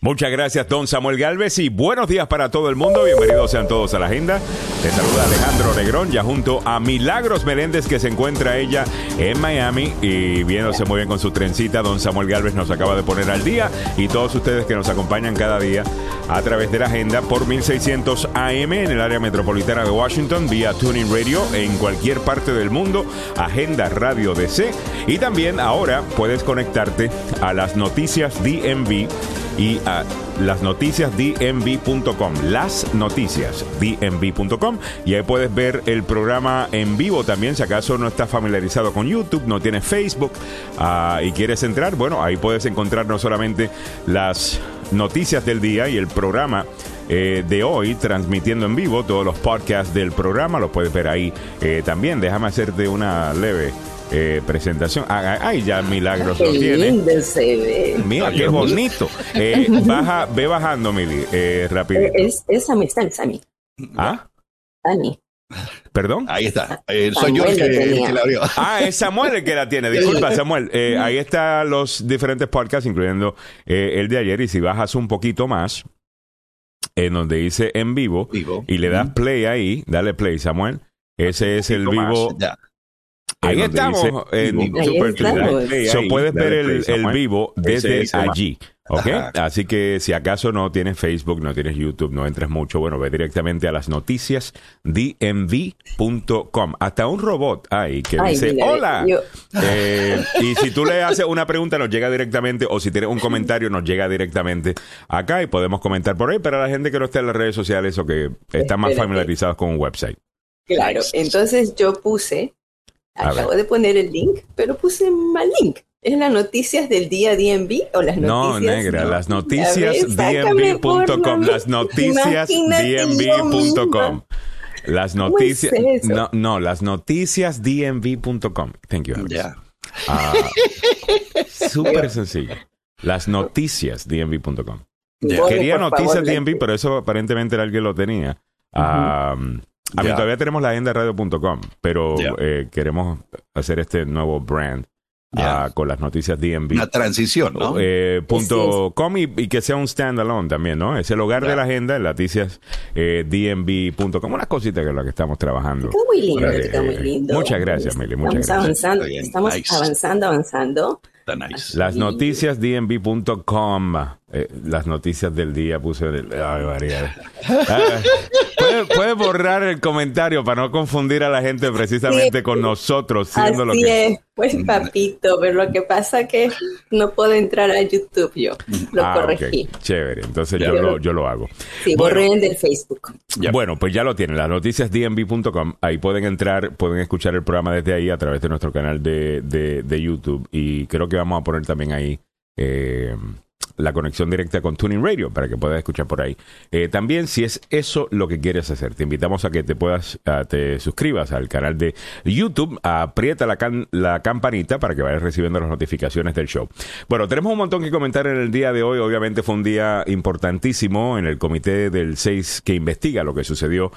Muchas gracias, don Samuel Galvez, y buenos días para todo el mundo. Bienvenidos sean todos a la agenda. Te saluda Alejandro Negrón, ya junto a Milagros Meléndez, que se encuentra ella en Miami y viéndose muy bien con su trencita. Don Samuel Galvez nos acaba de poner al día y todos ustedes que nos acompañan cada día a través de la agenda por 1600 AM en el área metropolitana de Washington, vía Tuning Radio en cualquier parte del mundo, Agenda Radio DC. Y también ahora puedes conectarte a las noticias DMV y a las noticias dmv.com, las noticias dmv.com y ahí puedes ver el programa en vivo también si acaso no estás familiarizado con YouTube, no tienes Facebook uh, y quieres entrar, bueno, ahí puedes encontrar no solamente las noticias del día y el programa eh, de hoy transmitiendo en vivo todos los podcasts del programa, los puedes ver ahí eh, también. Déjame hacerte una leve eh, presentación. Ah, ay, ya Milagros lo tiene. Mira, qué bonito. Eh, baja, ve bajando, Mili, eh, rápido. Es, es Sammy, está Sammy. ¿Ah? Sammy. ¿Perdón? Ahí está. Eh, soy yo el que, el que, la abrió. Ah, es Samuel el que la tiene. Disculpa, Samuel. Eh, ahí están los diferentes podcasts, incluyendo eh, el de ayer. Y si bajas un poquito más, en donde dice en vivo, Vivo. y le das play ahí, dale play, Samuel. Ese es el vivo. Ahí estamos. dice en. Ahí Super. Tuesday. So, puedes ver el, vivo desde allí. ¿Ok? Así que si acaso no tienes Facebook, no tienes YouTube, no entres mucho, bueno, ve directamente a las noticias dmv.com. Hasta un robot hay que Ay, dice, mira, hola. yo- Eh, y si tú le haces una pregunta, nos llega directamente, o si tienes un comentario, nos llega directamente acá y podemos comentar por ahí para la gente que no está en las redes sociales o que están más familiarizados con un website. Claro, entonces yo puse, A acabo de poner el link, pero puse mal link. ¿Es las noticias del día DMV o las No, noticias? negra, No. las Ya noticias la- las noticias misma. Las ¿Cómo noticias, es no, no, las noticias dmv.com. Thank you. Alex. Ya. Ah, Súper sencillo. Las noticias dmv.com. Ya. Borre, Quería noticias favor, DMV, pero eso aparentemente era alguien lo tenía. Ah, a mí todavía tenemos la agenda radio.com, pero Ya. eh, queremos hacer este nuevo brand Ya. ah, con las noticias DMV. Una transición, ¿no? Eh, punto com y, y que sea un standalone también, ¿no? Es el hogar de la agenda, en noticias eh, dmv.com. Unas cositas que es lo que estamos trabajando. Está muy lindo, está muy lindo. muchas gracias, Mili, muchas Estamos gracias. avanzando, estamos nice. avanzando, avanzando. Está nice. Las noticias dmv.com. Eh, las noticias del día puse. el- Ay, María. Ah, ¿puede, puede borrar el comentario para no confundir a la gente precisamente Sí. con nosotros, siendo lo Así que. es, pues papito, pero lo que pasa que no puedo entrar a YouTube yo. Lo Ah, corregí. Chévere, entonces yo lo, yo lo hago. Sí, Bueno. borré el del Facebook. Ya. Bueno, pues ya lo tienen, las noticias dmv.com. Ahí pueden entrar, pueden escuchar el programa desde ahí a través de nuestro canal de, de, de YouTube. Y creo que vamos a poner también ahí eh, la conexión directa con Tuning Radio para que puedas escuchar por ahí. Eh, también, si es eso lo que quieres hacer, te invitamos a que te puedas, a- te suscribas al canal de YouTube, aprieta la, can- la campanita para que vayas recibiendo las notificaciones del show. Bueno, tenemos un montón que comentar en el día de hoy. Obviamente fue un día importantísimo en el comité del 6 que investiga lo que sucedió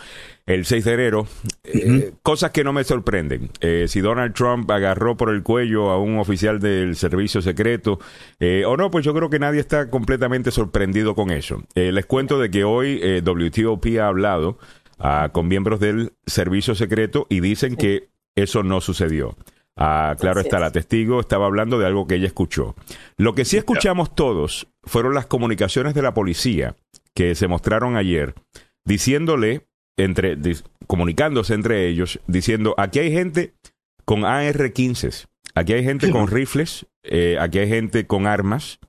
el 6 de enero. Eh, cosas que no me sorprenden. Eh, si Donald Trump agarró por el cuello a un oficial del servicio secreto eh, o no, pues yo creo que nadie está completamente sorprendido con eso. Eh, les cuento de que hoy eh, WTOP ha hablado ah, con miembros del servicio secreto y dicen que eso no sucedió. Ah, claro está, es. la testigo estaba hablando de algo que ella escuchó. Lo que sí escuchamos todos fueron las comunicaciones de la policía que se mostraron ayer diciéndole, entre, dis- comunicándose entre ellos, diciendo, aquí hay gente con AR-15, aquí hay gente con rifles, eh, aquí hay gente con armas,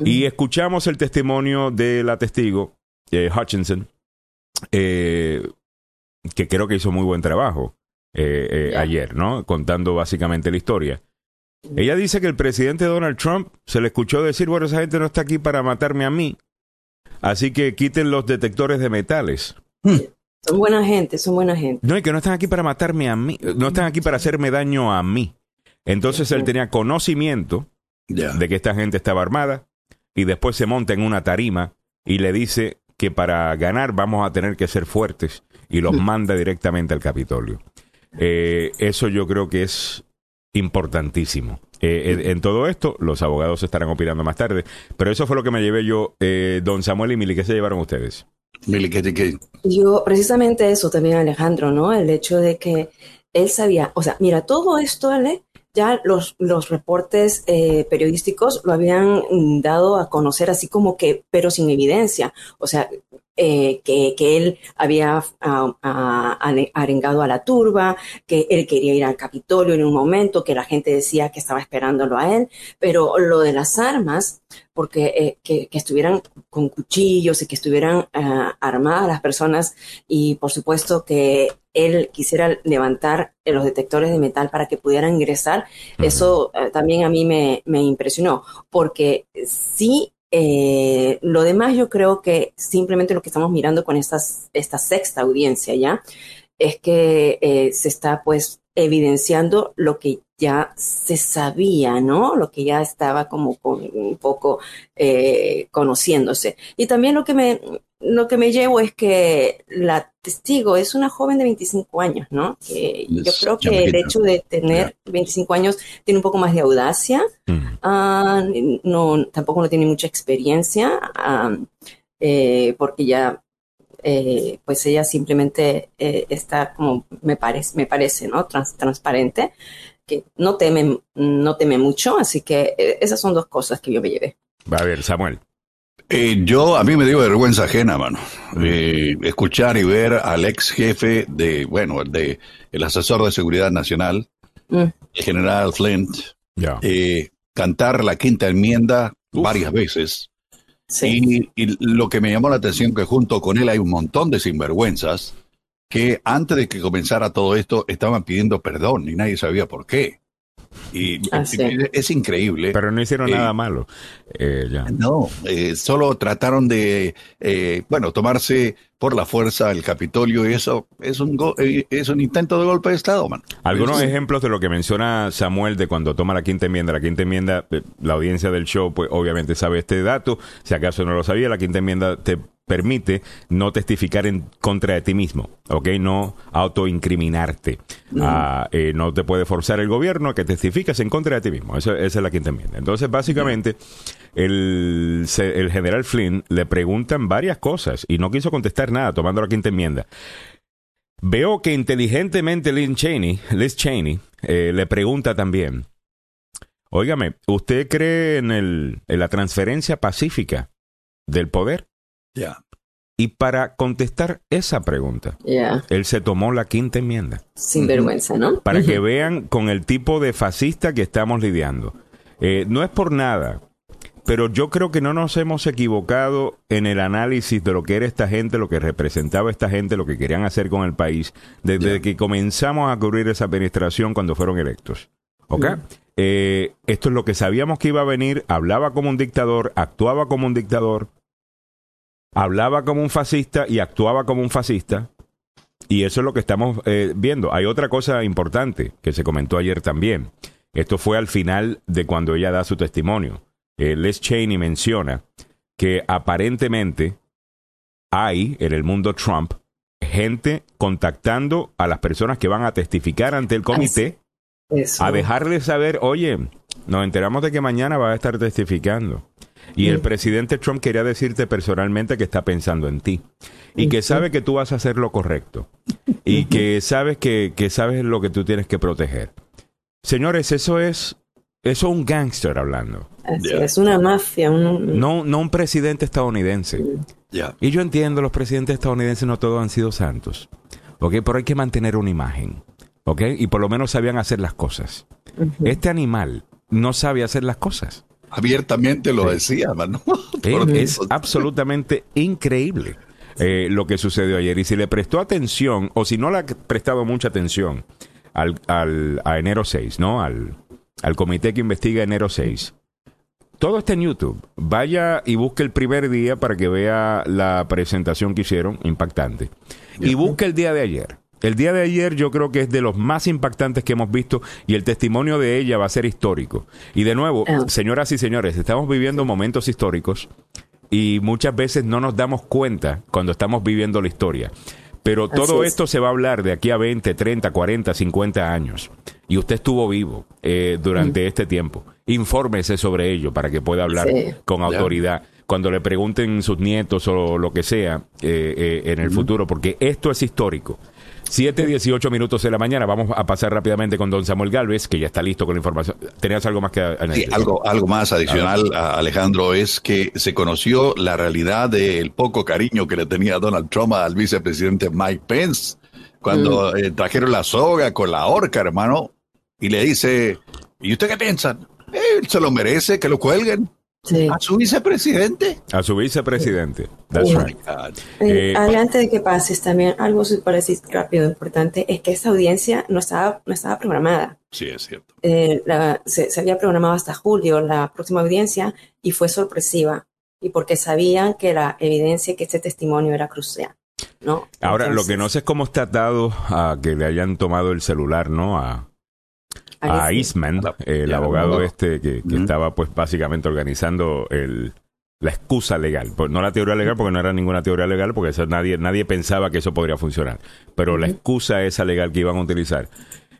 y escuchamos el testimonio de la testigo, eh, Hutchinson, eh, que creo que hizo muy buen trabajo eh, ayer, ¿no? Contando básicamente la historia. Ella dice que el presidente Donald Trump se le escuchó decir, bueno, esa gente no está aquí para matarme a mí, así que quiten los detectores de metales. Son buena gente, son buena gente. No, y que no están aquí para matarme a mí, no están aquí para hacerme daño a mí. Entonces él tenía conocimiento De que esta gente estaba armada y después se monta en una tarima y le dice que para ganar vamos a tener que ser fuertes y los manda directamente al Capitolio. Eh, eso yo creo que es importantísimo. Eh, en, todo esto, los abogados estarán opinando más tarde. Pero eso fue lo que me llevé yo, eh, don Samuel y Mili. ¿Qué se llevaron ustedes? Mili, ¿qué, qué? Yo, precisamente eso también, Alejandro, ¿no? El hecho de que él sabía, o sea, mira, todo esto, Ale, ya los, los reportes eh, periodísticos lo habían dado a conocer así como que, pero sin evidencia. O sea, eh, que, que, él había uh, arengado a la turba, que él quería ir al Capitolio en un momento, que la gente decía que estaba esperándolo a él, pero lo de las armas, porque eh, que, que, estuvieran con cuchillos y que estuvieran uh, armadas las personas y por supuesto que él quisiera levantar los detectores de metal para que pudieran ingresar, uh -huh. eso uh, también a mí me, me impresionó, porque sí eh, lo demás yo creo que simplemente lo que estamos mirando con esta sexta audiencia ya es que eh, se está pues evidenciando lo que ya se sabía, ¿no? Lo que ya estaba como con, un poco eh, conociéndose. Y también lo que me lo que me llevo es que la testigo es una joven de 25 años, ¿no? Que yo creo que el hecho de tener 25 años tiene un poco más de audacia, uh, no, tampoco no tiene mucha experiencia, uh, eh, porque ya, eh, pues ella simplemente eh, está como, me parece, me parece, ¿no? Trans, transparente, que no teme, no teme mucho, así que eh, esas son dos cosas que yo me llevé. Va a ver, Samuel. Eh, yo, a mí me dio vergüenza ajena, mano. Eh, escuchar y ver al ex jefe de, bueno, de el asesor de seguridad nacional, mm. el general Flint, yeah. eh, cantar la quinta enmienda Uf. varias veces. Sí. Y, y, lo que me llamó la atención que junto con él hay un montón de sinvergüenzas que antes de que comenzara todo esto estaban pidiendo perdón y nadie sabía por qué. Y ah, sí. es increíble. Pero no hicieron eh, nada malo. Eh, ya. No, eh, solo trataron de, eh, bueno, tomarse por la fuerza el Capitolio y eso es un, eh, es un intento de golpe de Estado, man. Algunos es... ejemplos de lo que menciona Samuel de cuando toma la quinta enmienda. La quinta enmienda, la audiencia del show, pues obviamente sabe este dato. Si acaso no lo sabía, la quinta enmienda te permite no testificar en contra de ti mismo, ¿ok? No autoincriminarte. Uh, eh, no te puede forzar el gobierno a que testifiques en contra de ti mismo. Esa es la quinta enmienda. Entonces, básicamente, el, el general Flynn le preguntan varias cosas y no quiso contestar nada tomando la quinta enmienda. Veo que inteligentemente Liz Cheney, Liz Cheney eh, le pregunta también, óigame, ¿usted cree en, el, en la transferencia pacífica del poder? Yeah. Y para contestar esa pregunta, yeah. él se tomó la quinta enmienda. Sin vergüenza, ¿no? Para que vean con el tipo de fascista que estamos lidiando. Eh, no es por nada, pero yo creo que no nos hemos equivocado en el análisis de lo que era esta gente, lo que representaba esta gente, lo que querían hacer con el país, desde yeah. que comenzamos a cubrir esa administración cuando fueron electos. ¿Ok? Mm. Eh, esto es lo que sabíamos que iba a venir, hablaba como un dictador, actuaba como un dictador, hablaba como un fascista y actuaba como un fascista. Y eso es lo que estamos eh, viendo. Hay otra cosa importante que se comentó ayer también. Esto fue al final de cuando ella da su testimonio. Eh, Les Cheney menciona que aparentemente hay en el mundo Trump gente contactando a las personas que van a testificar ante el comité eso. a dejarles saber, oye, nos enteramos de que mañana va a estar testificando. Y el presidente Trump quería decirte personalmente que está pensando en ti y que sabe que tú vas a hacer lo correcto y que sabes que, que sabes lo que tú tienes que proteger. Señores, eso es eso es un gángster hablando. Así, yeah. Es una mafia. Un... No, no un presidente estadounidense. Yeah. Y yo entiendo, los presidentes estadounidenses no todos han sido santos. ¿Ok? Pero hay que mantener una imagen. ¿Ok? Y por lo menos sabían hacer las cosas. Uh -huh. Este animal no sabe hacer las cosas. Abiertamente lo decía, mano. es absolutamente increíble eh, lo que sucedió ayer. Y si le prestó atención, o si no le ha prestado mucha atención al, al, a enero 6, ¿no? Al, al comité que investiga enero 6. Todo está en YouTube. Vaya y busque el primer día para que vea la presentación que hicieron, impactante. Y busque el día de ayer. El día de ayer yo creo que es de los más impactantes que hemos visto y el testimonio de ella va a ser histórico. Y de nuevo, oh. señoras y señores, estamos viviendo momentos históricos y muchas veces no nos damos cuenta cuando estamos viviendo la historia. Pero todo esto se va a hablar de aquí a 20, 30, 40, 50 años. Y usted estuvo vivo eh, durante este tiempo. Infórmese sobre ello para que pueda hablar con autoridad cuando le pregunten sus nietos o lo que sea eh, eh, en el futuro, porque esto es histórico. 7, 18 minutos de la mañana. Vamos a pasar rápidamente con don Samuel Galvez, que ya está listo con la información. ¿Tenías algo más que añadir? Sí, algo, algo más adicional, Alejandro, es que se conoció la realidad del poco cariño que le tenía Donald Trump al vicepresidente Mike Pence cuando mm. eh, trajeron la soga con la horca, hermano, y le dice, ¿y usted qué piensa? Él se lo merece, que lo cuelguen. A su vicepresidente. A su vicepresidente. That's right. Eh, antes de que pases, también algo para decir rápido, importante, es que esa audiencia no estaba, no estaba programada. Sí, es cierto. Eh, se, había programado hasta julio la próxima audiencia y fue sorpresiva. Y porque sabían que la evidencia, que este testimonio era crucial. ¿no? Ahora, lo que no sé es cómo está dado a que le hayan tomado el celular, ¿no? A, a Eastman, el abogado este que, estaba pues básicamente organizando el, la excusa legal. Pues, no la teoría legal porque no era ninguna teoría legal porque eso, nadie, nadie pensaba que eso podría funcionar. Pero la excusa esa legal que iban a utilizar.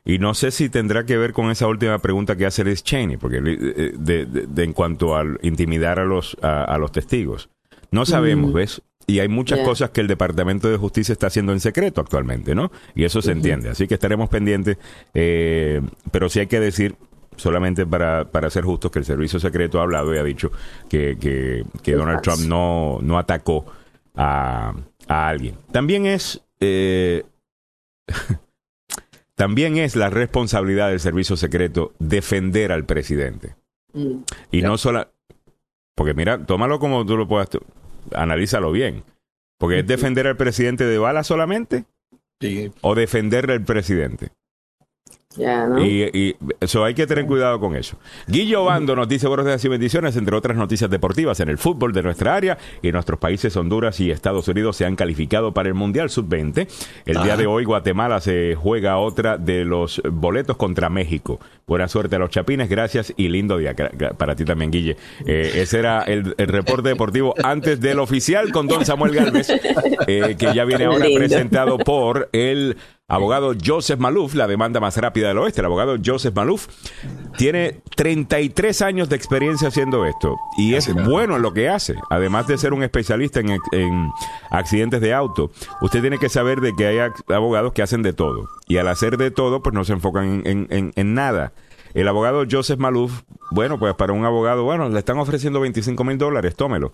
Y no sé si tendrá que ver con esa última pregunta que hace Liz Cheney, porque eh, de, en cuanto a intimidar a los, a, los testigos. No sabemos, ¿ves? Y hay muchas cosas que el Departamento de Justicia está haciendo en secreto actualmente, ¿no? Y eso se entiende. Así que estaremos pendientes. Eh, pero sí hay que decir, solamente para, para ser justos, que el Servicio Secreto ha hablado y ha dicho que, que, Donald Trump no, no atacó a, a alguien. También es... Eh, también es la responsabilidad del servicio secreto defender al presidente. Mm. Y no solo... Porque mira, tómalo como tú lo puedas analízalo bien. Porque es defender al presidente de bala solamente. Sí. O defenderle al presidente. Y, eso hay que tener cuidado con eso. Guillo Bando nos dice buenos días y bendiciones, entre otras noticias deportivas en el fútbol de nuestra área y nuestros países Honduras y Estados Unidos se han calificado para el Mundial Sub-20. El día de hoy Guatemala se juega otra de los boletos contra México. Buena suerte a los chapines, gracias y lindo día para ti también, Guille. Eh, ese era el, reporte deportivo antes del oficial con don Samuel Gálvez, eh, que ya viene ahora presentado por el abogado Joseph Malouf, la demanda más rápida del oeste. El abogado Joseph Malouf tiene 33 años de experiencia haciendo esto y es bueno en lo que hace. Además de ser un especialista en, accidentes de auto, usted tiene que saber de que hay abogados que hacen de todo y al hacer de todo, pues no se enfocan en nada. El abogado Joseph Malouf, bueno, pues para un abogado, bueno, le están ofreciendo 25 mil dólares, tómelo.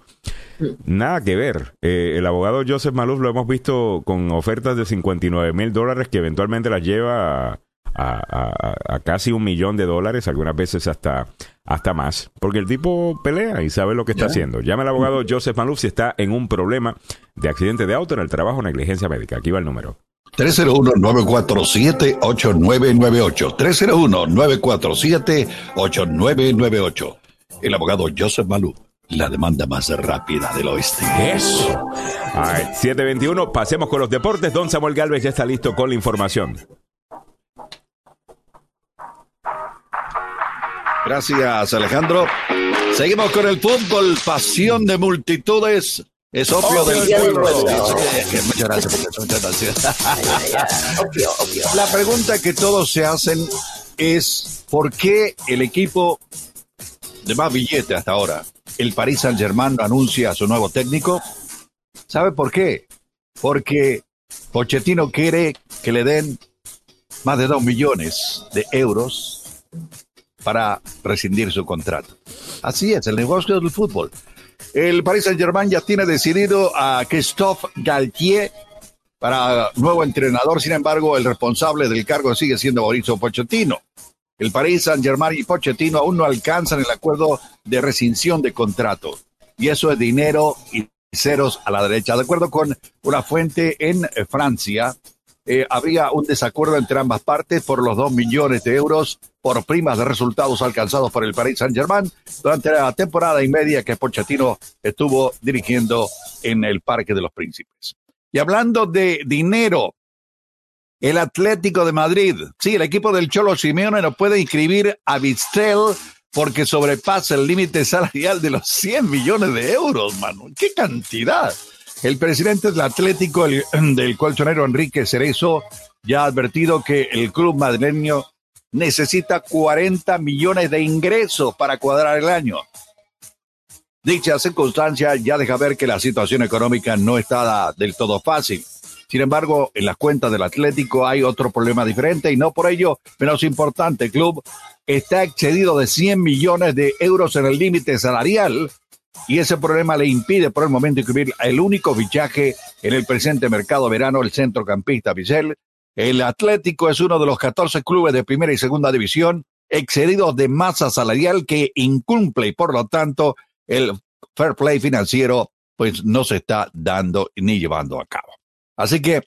Nada que ver. Eh, el abogado Joseph Malouf lo hemos visto con ofertas de 59 mil dólares que eventualmente las lleva a, casi un millón de dólares, algunas veces hasta, hasta más, porque el tipo pelea y sabe lo que está haciendo. Llame al abogado Joseph Malouf si está en un problema de accidente de auto en el trabajo o negligencia médica. Aquí va el número. 301-947-8998. 301-947-8998. El abogado Joseph Malú. La demanda más rápida del oeste. Eso. All 721. Pasemos con los deportes. Don Samuel Galvez ya está listo con la información. Gracias, Alejandro. Seguimos con el fútbol. Pasión de multitudes es obvio del pueblo. Muchas gracias, muchas gracias. La pregunta que todos se hacen es ¿por qué el equipo de más billete hasta ahora, el Paris Saint Germain, anuncia a su nuevo técnico? ¿Sabe por qué? Porque Pochettino quiere que le den más de dos millones de euros para rescindir su contrato. Así es, el negocio del fútbol. El Paris Saint-Germain ya tiene decidido a Christophe Galtier para nuevo entrenador. Sin embargo, el responsable del cargo sigue siendo Mauricio Pochettino. El Paris Saint-Germain y Pochettino aún no alcanzan el acuerdo de rescisión de contrato. Y eso es dinero y ceros a la derecha. De acuerdo con una fuente en Francia, eh, un desacuerdo entre ambas partes por los dos millones de euros por primas de resultados alcanzados por el Paris Saint-Germain durante la temporada y media que Pochettino estuvo dirigiendo en el Parque de los Príncipes. Y hablando de dinero, el Atlético de Madrid, sí, el equipo del Cholo Simeone no puede inscribir a Vistel porque sobrepasa el límite salarial de los 100 millones de euros, mano. ¡Qué cantidad! El presidente del Atlético, el, del colchonero Enrique Cerezo, ya ha advertido que el club madrileño necesita 40 millones de ingresos para cuadrar el año. Dicha circunstancia ya deja ver que la situación económica no está del todo fácil. Sin embargo, en las cuentas del Atlético hay otro problema diferente y no por ello menos importante. El club está excedido de 100 millones de euros en el límite salarial y ese problema le impide por el momento incluir el único fichaje en el presente mercado verano, el centrocampista Vicel. El Atlético es uno de los 14 clubes de primera y segunda división excedidos de masa salarial que incumple y por lo tanto el fair play financiero pues no se está dando ni llevando a cabo. Así que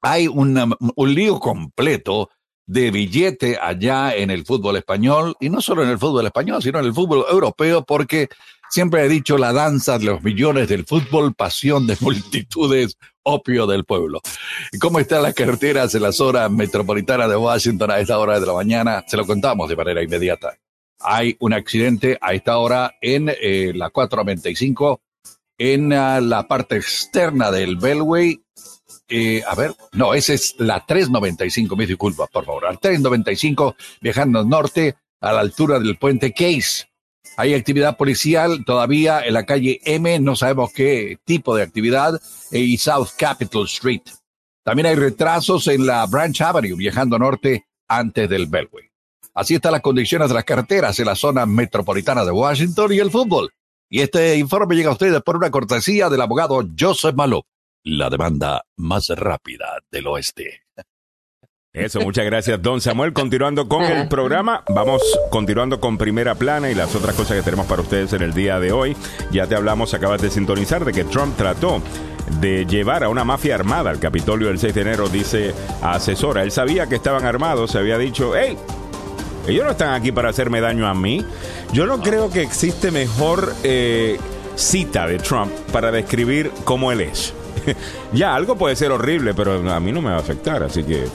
hay un lío completo de billete allá en el fútbol español, y no solo en el fútbol español, sino en el fútbol europeo, porque siempre he dicho la danza de los millones del fútbol, pasión de multitudes, opio del pueblo. ¿Y cómo están las carreteras en la zona metropolitana de Washington a esta hora de la mañana? Se lo contamos de manera inmediata. Hay un accidente a esta hora en eh, la 495 en uh, la parte externa del Bellway eh, a ver, no, esa es la 395, me disculpa, por favor. La 395, viajando al norte, a la altura del puente Case. Hay actividad policial todavía en la calle M, no sabemos qué tipo de actividad, y South Capitol Street. También hay retrasos en la Branch Avenue, viajando norte antes del Beltway. Así están las condiciones de las carreteras en la zona metropolitana de Washington y el fútbol. Y este informe llega a ustedes por una cortesía del abogado Joseph Malou la demanda más rápida del oeste. Eso, muchas gracias, don Samuel. Continuando con el programa, vamos continuando con primera plana y las otras cosas que tenemos para ustedes en el día de hoy. Ya te hablamos, acabas de sintonizar, de que Trump trató de llevar a una mafia armada al Capitolio el 6 de enero, dice asesora. Él sabía que estaban armados, se había dicho, hey, ellos no están aquí para hacerme daño a mí. Yo no creo que existe mejor eh, cita de Trump para describir cómo él es. ya, algo puede ser horrible, pero a mí no me va a afectar, así que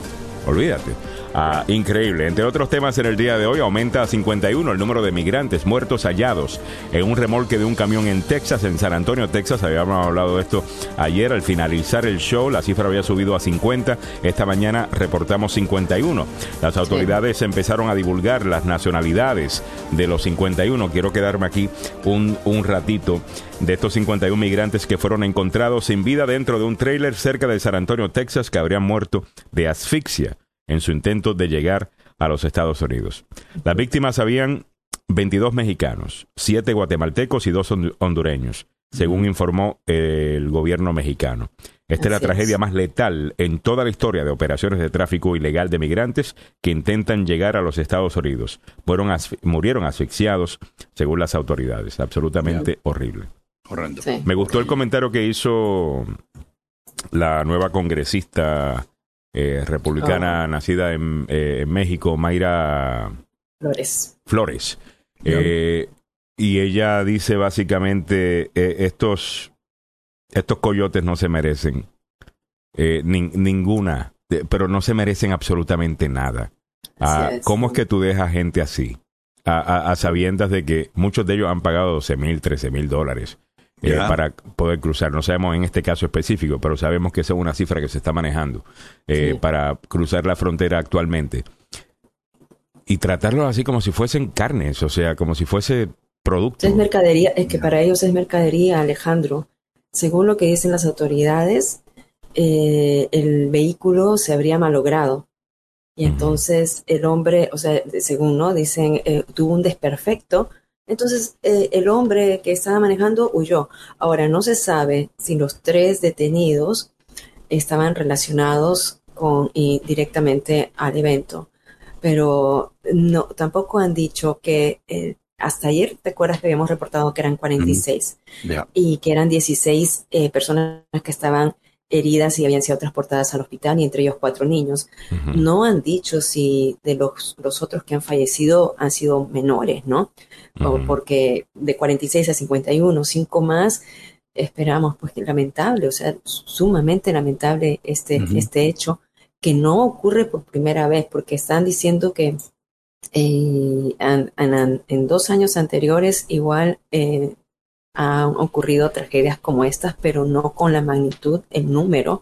olvídate. Ah, increíble. Entre otros temas en el día de hoy, aumenta a 51 el número de migrantes muertos hallados en un remolque de un camión en Texas, en San Antonio, Texas. Habíamos hablado de esto ayer. Al finalizar el show, la cifra había subido a 50. Esta mañana reportamos 51. Las autoridades empezaron a divulgar las nacionalidades de los 51. Quiero quedarme aquí un, un ratito de estos 51 migrantes que fueron encontrados sin vida dentro de un tráiler cerca de San Antonio, Texas, que habrían muerto de asfixia en su intento de llegar a los Estados Unidos. Las víctimas habían 22 mexicanos, 7 guatemaltecos y 2 hondureños, según informó el gobierno mexicano. Esta es la tragedia más letal en toda la historia de operaciones de tráfico ilegal de migrantes que intentan llegar a los Estados Unidos. Fueron murieron asfixiados, según las autoridades. Absolutamente horrible. Me gustó el comentario que hizo la nueva congresista eh, republicana oh. nacida eh, en, México, Mayra Flores. Flores. Eh, y ella dice básicamente, estos, estos coyotes no se merecen ninguna, pero no se merecen absolutamente nada. Ah, ¿Cómo es que tú dejas gente así? A, a, sabiendas de que muchos de ellos han pagado 12 mil, 13 mil dólares eh, para poder cruzar. No sabemos en este caso específico, pero sabemos que esa es una cifra que se está manejando eh, para cruzar la frontera actualmente. Y tratarlos así como si fuesen carnes, o sea, como si fuese producto. Es mercadería, es que para ellos es mercadería, Alejandro. Según lo que dicen las autoridades, eh, el vehículo se habría malogrado. Y entonces el hombre, o sea, según no, dicen, tuvo un desperfecto entonces, eh, el hombre que estaba manejando huyó. Ahora, no se sabe si los tres detenidos estaban relacionados con y directamente al evento, pero no, tampoco han dicho que eh, hasta ayer, ¿te acuerdas que habíamos reportado que eran 46 y que eran 16 eh, personas que estaban heridas y habían sido transportadas al hospital y entre ellos cuatro niños. No han dicho si de los, los otros que han fallecido han sido menores, ¿no? porque de 46 a 51, cinco más, esperamos, pues lamentable, o sea, sumamente lamentable este, este hecho, que no ocurre por primera vez, porque están diciendo que eh, en dos años anteriores igual eh, han ocurrido tragedias como estas, pero no con la magnitud, el número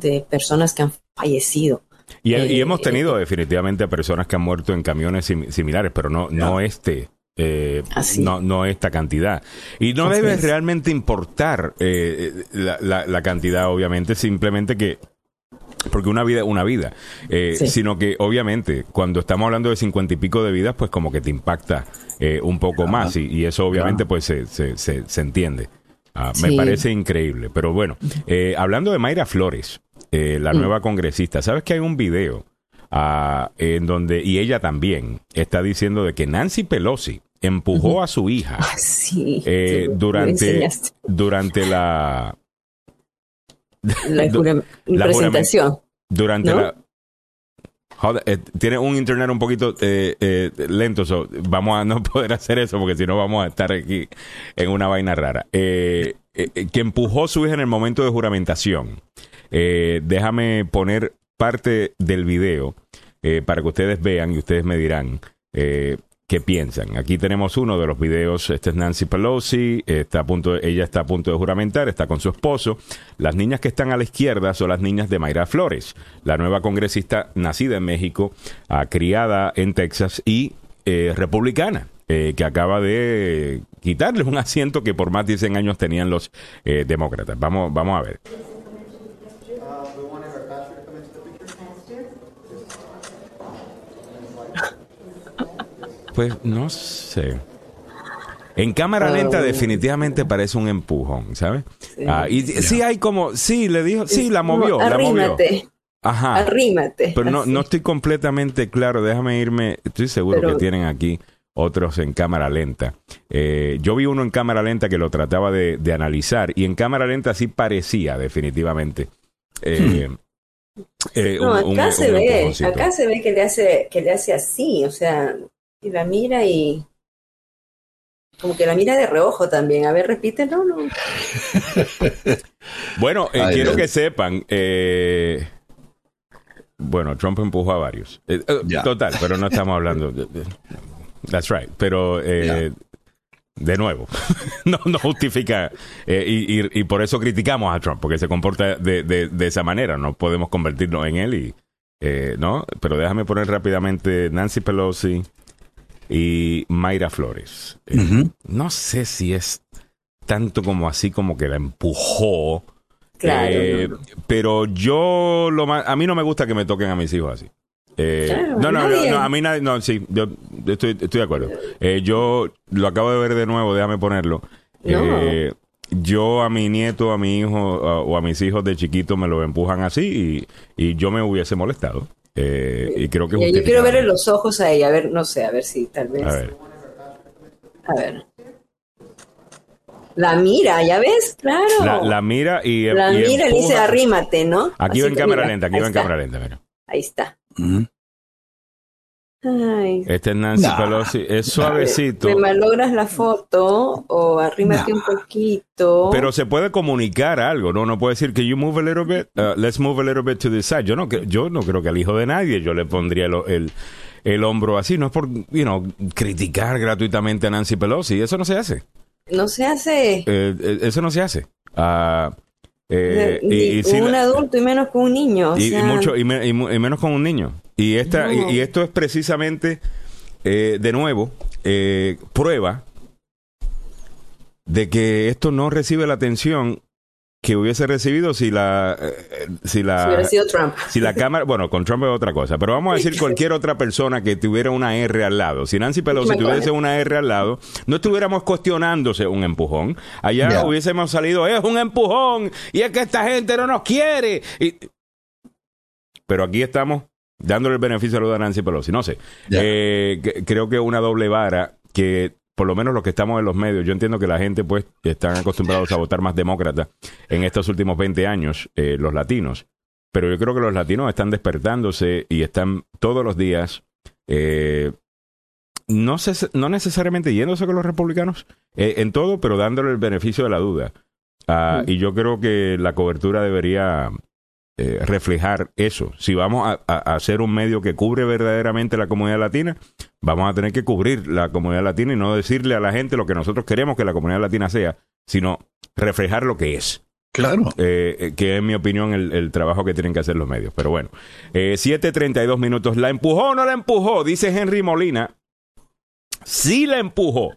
de personas que han fallecido. Y, eh, hemos tenido definitivamente personas que han muerto en camiones similares, pero no, no este. Eh, no, no esta cantidad. Y no debe realmente importar eh, la, la, cantidad, obviamente, simplemente que porque una vida es una vida, sino que obviamente cuando estamos hablando de cincuenta y pico de vidas, pues como que te impacta un poco más y, eso obviamente pues se, se, se, entiende. Ah, me parece increíble. Pero bueno, hablando de Mayra Flores, eh, la mm. nueva congresista. ¿Sabes que hay un video ah, en donde, y ella también, está diciendo de que Nancy Pelosi empujó a su hija ah, eh, durante, durante la... La, presentación. Durante la... Eh, tiene un internet un poquito lento, vamos a no poder hacer eso porque si no vamos a estar aquí en una vaina rara. que empujó su hija en el momento de juramentación. Eh, déjame poner parte del video eh, para que ustedes vean y ustedes me dirán eh, qué piensan. Aquí tenemos uno de los videos. Este es Nancy Pelosi. Está a punto ella está a punto de juramentar. Está con su esposo. Las niñas que están a la izquierda son las niñas de Mayra Flores, la nueva congresista nacida en México, ah, criada en Texas y republicana. que acaba de quitarle un asiento que por más de 100 años tenían los demócratas. Vamos, vamos a ver. Pues no sé. En cámara lenta definitivamente parece un empujón, ¿sabes? Sí, ah, y sí hay como, sí, le dijo, sí, la movió, la movió. Ajá. Arrímate. Pero no, no estoy completamente claro, déjame irme, estoy seguro que tienen aquí otros en cámara lenta. Eh, yo vi uno en cámara lenta que lo trataba de, analizar y en cámara lenta sí parecía definitivamente. Eh, hmm. eh, no, acá se ve, acá se ve que le hace, que le hace así, o sea, y la mira y como que la mira de reojo también. A ver, repítelo, ¿no? bueno, eh, quiero que sepan, eh, bueno, Trump empujó a varios. Eh, total, pero no estamos hablando. De, that's right. Pero de nuevo, no, no justifica y, y, por eso criticamos a Trump, porque se comporta de, de, esa manera. No podemos convertirnos en él y no. Pero déjame poner rápidamente Nancy Pelosi y Mayra Flores. Eh, no sé si es tanto como así como que la empujó. Claro. Eh, pero yo lo a mí no me gusta que me toquen a mis hijos así. Eh, no, no, no, a mí nadie, no, sí, yo estoy, estoy de acuerdo. yo lo acabo de ver de nuevo, déjame ponerlo. yo a mi nieto, a mi hijo o a mis hijos de chiquito me lo empujan así y, y yo me hubiese molestado. Eh, y creo que Yo quiero verle los ojos a ella, a ver, no sé, a ver si tal vez. A ver. A ver. La mira, ¿ya ves? Claro. La, mira y. La mira y dice arrímate, ¿no? Aquí va en cámara lenta, aquí va en cámara lenta, mira. Ahí está. Este es Nancy Pelosi. Es suavecito. Me malogras la foto o arrímate un poquito. Pero se puede comunicar algo, ¿no? No puede decir que you move a little bit, uh, let's move a little bit to the side. Yo no, yo no creo que al hijo de nadie yo le pondría el, el, hombro así. No es por, you know, criticar gratuitamente a Nancy Pelosi. Eso no se hace. No se hace. Eh, eh, eso no se hace. Uh, eh, y, un adulto y menos con un niño. y, mucho, y, menos con un niño. Y, esta, y, esto es precisamente, eh, de nuevo, eh, prueba de que esto no recibe la atención que hubiese recibido si la eh, si la si, la cámara bueno con Trump es otra cosa pero vamos a decir cualquier otra persona que tuviera una R al lado. Si Nancy Pelosi tuviese una R al lado no estuviéramos cuestionándose un empujón. Allá hubiésemos salido es un empujón y es que esta gente no nos quiere pero aquí estamos dándole el beneficio a lo de Nancy Pelosi. No sé. Eh, creo que una doble vara que por lo menos los que estamos en los medios, yo entiendo que la gente pues están acostumbrados a votar más demócrata en estos últimos 20 años, eh, los latinos, pero yo creo que los latinos están despertándose y están todos los días, eh, no, no necesariamente yéndose con los republicanos eh, en todo, pero dándole el beneficio de la duda. Ah, y yo creo que la cobertura debería eh, reflejar eso. Si vamos a, hacer un medio que cubre verdaderamente la comunidad latina, vamos a tener que cubrir la comunidad latina y no decirle a la gente lo que nosotros queremos que la comunidad latina sea, sino reflejar lo que es. Claro. Eh, eh, que es, en mi opinión, el, trabajo que tienen que hacer los medios. Pero bueno, eh, 7.32 minutos. ¿La empujó o no la empujó? Dice Henry Molina. Sí la empujó.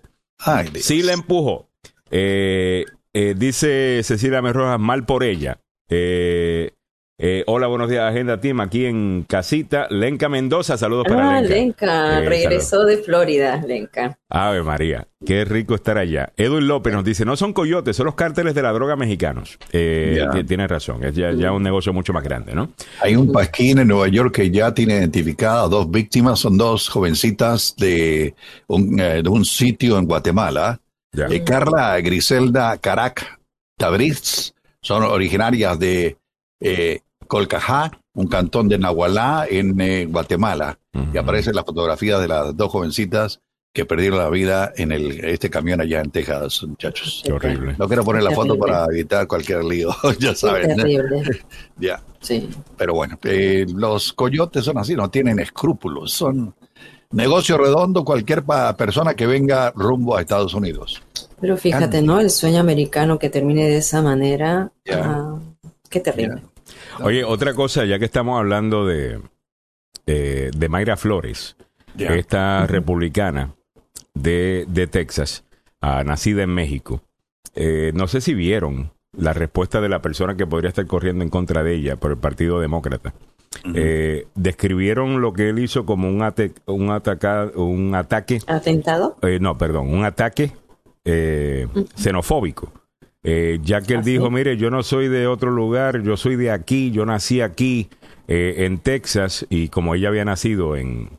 sí la empujó. dice Cecilia Merrojas, mal por ella. Eh, eh, hola, buenos días, Agenda Team, aquí en casita. Lenca Mendoza, saludos para ah, Lenca. Lenca, eh, regresó de Florida, Lenca. Ave María, qué rico estar allá. Edwin López nos dice, no son coyotes, son los cárteles de la droga mexicanos. Eh, tiene razón, es ya, un negocio mucho más grande, ¿no? Hay un pasquín en Nueva York que ya tiene identificadas dos víctimas, son dos jovencitas de un, de un sitio en Guatemala. Carla Griselda Carac Tabriz son originarias de Colcajá, un cantón de Nahualá en eh, Guatemala. Y aparece la fotografía de las dos jovencitas que perdieron la vida en el, este camión allá en Texas, muchachos. Qué horrible. No quiero poner la foto para evitar cualquier lío, ya saben. Terrible. ya. Sí. Pero bueno, eh, los coyotes son así, no tienen escrúpulos, son negocio redondo cualquier persona que venga rumbo a Estados Unidos. Pero fíjate, ¿no? El sueño americano que termine de esa manera, ah, qué terrible. Oye, otra cosa, ya que estamos hablando de, de Mayra Flores, esta republicana de, de Texas, ah, nacida en México. Eh, no sé si vieron la respuesta de la persona que podría estar corriendo en contra de ella por el Partido Demócrata. Eh, describieron lo que él hizo como un, un, un ataque. ¿Atentado? Eh, no, perdón, un ataque xenofóbico eh, ya que él dijo, mire, yo no soy de otro lugar, yo soy de aquí, yo nací aquí, eh, en Texas, y como ella había nacido en...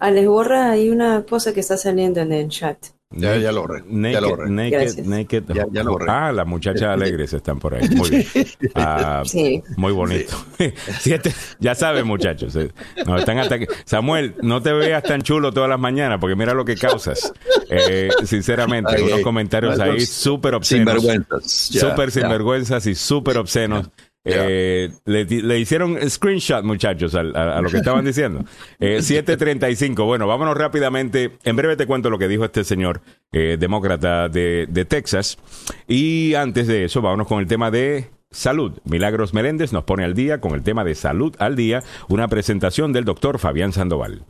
Alex Borra, hay una cosa que está saliendo en el chat. Ya, ya lo borré. ya lo Naked, Ya, lo Ah, las muchachas alegres están por ahí. Muy bien. Ah, sí. Muy bonito. Siete, ya saben, muchachos. Eh, nos están Samuel, no te veas tan chulo todas las mañanas porque mira lo que causas. Eh, sinceramente, unos comentarios ahí súper obscenos. Sinvergüenzas. Súper sinvergüenzas y súper obscenos. Eh, le, hicieron screenshot, muchachos, a, lo que estaban diciendo. Eh, 7.35. Bueno, vámonos rápidamente. En breve te cuento lo que dijo este señor eh, demócrata de, de, Texas. Y antes de eso, vámonos con el tema de salud. Milagros Meléndez nos pone al día con el tema de salud al día, una presentación del doctor Fabián Sandoval.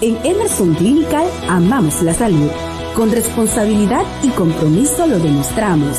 En Emerson Clinical amamos la salud. Con responsabilidad y compromiso lo demostramos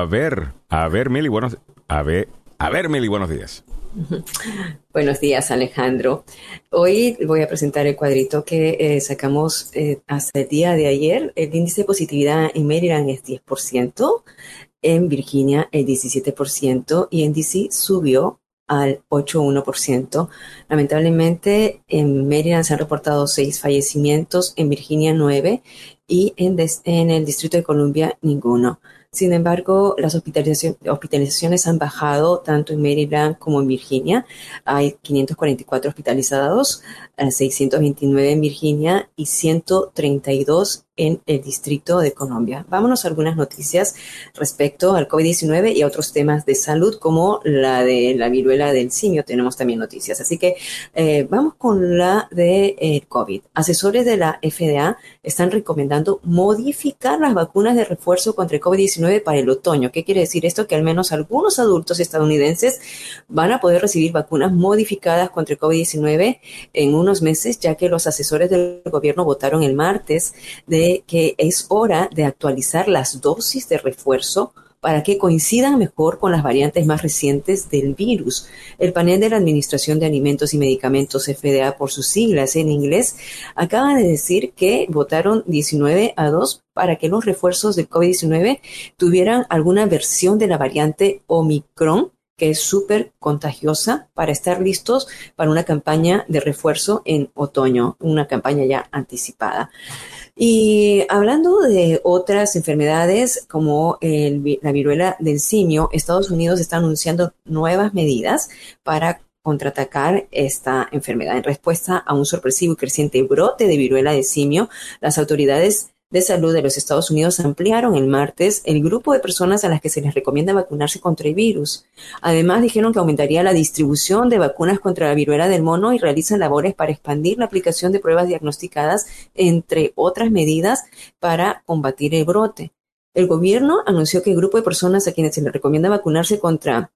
A ver, a ver, Mili, buenos, a ver, a ver, Mili, buenos días. Buenos días, Alejandro. Hoy voy a presentar el cuadrito que eh, sacamos eh, hasta el día de ayer. El índice de positividad en Maryland es 10%, en Virginia el 17% y en DC subió al 8,1%. Lamentablemente, en Maryland se han reportado seis fallecimientos, en Virginia nueve y en, en el Distrito de Columbia ninguno. Sin embargo, las hospitalizaciones han bajado tanto en Maryland como en Virginia. Hay 544 hospitalizados, 629 eh, en Virginia y 132 en el Distrito de Colombia. Vámonos a algunas noticias respecto al COVID-19 y a otros temas de salud como la de la viruela del simio. Tenemos también noticias. Así que eh, vamos con la de eh, COVID. Asesores de la FDA están recomendando modificar las vacunas de refuerzo contra el COVID-19 para el otoño. ¿Qué quiere decir esto? Que al menos algunos adultos estadounidenses van a poder recibir vacunas modificadas contra el COVID-19 en unos meses, ya que los asesores del gobierno votaron el martes de que es hora de actualizar las dosis de refuerzo para que coincidan mejor con las variantes más recientes del virus. El panel de la Administración de Alimentos y Medicamentos FDA por sus siglas en inglés acaba de decir que votaron 19 a 2 para que los refuerzos del COVID-19 tuvieran alguna versión de la variante Omicron que es súper contagiosa para estar listos para una campaña de refuerzo en otoño, una campaña ya anticipada. Y hablando de otras enfermedades como la viruela del simio, Estados Unidos está anunciando nuevas medidas para contraatacar esta enfermedad. En respuesta a un sorpresivo y creciente brote de viruela del simio, las autoridades de Salud de los Estados Unidos ampliaron el martes el grupo de personas a las que se les recomienda vacunarse contra el virus. Además, dijeron que aumentaría la distribución de vacunas contra la viruela del mono y realizan labores para expandir la aplicación de pruebas diagnosticadas, entre otras medidas, para combatir el brote. El gobierno anunció que el grupo de personas a quienes se les recomienda vacunarse contra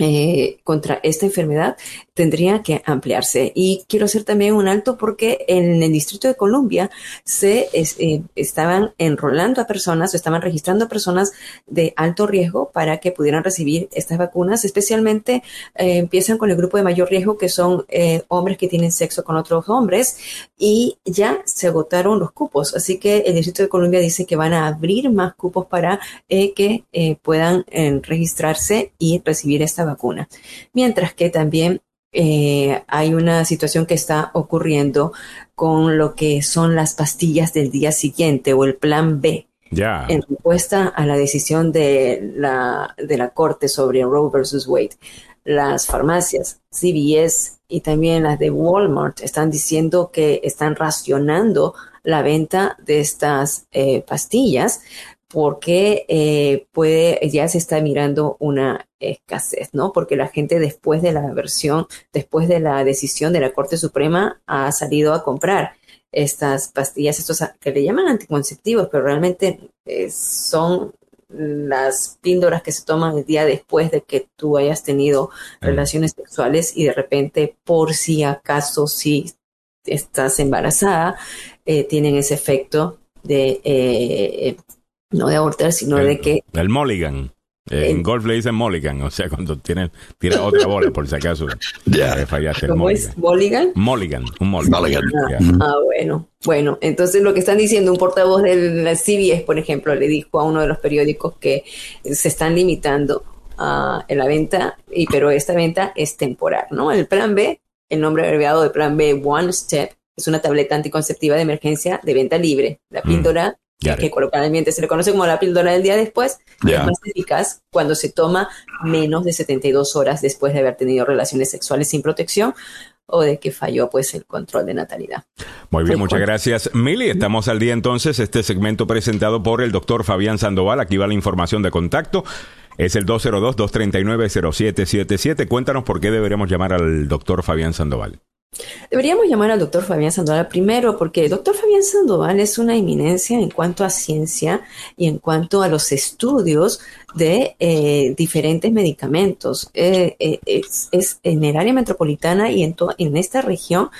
eh, contra esta enfermedad tendría que ampliarse. Y quiero hacer también un alto porque en el Distrito de Columbia se eh, estaban enrolando a personas, estaban registrando a personas de alto riesgo para que pudieran recibir estas vacunas. Especialmente eh, empiezan con el grupo de mayor riesgo que son hombres que tienen sexo con otros hombres y ya se agotaron los cupos. Así que el Distrito de Columbia dice que van a abrir más cupos para que puedan registrarse y recibir esta vacuna. Mientras que también eh, hay una situación que está ocurriendo con lo que son las pastillas del día siguiente o el plan B. En respuesta a la decisión de la, de la Corte sobre Roe versus Wade, las farmacias, CVS y también las de Walmart están diciendo que están racionando la venta de estas eh, pastillas porque eh, puede, ya se está mirando una escasez, ¿no? Porque la gente después de la versión, después de la decisión de la Corte Suprema, ha salido a comprar estas pastillas, estos que le llaman anticonceptivos, pero realmente eh, son las píldoras que se toman el día después de que tú hayas tenido relaciones sexuales y de repente, por si acaso, si estás embarazada, eh, tienen ese efecto de no de abortar, sino de que... El mulligan. Eh, en golf le dicen mulligan, o sea, cuando tiene, tira otra bola, por si acaso. Ya. fallaste ¿Cómo es? ¿Mulligan? Mulligan, un mulligan. Ah, ah, bueno. Bueno, entonces lo que están diciendo, un portavoz de la CBS, por ejemplo, le dijo a uno de los periódicos que se están limitando a la venta, y pero esta venta es temporal, ¿no? El plan B, el nombre abreviado de plan B, One Step, es una tableta anticonceptiva de emergencia de venta libre. La mm. píldora que coloquialmente se le conoce como la píldora del día después, es más eficaz cuando se toma menos de 72 horas después de haber tenido relaciones sexuales sin protección o de que falló pues el control de natalidad. Muy bien, muchas gracias. Mili, estamos al día entonces, este segmento presentado por el doctor Fabián Sandoval, aquí va la información de contacto. Es el 202-239-0777. Cuéntanos por qué deberíamos llamar al doctor Fabián Sandoval. Deberíamos llamar al doctor Fabián Sandoval primero porque el doctor Fabián Sandoval es una eminencia en cuanto a ciencia y en cuanto a los estudios de eh, diferentes medicamentos. Eh, eh, es, en el área metropolitana y en, en esta región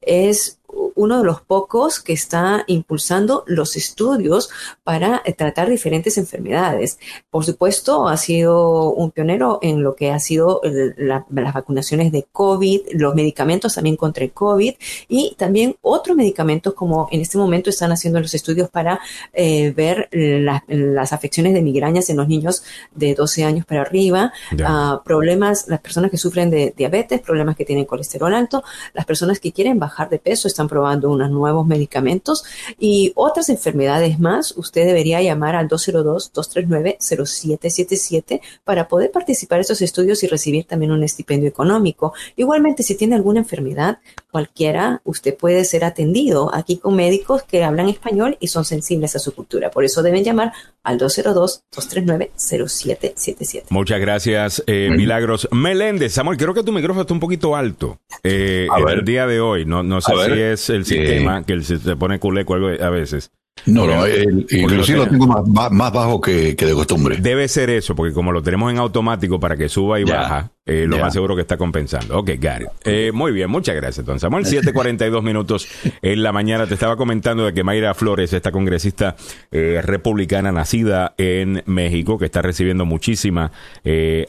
es uno de los pocos que está impulsando los estudios para eh, tratar diferentes enfermedades. Por supuesto, ha sido un pionero en lo que ha sido las vacunaciones de COVID, los medicamentos también contra el COVID y también otros medicamentos como en este momento están haciendo los estudios para eh, ver las afecciones de migrañas en los niños de 12 años para arriba, ah, problemas, las personas que sufren de diabetes, problemas que tienen colesterol alto, las personas que quieren bajar de peso están probando unos nuevos medicamentos y otras enfermedades más, usted debería llamar al 202-239-0777 para poder participar en estos estudios y recibir también un estipendio económico. Igualmente, si tiene alguna enfermedad, cualquiera, usted puede ser atendido aquí con médicos que hablan español y son sensibles a su cultura. Por eso deben llamar al 202-239-0777. Muchas gracias, eh, Milagros. Meléndez, Samuel, creo que tu micrófono está un poquito alto eh, el día de hoy. No, no sé si es el sistema que se pone culeco a veces. No, no, inclusive lo tengo más, bajo que, de costumbre. Debe ser eso, porque como lo tenemos en automático para que suba y baja, eh, lo más seguro que está compensando. Ok, Gary. Eh, muy bien, muchas gracias, don Samuel. 7:42 minutos en la mañana. Te estaba comentando de que Mayra Flores, esta congresista eh, republicana nacida en México, que está recibiendo muchísima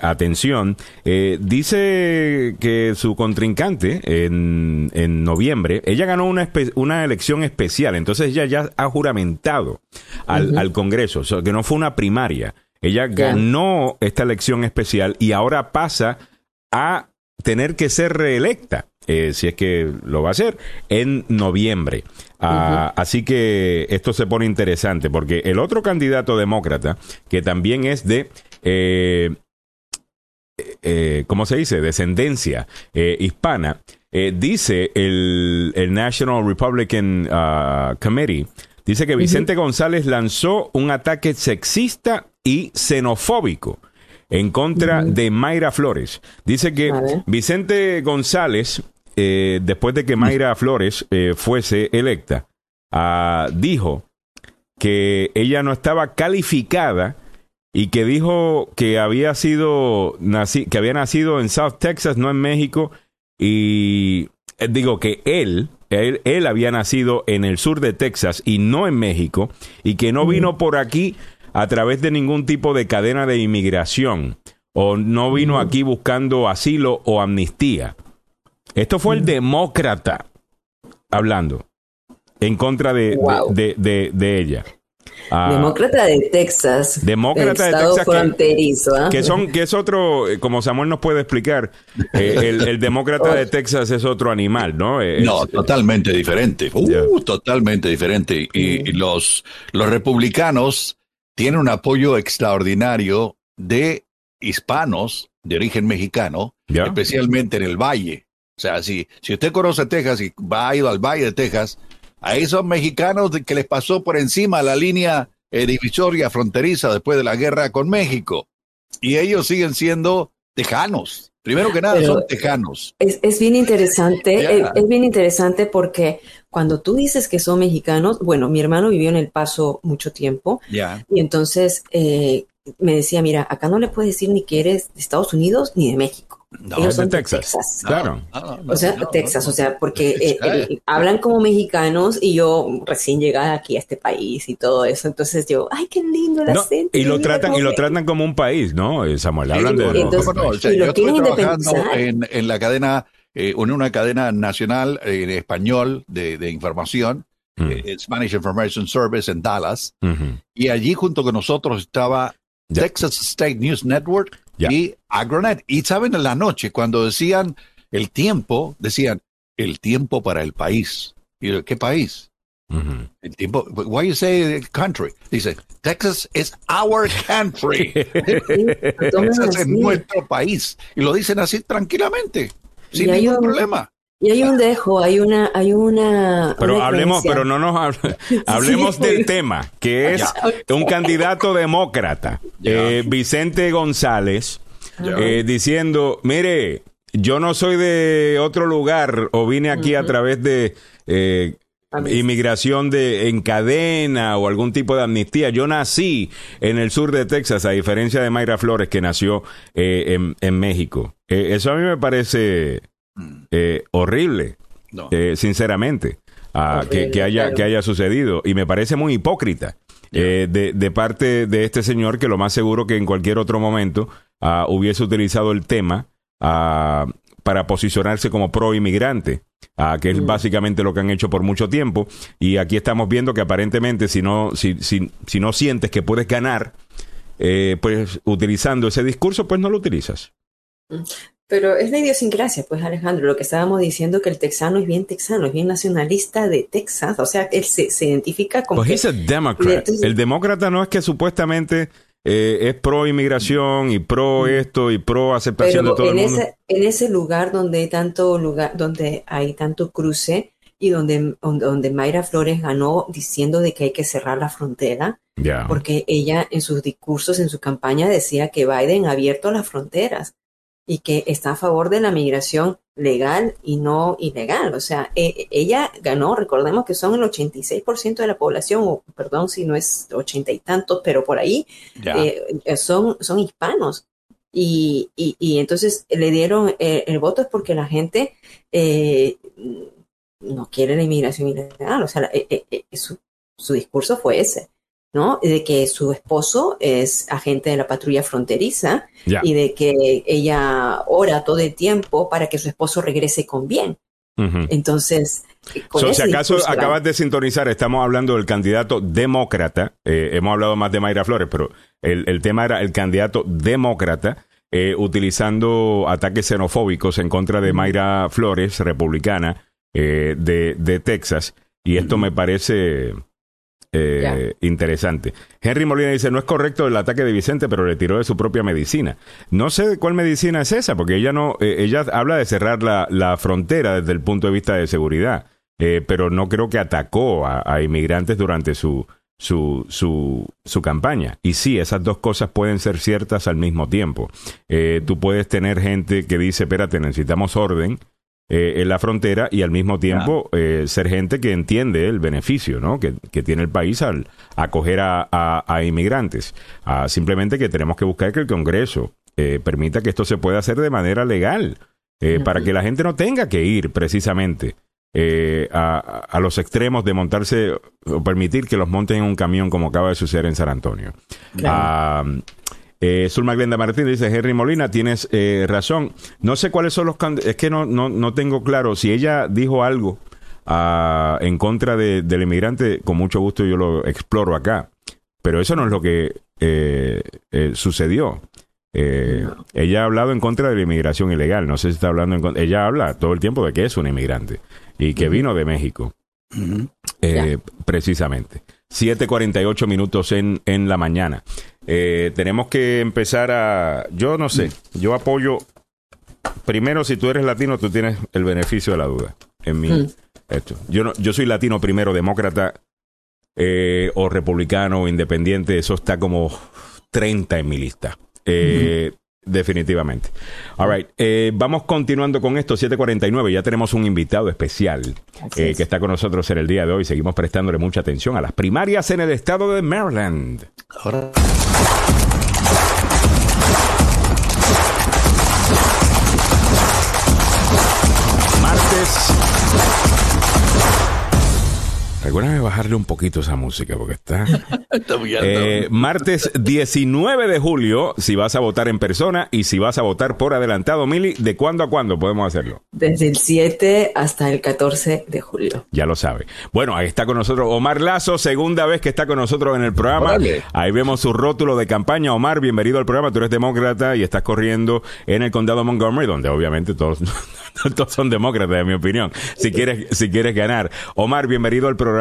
atención, dice que su contrincante en, en noviembre, ella ganó una, una elección especial, entonces ella ya ha juramentado al, al Congreso, o sea, que no fue una primaria. Ella ganó esta elección especial y ahora pasa a tener que ser reelecta, eh, si es que lo va a hacer, en noviembre. Ah, así que esto se pone interesante porque el otro candidato demócrata, que también es de... Eh, eh, ¿cómo se dice? Descendencia hispana, dice el, el, National Republican uh, Committee, dice que Vicente González lanzó un ataque sexista y xenofóbico en contra de Mayra Flores. Dice que Vicente González, eh, después de que Mayra Flores eh, fuese electa, ah, dijo que ella no estaba calificada y que dijo que había sido que había nacido en South Texas, no en México, y eh, digo que él, él, él había nacido en el sur de Texas y no en México, y que no vino por aquí a través de ningún tipo de cadena de inmigración o no vino aquí buscando asilo o amnistía. Esto fue el demócrata hablando en contra de, de, ella. Ah, demócrata de Texas. Demócrata de Texas. Fronterizo, ¿ah? que, son, que es otro, eh, como Samuel nos puede explicar, eh, el, demócrata de Texas es otro animal, ¿no? no, totalmente diferente. Uh, totalmente diferente. Y, los, los republicanos tiene un apoyo extraordinario de hispanos de origen mexicano, especialmente en el Valle. O sea, si, si usted conoce Texas y va a ir al Valle de Texas, a esos mexicanos que les pasó por encima la línea eh, divisoria fronteriza después de la guerra con México. Y ellos siguen siendo tejanos. Primero que nada, son tejanos. Es, bien interesante, es, bien interesante porque cuando tú dices que son mexicanos, bueno, mi hermano vivió en El Paso mucho tiempo y entonces eh, me decía, mira, acá no le puedes decir ni que eres de Estados Unidos ni de México. No, Ellos son de Texas. Claro. o sea, Texas, o sea, porque eh, eh, hablan como mexicanos y yo recién llegada aquí a este país y todo eso. Entonces yo, ay, qué lindo el acento. Y lo tratan, y lo tratan como un país, ¿no? Samuel, hablan de. Entonces, yo estoy trabajando en, en la cadena eh, en una cadena nacional en español de, información, mm. eh, Spanish Information Service en Dallas, y allí junto con nosotros estaba Texas State News Network y Agronet. Y saben, en la noche, cuando decían el tiempo, decían el tiempo para el país. ¿Y qué país? El tiempo, why you say country? Dice, Texas is our country. Texas es nuestro país. Y lo dicen así tranquilamente sin ningún problema. Y hay un dejo, hay una, hay una. Pero hablemos, pero no nos hablemos del tema, que es un candidato demócrata, eh, Vicente González, eh, diciendo, mire, yo no soy de otro lugar o vine aquí a través de eh, inmigración de en cadena o algún tipo de amnistía. Yo nací en el sur de Texas, a diferencia de Mayra Flores que nació en, en México. Eh, eso a mí me parece. Eh, horrible, eh, sinceramente, ah, que, haya, que haya sucedido. Y me parece muy hipócrita de, parte de este señor que lo más seguro que en cualquier otro momento ah, hubiese utilizado el tema ah, para posicionarse como pro inmigrante. que es mm. básicamente lo que han hecho por mucho tiempo. Y aquí estamos viendo que aparentemente si no, si, si, si no sientes que puedes ganar, pues utilizando ese discurso, pues no lo utilizas. Pero es la idiosincrasia, pues Alejandro, lo que estábamos diciendo que el texano es bien texano, es bien nacionalista de Texas, o sea, él se, identifica como... Pues el demócrata no es que supuestamente eh, es pro inmigración y pro mm. esto y pro aceptación de todo en el mundo. Ese, en ese lugar donde hay tanto lugar, donde hay tanto cruce y donde, donde Mayra Flores ganó diciendo de que hay que cerrar la frontera, porque ella en sus discursos, en su campaña decía que Biden ha abierto las fronteras y que está a favor de la migración legal y no ilegal. O sea, e, ella ganó, recordemos que son el 86% de la población, o perdón si no es ochenta y tantos, pero por ahí eh, son, son hispanos. Y, y, entonces le dieron eh, el voto es porque la gente eh, no quiere la inmigración ilegal. O sea, su, su discurso fue ese. ¿No? De que su esposo es agente de la patrulla fronteriza y de que ella ora todo el tiempo para que su esposo regrese con bien. Entonces, si acaso acabas de sintonizar, estamos hablando del candidato demócrata, eh, hemos hablado más de Mayra Flores, pero el, tema era el candidato demócrata eh, utilizando ataques xenofóbicos en contra de Mayra Flores, republicana eh, de, de Texas, y esto me parece eh, interesante. Henry Molina dice, no es correcto el ataque de Vicente, pero le tiró de su propia medicina. No sé de cuál medicina es esa, porque ella no, eh, ella habla de cerrar la, la, frontera desde el punto de vista de seguridad, eh, pero no creo que atacó a, inmigrantes durante su, su, su, su, campaña. Y sí, esas dos cosas pueden ser ciertas al mismo tiempo. tú puedes tener gente que dice, espérate, necesitamos orden, eh, en la frontera y al mismo tiempo eh, ser gente que entiende el beneficio ¿no? que, tiene el país al acoger a, a, inmigrantes. Ah, simplemente que tenemos que buscar que el Congreso eh, permita que esto se pueda hacer de manera legal, para que la gente no tenga que ir precisamente a, a, los extremos de montarse o permitir que los monten en un camión como acaba de suceder en San Antonio. Ah, eh, Zulma Glenda Martín dice, Henry Molina, tienes eh, razón. No sé cuáles son los es que no, no, no tengo claro si ella dijo algo ah, en contra de, del inmigrante, con mucho gusto yo lo exploro acá. Pero eso no es lo que eh, eh sucedió. Eh, ella ha hablado en contra de la inmigración ilegal. No sé si está hablando en contra. Ella habla todo el tiempo de que es un inmigrante y que vino de México. precisamente. 7.48 minutos en, en la mañana. Eh, tenemos que empezar a... Yo no sé, yo apoyo... Primero, si tú eres latino, tú tienes el beneficio de la duda. En mi... Mm. Esto. Yo, no, yo soy latino primero, demócrata eh, o republicano o independiente. Eso está como 30 en mi lista. Eh, Definitivamente. All right. Eh, vamos continuando con esto, 749. Ya tenemos un invitado especial eh, que está con nosotros en el día de hoy. Seguimos prestándole mucha atención a las primarias en el estado de Maryland. Ahora. Recuérdame bajarle un poquito esa música porque está. eh, martes 19 de julio, si vas a votar en persona y si vas a votar por adelantado, Mili, ¿de cuándo a cuándo podemos hacerlo? Desde el 7 hasta el 14 de julio. Ya lo sabe. Bueno, ahí está con nosotros Omar Lazo, segunda vez que está con nosotros en el programa. Ahí vemos su rótulo de campaña. Omar, bienvenido al programa. Tú eres demócrata y estás corriendo en el condado de Montgomery, donde obviamente todos, todos son demócratas, en mi opinión. Si quieres, si quieres ganar. Omar, bienvenido al programa.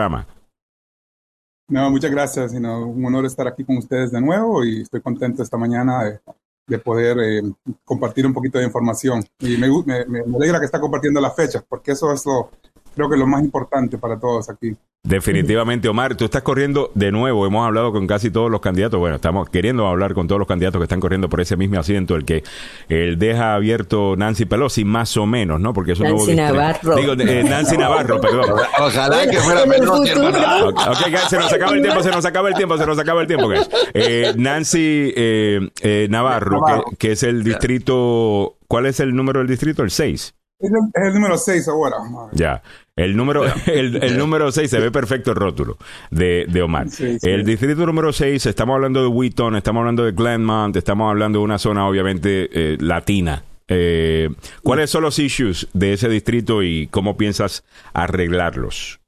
No, muchas gracias. Sino un honor estar aquí con ustedes de nuevo y estoy contento esta mañana de, poder eh, compartir un poquito de información. Y me, me, me, alegra que está compartiendo las fechas, porque eso es lo, creo que lo más importante para todos aquí. Definitivamente, Omar, tú estás corriendo de nuevo. Hemos hablado con casi todos los candidatos. Bueno, estamos queriendo hablar con todos los candidatos que están corriendo por ese mismo asiento, el que el deja abierto Nancy Pelosi, más o menos, ¿no? Porque es un Nancy Navarro. Digo, eh, Nancy Navarro, perdón. Ojalá que fuera menos Ok, se nos acaba el tiempo, se nos acaba el tiempo, se nos acaba el tiempo, eh, Nancy eh, Navarro, que, que, es el distrito. ¿Cuál es el número del distrito? El 6. Es el, número 6 ahora. Ya. El número, el, número 6 se ve perfecto el rótulo de, de Omar. El distrito número 6, estamos hablando de Wheaton, estamos hablando de Glenmont, estamos hablando de una zona obviamente eh, latina. Eh, ¿Cuáles son los issues de ese distrito y cómo piensas arreglarlos?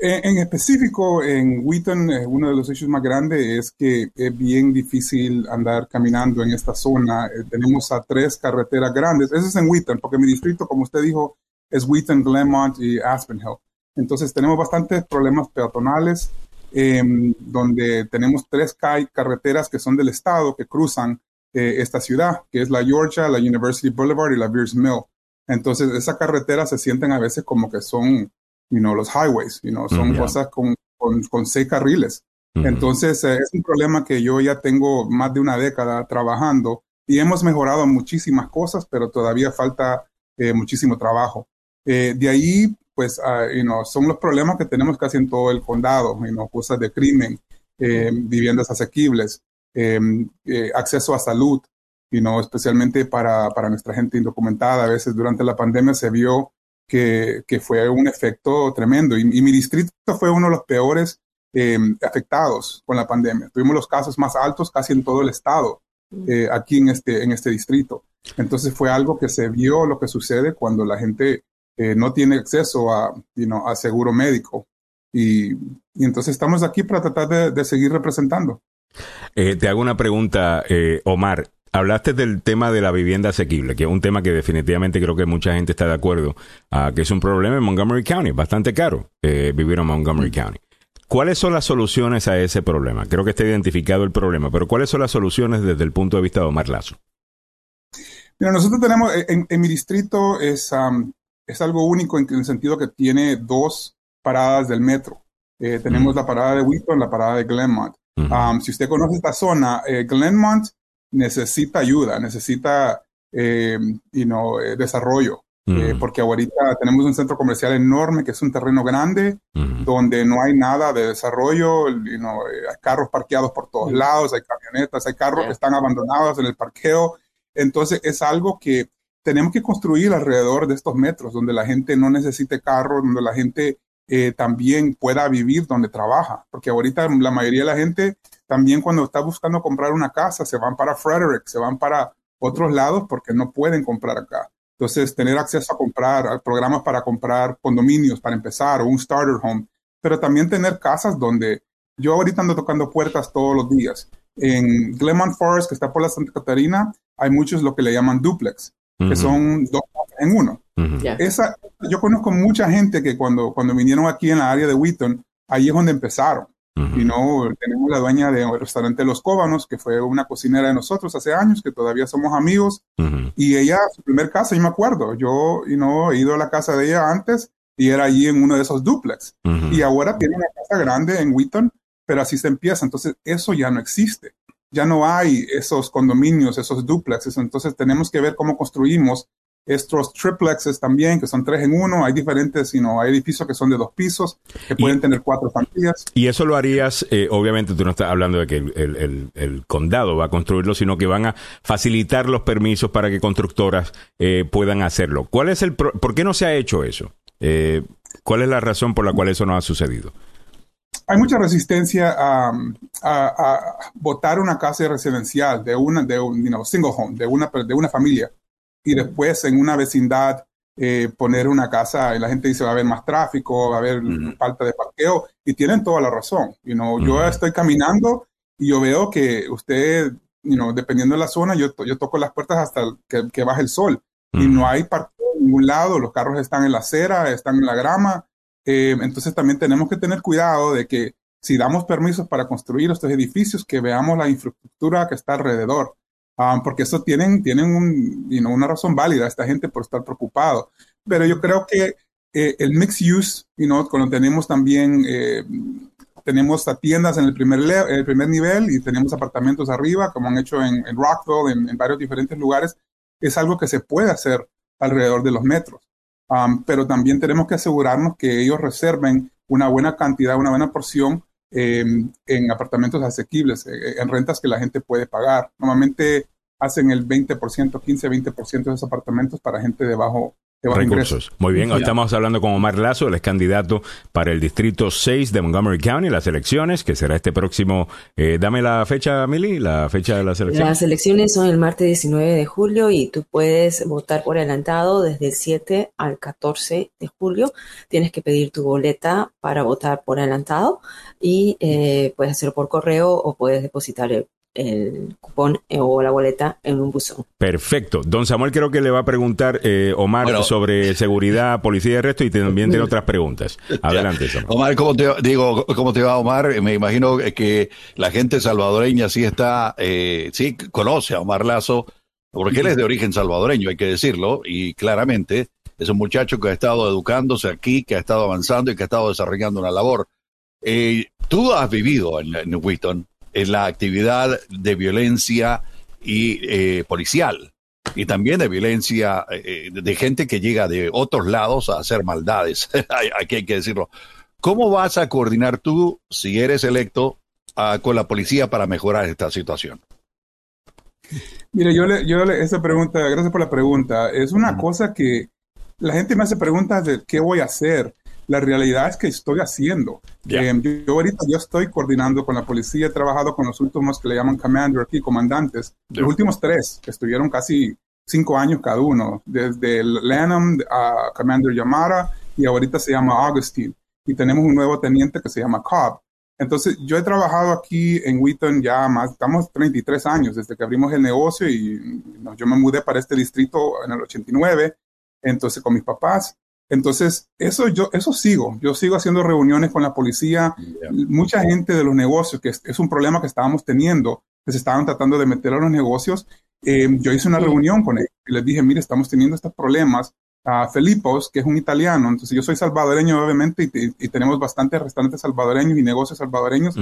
En, específico, en Wheaton, eh, uno de los issues más grandes es que es bien difícil andar caminando en esta zona. Eh, tenemos a tres carreteras grandes. Eso es en Wheaton, porque mi distrito, como usted dijo, es Wheaton, Glenmont y Aspen Hill. Entonces tenemos bastantes problemas peatonales, em, donde tenemos tres carreteras que son del estado que cruzan eh, esta ciudad, que es la Georgia, la University Boulevard y la Beers Mill. Entonces esas carreteras se sienten a veces como que son you know, los highways, you know, son cosas con, con, seis carriles. Entonces, eh, es un problema que yo ya tengo más de una década trabajando y hemos mejorado muchísimas cosas, pero todavía falta eh, muchísimo trabajo. Eh, de ahí, pues, uh, you know, son los problemas que tenemos casi en todo el condado, you know, cosas de crimen, viviendas asequibles, em, eh, acceso a salud, y no especialmente para, para, nuestra gente indocumentada. A veces durante la pandemia se vio que, que fue un efecto tremendo y, mi distrito fue uno de los peores em, afectados con la pandemia. Tuvimos los casos más altos casi en todo el estado eh, aquí en este, en este distrito. Entonces fue algo que se vio lo que sucede cuando la gente eh, no tiene acceso a, a seguro médico. Y, y, entonces estamos aquí para tratar de, seguir representando. Eh, te hago una pregunta, Omar. Hablaste del tema de la vivienda asequible, que es un tema que definitivamente creo que mucha gente está de acuerdo, uh, que es un problema en Montgomery County, bastante caro vivir en Montgomery County. ¿Cuáles son las soluciones a ese problema? Creo que está identificado el problema, pero ¿cuáles son las soluciones desde el punto de vista de Omar Lazo? Mira, nosotros tenemos, en, mi distrito es, es algo único en, el sentido que tiene dos paradas del metro. Eh, tenemos la parada de Wheaton, la parada de Glenmont. si usted conoce esta zona, eh, Glenmont necesita ayuda, necesita eh, eh desarrollo. Eh, porque ahorita tenemos un centro comercial enorme que es un terreno grande, donde no hay nada de desarrollo, you hay carros parqueados por todos lados, hay camionetas, hay carros que están abandonados en el parqueo. Entonces es algo que tenemos que construir alrededor de estos metros, donde la gente no necesite carro, donde la gente eh, también pueda vivir donde trabaja, porque ahorita la mayoría de la gente también cuando está buscando comprar una casa se van para Frederick, se van para otros lados porque no pueden comprar acá. Entonces, tener acceso a comprar, programas para comprar condominios para empezar o un starter home, pero también tener casas donde yo ahorita ando tocando puertas todos los días. En Glenmont Forest, que está por la Santa Catarina, hay muchos lo que le llaman duplex, que son dos en uno. Esa, yo conozco mucha gente que cuando, cuando vinieron aquí en la área de Wheaton, ahí es donde empezaron. Y no, tenemos la dueña del restaurante Los Cóbanos, que fue una cocinera de nosotros hace años, que todavía somos amigos. Y ella, su primer casa, yo me acuerdo, yo y no he ido a la casa de ella antes y era allí en uno de esos duplex. Y ahora tiene una casa grande en Wheaton, pero así se empieza. Entonces, eso ya no existe. Ya no hay esos condominios, esos duplexes. Entonces, tenemos que ver cómo construimos estos triplexes también, que son tres en uno, hay diferentes, sino hay edificios que son de dos pisos, que pueden tener cuatro familias. Y eso lo harías, eh, obviamente tú no estás hablando de que el, condado va a construirlo, sino que van a facilitar los permisos para que constructoras eh, puedan hacerlo. ¿Cuál es el ¿Por qué no se ha hecho eso? Eh, ¿Cuál es la razón por la cual eso no ha sucedido? Hay mucha resistencia a, a, votar una casa residencial de una de un single home, de una, de una familia y después en una vecindad eh, poner una casa y la gente dice va a haber más tráfico, va a haber falta de parqueo y tienen toda la razón. You know, Yo estoy caminando y yo veo que usted, you know, dependiendo de la zona, yo, yo toco las puertas hasta que, que baje el sol y no hay parqueo en ningún lado, los carros están en la acera, están en la grama. Eh, entonces también tenemos que tener cuidado de que si damos permisos para construir estos edificios, que veamos la infraestructura que está alrededor. Ah, porque eso tienen, tienen un, una razón válida esta gente por estar preocupado. Pero yo creo que eh, el mixed use, you know, cuando tenemos también, eh, tenemos tiendas en el primer, el primer nivel y tenemos apartamentos arriba, como han hecho en, Rockville, en, varios diferentes lugares, es algo que se puede hacer alrededor de los metros. Um, pero también tenemos que asegurarnos que ellos reserven una buena cantidad, una buena porción Em, en apartamentos asequibles, eh, en rentas que la gente puede pagar. Normalmente hacen el 20%, 15-20% de esos apartamentos para gente de bajo, recursos. Muy bien, hoy estamos hablando con Omar Lazo, el es candidato para el distrito 6 de Montgomery County, las elecciones, que será este próximo. Eh, dame la fecha, Mili, la fecha de las elecciones. Las elecciones son el martes 19 de julio y tú puedes votar por adelantado desde el 7 al 14 de julio. Tienes que pedir tu boleta para votar por adelantado y eh, puedes hacerlo por correo o puedes depositar el el cupón eh, o la boleta en un buzón. Perfecto. Don Samuel creo que le va a preguntar eh, Omar sobre seguridad, policía y el resto y también tiene otras preguntas. Adelante, Samuel. Omar, ¿cómo te, digo, ¿cómo te va, Omar? Me imagino que la gente salvadoreña sí está, eh, sí conoce a Omar Lazo, porque él es de origen salvadoreño, hay que decirlo, y claramente es un muchacho que ha estado educándose aquí, que ha estado avanzando y que ha estado desarrollando una labor. tú has vivido en, en Wheaton, en la actividad de violencia y eh, policial y también de violencia eh, de gente que llega de otros lados a hacer maldades. Aquí hay que decirlo. ¿Cómo vas a coordinar tú, si eres electo, ah, con la policía para mejorar esta situación? Mire, yo le, yo le, esa pregunta, gracias por la pregunta. Es una cosa que la gente me hace preguntas de qué voy a hacer. La realidad es que estoy haciendo. Eh, yo, ahorita yo estoy coordinando con la policía, he trabajado con los últimos que le llaman commander aquí, comandantes. Los últimos tres, que estuvieron casi cinco años cada uno, desde Lanham a Commander Yamara y ahorita se llama Augustine. Y tenemos un nuevo teniente que se llama Cobb. Entonces, yo he trabajado aquí en Wheaton ya más, estamos 33 años desde que abrimos el negocio y yo me mudé para este distrito en el 89, entonces con mis papás. Entonces, eso yo, eso sigo. Yo sigo haciendo reuniones con la policía. Mucha gente de los negocios, que es, un problema que estábamos teniendo, que se estaban tratando de meter a los negocios. Eh, yo hice una reunión con ellos y les dije, mire, estamos teniendo estos problemas a Felipos, que es un italiano. Entonces yo soy salvadoreño, obviamente, y, tenemos bastantes restaurantes salvadoreños y negocios salvadoreños,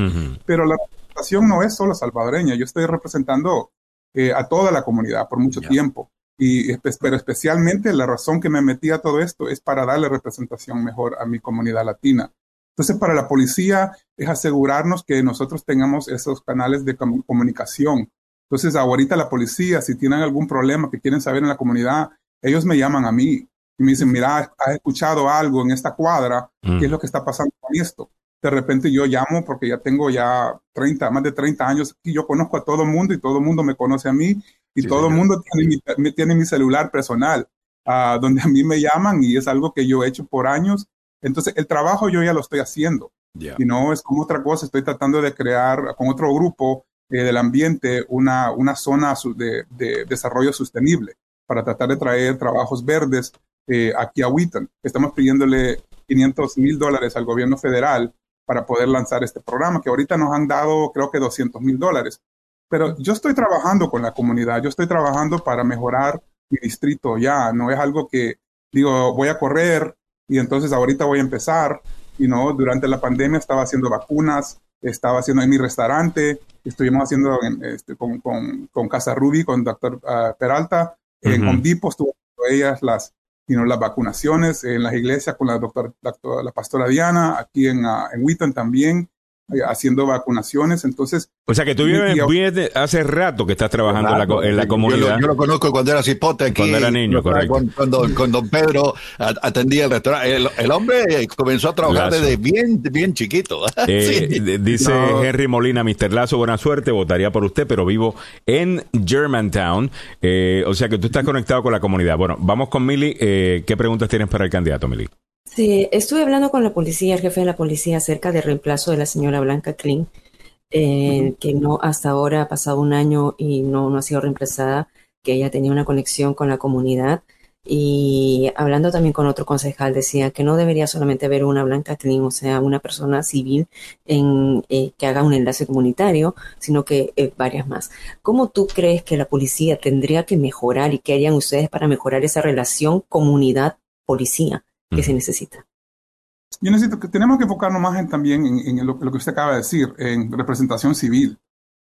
pero la representación no es solo salvadoreña. Yo estoy representando eh, a toda la comunidad por mucho tiempo. Y, pero especialmente la razón que me metí a todo esto es para darle representación mejor a mi comunidad latina. Entonces, para la policía es asegurarnos que nosotros tengamos esos canales de comunicación. Entonces, ahorita la policía, si tienen algún problema que quieren saber en la comunidad, ellos me llaman a mí y me dicen, mira, has escuchado algo en esta cuadra, ¿qué es mm. lo que está pasando con esto? De repente yo llamo porque ya tengo ya 30, más de 30 años y yo conozco a todo el mundo y todo el mundo me conoce a mí y todo el mundo tiene mi, tiene mi celular personal, uh, donde a mí me llaman y es algo que yo he hecho por años. Entonces, el trabajo yo ya lo estoy haciendo. Y no es como otra cosa, estoy tratando de crear con otro grupo eh, del ambiente una, una zona de, de desarrollo sostenible para tratar de traer trabajos verdes eh, aquí a Wheaton. Estamos pidiéndole 500 mil dólares al gobierno federal para poder lanzar este programa, que ahorita nos han dado creo que 200 mil dólares. Pero yo estoy trabajando con la comunidad, yo estoy trabajando para mejorar mi distrito ya, no es algo que digo, voy a correr y entonces ahorita voy a empezar. Y no, durante la pandemia estaba haciendo vacunas, estaba haciendo en mi restaurante, estuvimos haciendo este, con, con, con, Casa Ruby, con Doctor ah, Peralta, en Home Depot estuvo ellas las, las vacunaciones, en las iglesias con la doctora, la, pastora Diana, aquí en, uh, en Wheaton también. Eh, haciendo vacunaciones. Entonces. O sea que tú vienes, hace rato que estás trabajando en, la, comunidad. Yo lo, conozco cuando era cipote aquí. Cuando era niño, correcto. Cuando, cuando, don Pedro atendía el restaurante. El, hombre comenzó a trabajar desde bien, bien chiquito. Eh, dice Henry Molina, Mr. Lazo, buena suerte, votaría por usted, pero vivo en Germantown. Eh, o sea que tú estás conectado con la comunidad. Bueno, vamos con Mili. ¿Qué preguntas tienes para el candidato, Mili? Sí, estuve hablando con la policía, el jefe de la policía, acerca del reemplazo de la señora Blanca Klein, eh, que no hasta ahora ha pasado un año y no, no ha sido reemplazada, que ella tenía una conexión con la comunidad. Y hablando también con otro concejal, decía que no debería solamente haber una Blanca Klein, o sea, una persona civil en, eh, que haga un enlace comunitario, sino que eh, varias más. ¿Cómo tú crees que la policía tendría que mejorar y qué harían ustedes para mejorar esa relación comunidad-policía? Que se necesita. Yo necesito que tenemos que enfocarnos más en, también en, lo, que usted acaba de decir, en representación civil,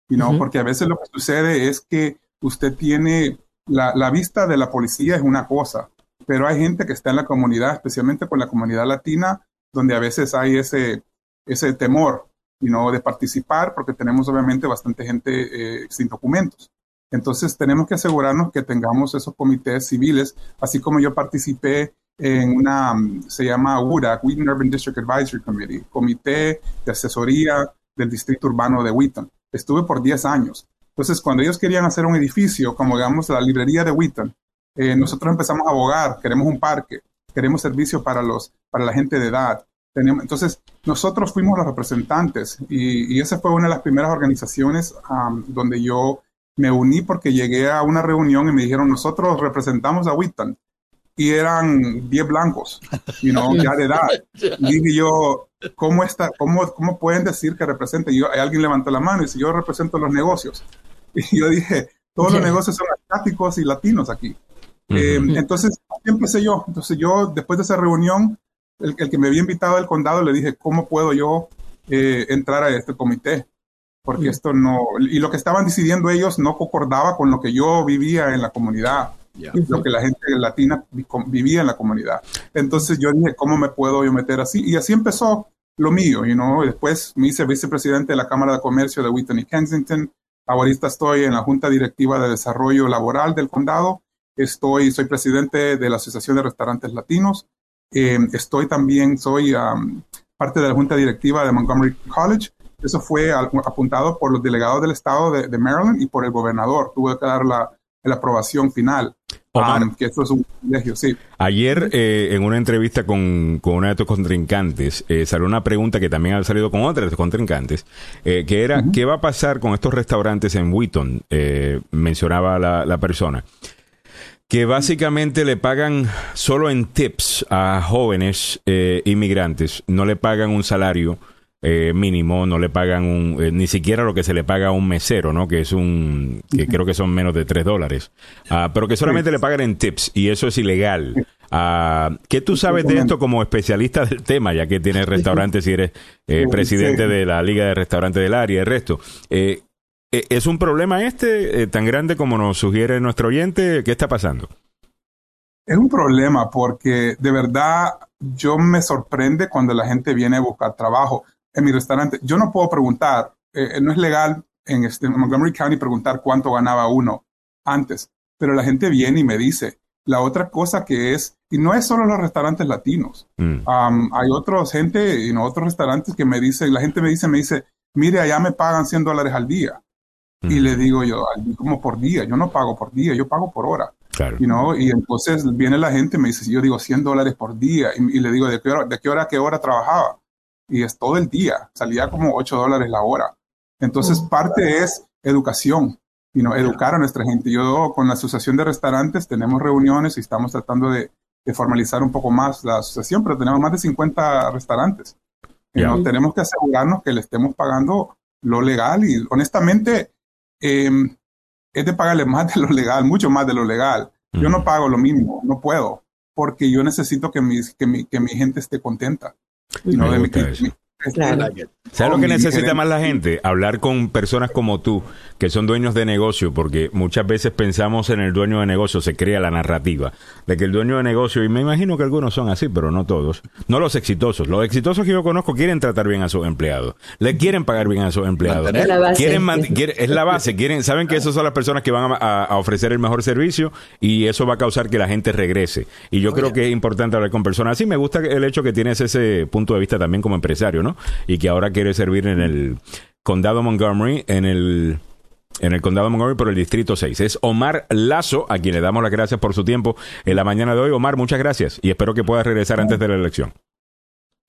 ¿no? porque a veces lo que sucede es que usted tiene la, la, vista de la policía es una cosa, pero hay gente que está en la comunidad, especialmente con la comunidad latina, donde a veces hay ese, ese temor ¿no? de participar, porque tenemos obviamente bastante gente eh, sin documentos. Entonces tenemos que asegurarnos que tengamos esos comités civiles, así como yo participé en una, se llama URA, Wheaton Urban District Advisory Committee, Comité de Asesoría del Distrito Urbano de Wheaton. Estuve por 10 años. Entonces, cuando ellos querían hacer un edificio, como digamos la librería de Wheaton, eh, nosotros empezamos a abogar, queremos un parque, queremos servicio para, los, para la gente de edad. entonces, nosotros fuimos los representantes y, esa fue una de las primeras organizaciones donde yo me uní porque llegué a una reunión y me dijeron, nosotros representamos a Wheaton y eran 10 blancos, you know, ya de edad. Y dije yo, ¿cómo, está, cómo, ¿cómo pueden decir que represente? yo, alguien levantó la mano y dice, yo represento los negocios. Y yo dije, todos los negocios son asiáticos y latinos aquí. Eh, entonces, así empecé yo. Entonces yo, después de esa reunión, el, que me había invitado al condado, le dije, ¿cómo puedo yo eh, entrar a este comité? Porque esto no, y lo que estaban decidiendo ellos no concordaba con lo que yo vivía en la comunidad lo que la gente latina vivía en la comunidad. Entonces yo dije, ¿cómo me puedo yo meter así? Y así empezó. lo mío, you know. Después me hice vicepresidente de la Cámara de Comercio de Wheaton y Kensington. Ahorita estoy en la Junta Directiva de Desarrollo Laboral del condado. Estoy, soy presidente de la Asociación de Restaurantes Latinos. Eh, estoy también, soy um, parte de la Junta Directiva de Montgomery College. Eso fue apuntado por los delegados del estado de, Maryland y por el gobernador. Tuve que dar la, aprobación final. Um, que eso es un privilegio, sí. Ayer, eh, en una entrevista con, con uno de tus contrincantes, eh, salió una pregunta que también ha salido con otros de tus contrincantes, eh, que era, ¿qué va a pasar con estos restaurantes en Wheaton? mencionaba la, la persona que básicamente le pagan solo en tips a jóvenes eh, inmigrantes, no le pagan un salario eh, mínimo, no le pagan un, eh, ni siquiera lo que se le paga a un mesero, ¿no? Que es un, que creo que son menos de tres dólares, ah, pero que solamente le pagan en tips y eso es ilegal. Ah, ¿Qué tú sabes de esto como especialista del tema, ya que tienes restaurantes y eres presidente de la Liga de Restaurantes del área y el resto? Eh, ¿Es un problema este eh, tan grande como nos sugiere nuestro oyente? ¿Qué está pasando? Es un problema porque de verdad yo me sorprende cuando la gente viene a buscar trabajo en mi restaurante. Yo no puedo preguntar, eh, no es legal en, este, Montgomery County preguntar cuánto ganaba uno antes, pero la gente viene y me dice. La otra cosa que es, y no es solo los restaurantes latinos, mm. hay otros gente y no, otros restaurantes que me dicen, la gente me dice, me dice, mire, allá me pagan 100 dólares al día. Y le digo yo, como por día, yo no pago por día, yo pago por hora. Claro. Y entonces viene la gente y me dice, yo digo 100 dólares por día. Y, le digo, ¿de qué, hora, ¿de qué hora a qué hora trabajaba? Y es todo el día, salía como 8 dólares la hora. Entonces parte es educación, y no educar a nuestra gente. Yo con la Asociación de Restaurantes tenemos reuniones y estamos tratando de, formalizar un poco más la asociación, pero tenemos más de 50 restaurantes. Y no, tenemos que asegurarnos que le estemos pagando lo legal y honestamente Em, es de pagarle más de lo legal, mucho más de lo legal. Yo no pago lo mínimo, no puedo, porque yo necesito que mi, que mi, que mi gente esté contenta. Y no de ¿Sabes lo que necesita más la gente? Hablar con personas como tú, que son dueños de negocio, porque muchas veces pensamos en el dueño de negocio, se crea la narrativa de que el dueño de negocio, y me imagino que algunos son así, pero no todos, no los exitosos. Los exitosos que yo conozco quieren tratar bien a sus empleados, le quieren pagar bien a sus empleados. Quieren, es la base, quieren, saben que esas son las personas que van a, ofrecer el mejor servicio y eso va a causar que la gente regrese. Y yo creo que es importante hablar con personas así. Me gusta el hecho que tienes ese punto de vista también como empresario, ¿no? Y que ahora quiere servir en el condado Montgomery, en el en el condado Montgomery por el distrito 6. Es Omar Lazo, a quien le damos las gracias por su tiempo en la mañana de hoy. Omar, muchas gracias y espero que puedas regresar antes de la elección.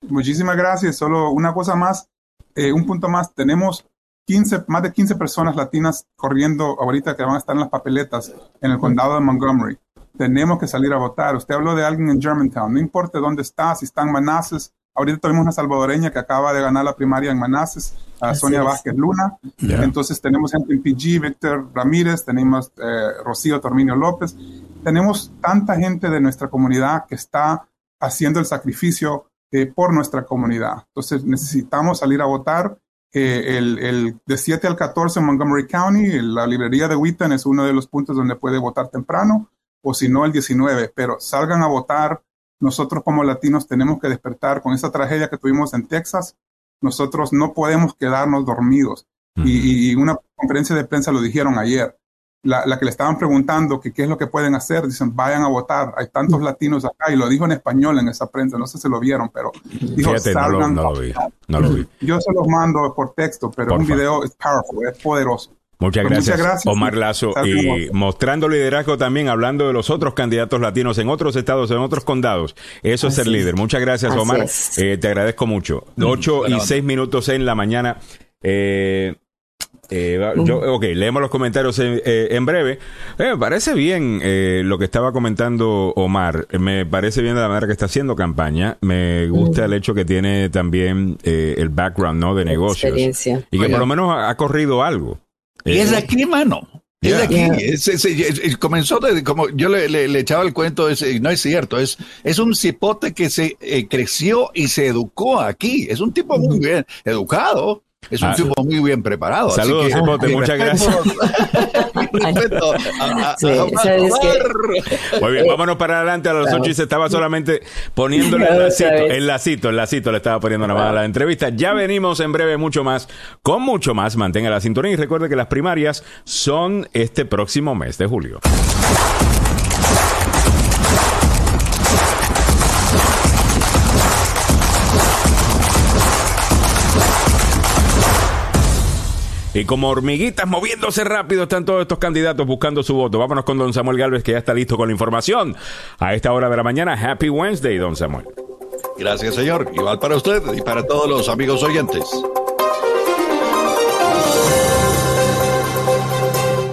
Muchísimas gracias. Solo una cosa más, eh, un punto más. Tenemos 15, más de 15 personas latinas corriendo ahorita que van a estar en las papeletas en el condado de Montgomery. Tenemos que salir a votar. Usted habló de alguien en Germantown. No importa dónde está, si está en Manassas, Ahorita tenemos una salvadoreña que acaba de ganar la primaria en Manassas, a Sonia Vázquez Luna. Entonces tenemos gente en PG, Víctor Ramírez, tenemos eh, Rocío Torminio López. Tenemos tanta gente de nuestra comunidad que está haciendo el sacrificio eh, por nuestra comunidad. Entonces necesitamos salir a votar. Eh, el, el, de 7 al 14 en Montgomery County, la librería de Wheaton es uno de los puntos donde puede votar temprano, o si no el 19, pero salgan a votar nosotros como latinos tenemos que despertar con esa tragedia que tuvimos en Texas. Nosotros no podemos quedarnos dormidos. y, y, una conferencia de prensa lo dijeron ayer. La, que le estaban preguntando que qué es lo que pueden hacer, dicen, vayan a votar. Hay tantos latinos acá y lo dijo en español en esa prensa. No sé si lo vieron, pero dijo, salgan. No lo, vi, Yo se los mando por texto, pero un video es powerful, es poderoso. Muchas gracias, Omar Lazo. Y mostrando liderazgo también, hablando de los otros candidatos latinos en otros estados, en otros condados. Eso es ser líder. Muchas gracias, Omar. Eh, te agradezco mucho. Ocho y seis minutos en la mañana. Eh, eh, ok, leemos los comentarios en, breve. me parece bien lo que estaba comentando Omar. Me parece bien de la manera que está haciendo campaña. Me gusta el hecho que tiene también el background ¿no? de negocios. Y que por lo menos ha corrido algo. Y es de aquí, mano. Es de aquí. comenzó de, como yo le, echaba el cuento, no es cierto, es, es un cipote que se eh, creció y se educó aquí. Es un tipo muy bien educado. Es un ah. tipo muy bien preparado. Saludos, Cipote, muchas gracias. Muy bien, vámonos para adelante a los ocho y se estaba solamente poniéndole el lacito, el lacito, el lacito le estaba poniendo nada más a la entrevista. Ya venimos en breve mucho más, con mucho más. Mantenga la sintonía y recuerde que las primarias son este próximo mes de julio. Y como hormiguitas moviéndose rápido están todos estos candidatos buscando su voto. Vámonos con don Samuel Galvez que ya está listo con la información. A esta hora de la mañana, Happy Wednesday, don Samuel. Gracias, señor. Igual para usted y para todos los amigos oyentes.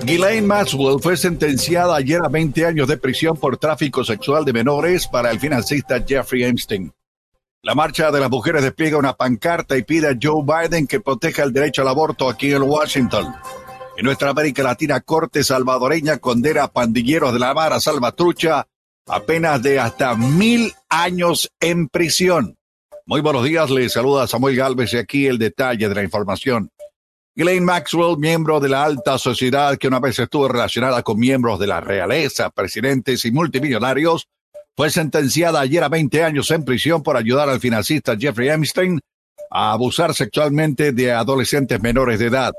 Ghislaine Maxwell fue sentenciada ayer a 20 años de prisión por tráfico sexual de menores para el financista Jeffrey Epstein. La marcha de las mujeres despliega una pancarta y pide a Joe Biden que proteja el derecho al aborto aquí en Washington. En nuestra América Latina, Corte Salvadoreña condena a pandilleros de la Mara Salvatrucha a penas de hasta mil años en prisión. Muy buenos días, le saluda Samuel Galvez y aquí el detalle de la información. Ghislaine Maxwell, miembro de la alta sociedad que una vez estuvo relacionada con miembros de la realeza, presidentes y multimillonarios, fue sentenciada ayer a 20 años en prisión por ayudar al financista Jeffrey Epstein a abusar sexualmente de adolescentes menores de edad.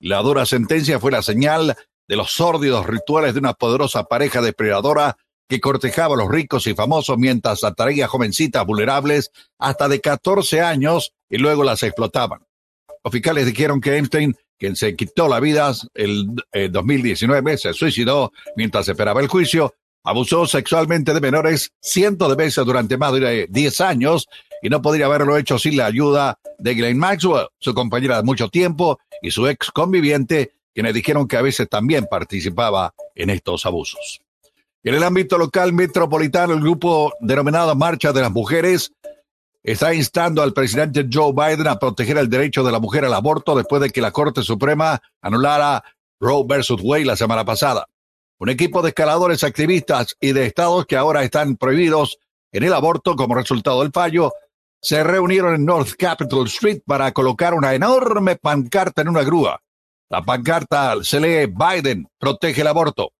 La dura sentencia fue la señal de los sórdidos rituales de una poderosa pareja depredadora que cortejaba a los ricos y famosos mientras atraía jovencitas vulnerables hasta de 14 años y luego las explotaban. Los fiscales dijeron que Epstein, quien se quitó la vida el, el eh, 2019, se suicidó mientras esperaba el juicio, abusó sexualmente de menores cientos de veces durante más de 10 años y no podría haberlo hecho sin la ayuda de Glenn Maxwell, su compañera de mucho tiempo y su ex conviviente, quienes dijeron que a veces también participaba en estos abusos. En el ámbito local metropolitano, el grupo denominado Marcha de las Mujeres está instando al presidente Joe Biden a proteger el derecho de la mujer al aborto después de que la Corte Suprema anulara Roe versus Wade la semana pasada un equipo de escaladores activistas y de estados que ahora están prohibidos en el aborto como resultado del fallo, se reunieron en North Capitol Street para colocar una enorme pancarta en una grúa. La pancarta se lee Biden protege el aborto.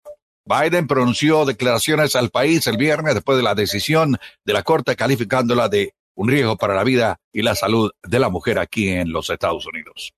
Biden pronunció declaraciones al país el viernes después de la decisión de la Corte calificándola de un riesgo para la vida y la salud de la mujer aquí en los Estados Unidos.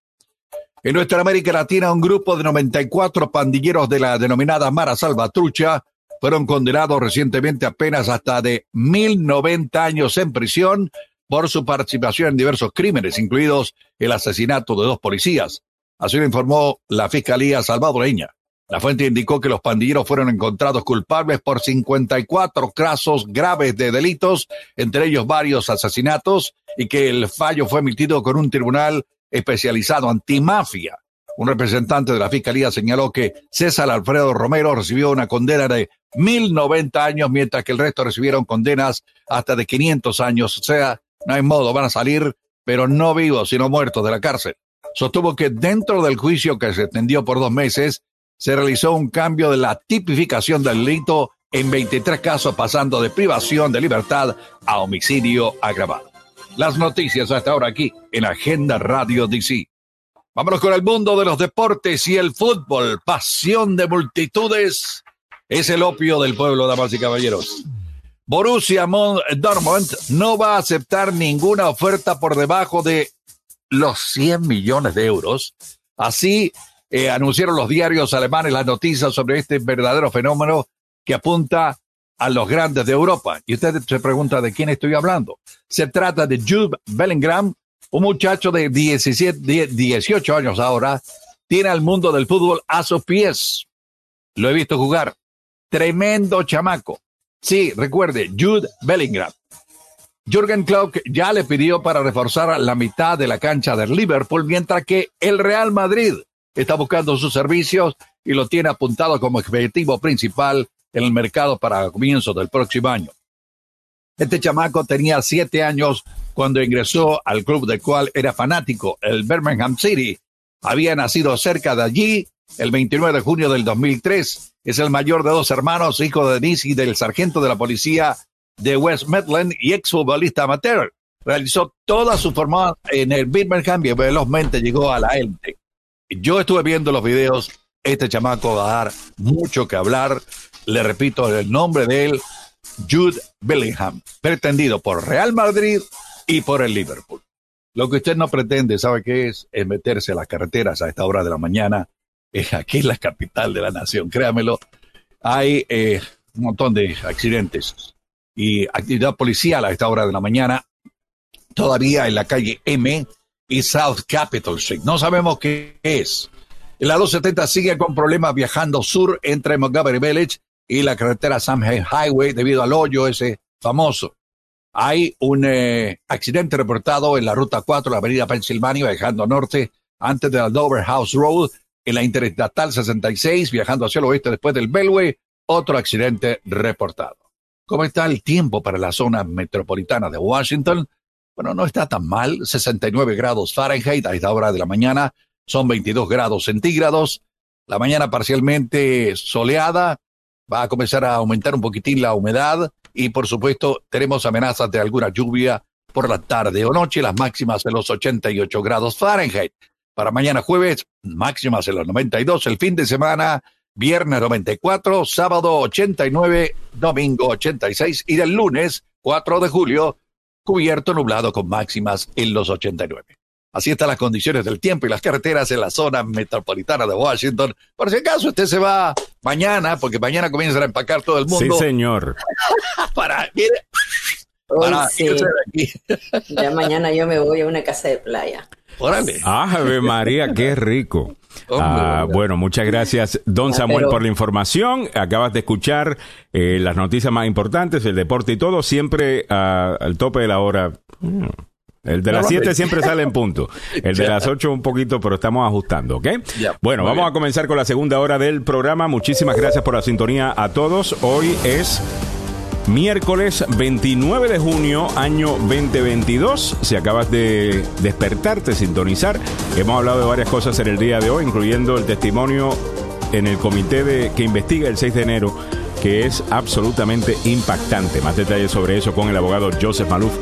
En nuestra América Latina, un grupo de 94 pandilleros de la denominada Mara Salvatrucha fueron condenados recientemente apenas hasta de 1090 años en prisión por su participación en diversos crímenes, incluidos el asesinato de dos policías. Así lo informó la Fiscalía salvadoreña. La fuente indicó que los pandilleros fueron encontrados culpables por 54 casos graves de delitos, entre ellos varios asesinatos, y que el fallo fue emitido con un tribunal especializado antimafia. Un representante de la Fiscalía señaló que César Alfredo Romero recibió una condena de 1090 años, mientras que el resto recibieron condenas hasta de 500 años. O sea, no hay modo, van a salir, pero no vivos, sino muertos de la cárcel. Sostuvo que dentro del juicio que se extendió por dos meses, se realizó un cambio de la tipificación del delito en 23 casos, pasando de privación de libertad a homicidio agravado. Las noticias hasta ahora aquí en Agenda Radio DC. Vámonos con el mundo de los deportes y el fútbol. Pasión de multitudes es el opio del pueblo, damas y caballeros. Borussia Dortmund no va a aceptar ninguna oferta por debajo de los 100 millones de euros. Así eh, anunciaron los diarios alemanes las noticias sobre este verdadero fenómeno que apunta a los grandes de Europa. Y usted se pregunta de quién estoy hablando. Se trata de Jude Bellingham, un muchacho de 17, 18 años ahora, tiene al mundo del fútbol a sus pies. Lo he visto jugar. Tremendo chamaco. Sí, recuerde, Jude Bellingham. Jürgen Klopp ya le pidió para reforzar la mitad de la cancha del Liverpool, mientras que el Real Madrid está buscando sus servicios y lo tiene apuntado como objetivo principal en el mercado para comienzos del próximo año. Este chamaco tenía siete años cuando ingresó al club del cual era fanático, el Birmingham City. Había nacido cerca de allí el 29 de junio del 2003. Es el mayor de dos hermanos, hijo de Denise y del sargento de la policía de West Midland y exfutbolista amateur. Realizó toda su formación en el Birmingham y velozmente llegó a la élite. Yo estuve viendo los videos Este chamaco va a dar mucho que hablar. Le repito el nombre de él, Jude Bellingham, pretendido por Real Madrid y por el Liverpool. Lo que usted no pretende, ¿sabe qué es? Es meterse a las carreteras a esta hora de la mañana. aquí en la capital de la nación, créamelo. Hay eh, un montón de accidentes y actividad policial a esta hora de la mañana. Todavía en la calle M y South Capitol Street. No sabemos qué es. La 270 sigue con problemas viajando sur entre Montgomery Village y la carretera Sam Highway debido al hoyo ese famoso. Hay un eh, accidente reportado en la ruta 4, la avenida Pennsylvania, viajando norte antes de la Dover House Road, en la interestatal 66, viajando hacia el oeste después del Belway, otro accidente reportado. ¿Cómo está el tiempo para la zona metropolitana de Washington? Bueno, no está tan mal, 69 grados Fahrenheit a esta hora de la mañana, son 22 grados centígrados. La mañana parcialmente soleada, va a comenzar a aumentar un poquitín la humedad y por supuesto tenemos amenazas de alguna lluvia por la tarde o noche, las máximas en los 88 grados Fahrenheit. Para mañana jueves, máximas en los 92, el fin de semana, viernes 94, sábado 89, domingo 86 y del lunes 4 de julio cubierto nublado con máximas en los 89. Así están las condiciones del tiempo y las carreteras en la zona metropolitana de Washington. Por si acaso usted se va mañana, porque mañana comienza a empacar todo el mundo. Sí, señor. para, mire, para ya mañana yo me voy a una casa de playa. Órale. Ave María, qué rico. Ah, bueno, muchas gracias, don ah, Samuel, por la información. Acabas de escuchar eh, las noticias más importantes, el deporte y todo, siempre ah, al tope de la hora. Mm. El de las 7 siempre sale en punto. El de las 8 un poquito, pero estamos ajustando, ¿ok? bueno, vamos a comenzar con la segunda hora del programa. Muchísimas gracias por la sintonía a todos. Hoy es Miércoles 29 de junio, año 2022. Si acabas de despertarte, sintonizar, hemos hablado de varias cosas en el día de hoy, incluyendo el testimonio en el comité de, que investiga el 6 de enero, que es absolutamente impactante. Más detalles sobre eso con el abogado Joseph Maluf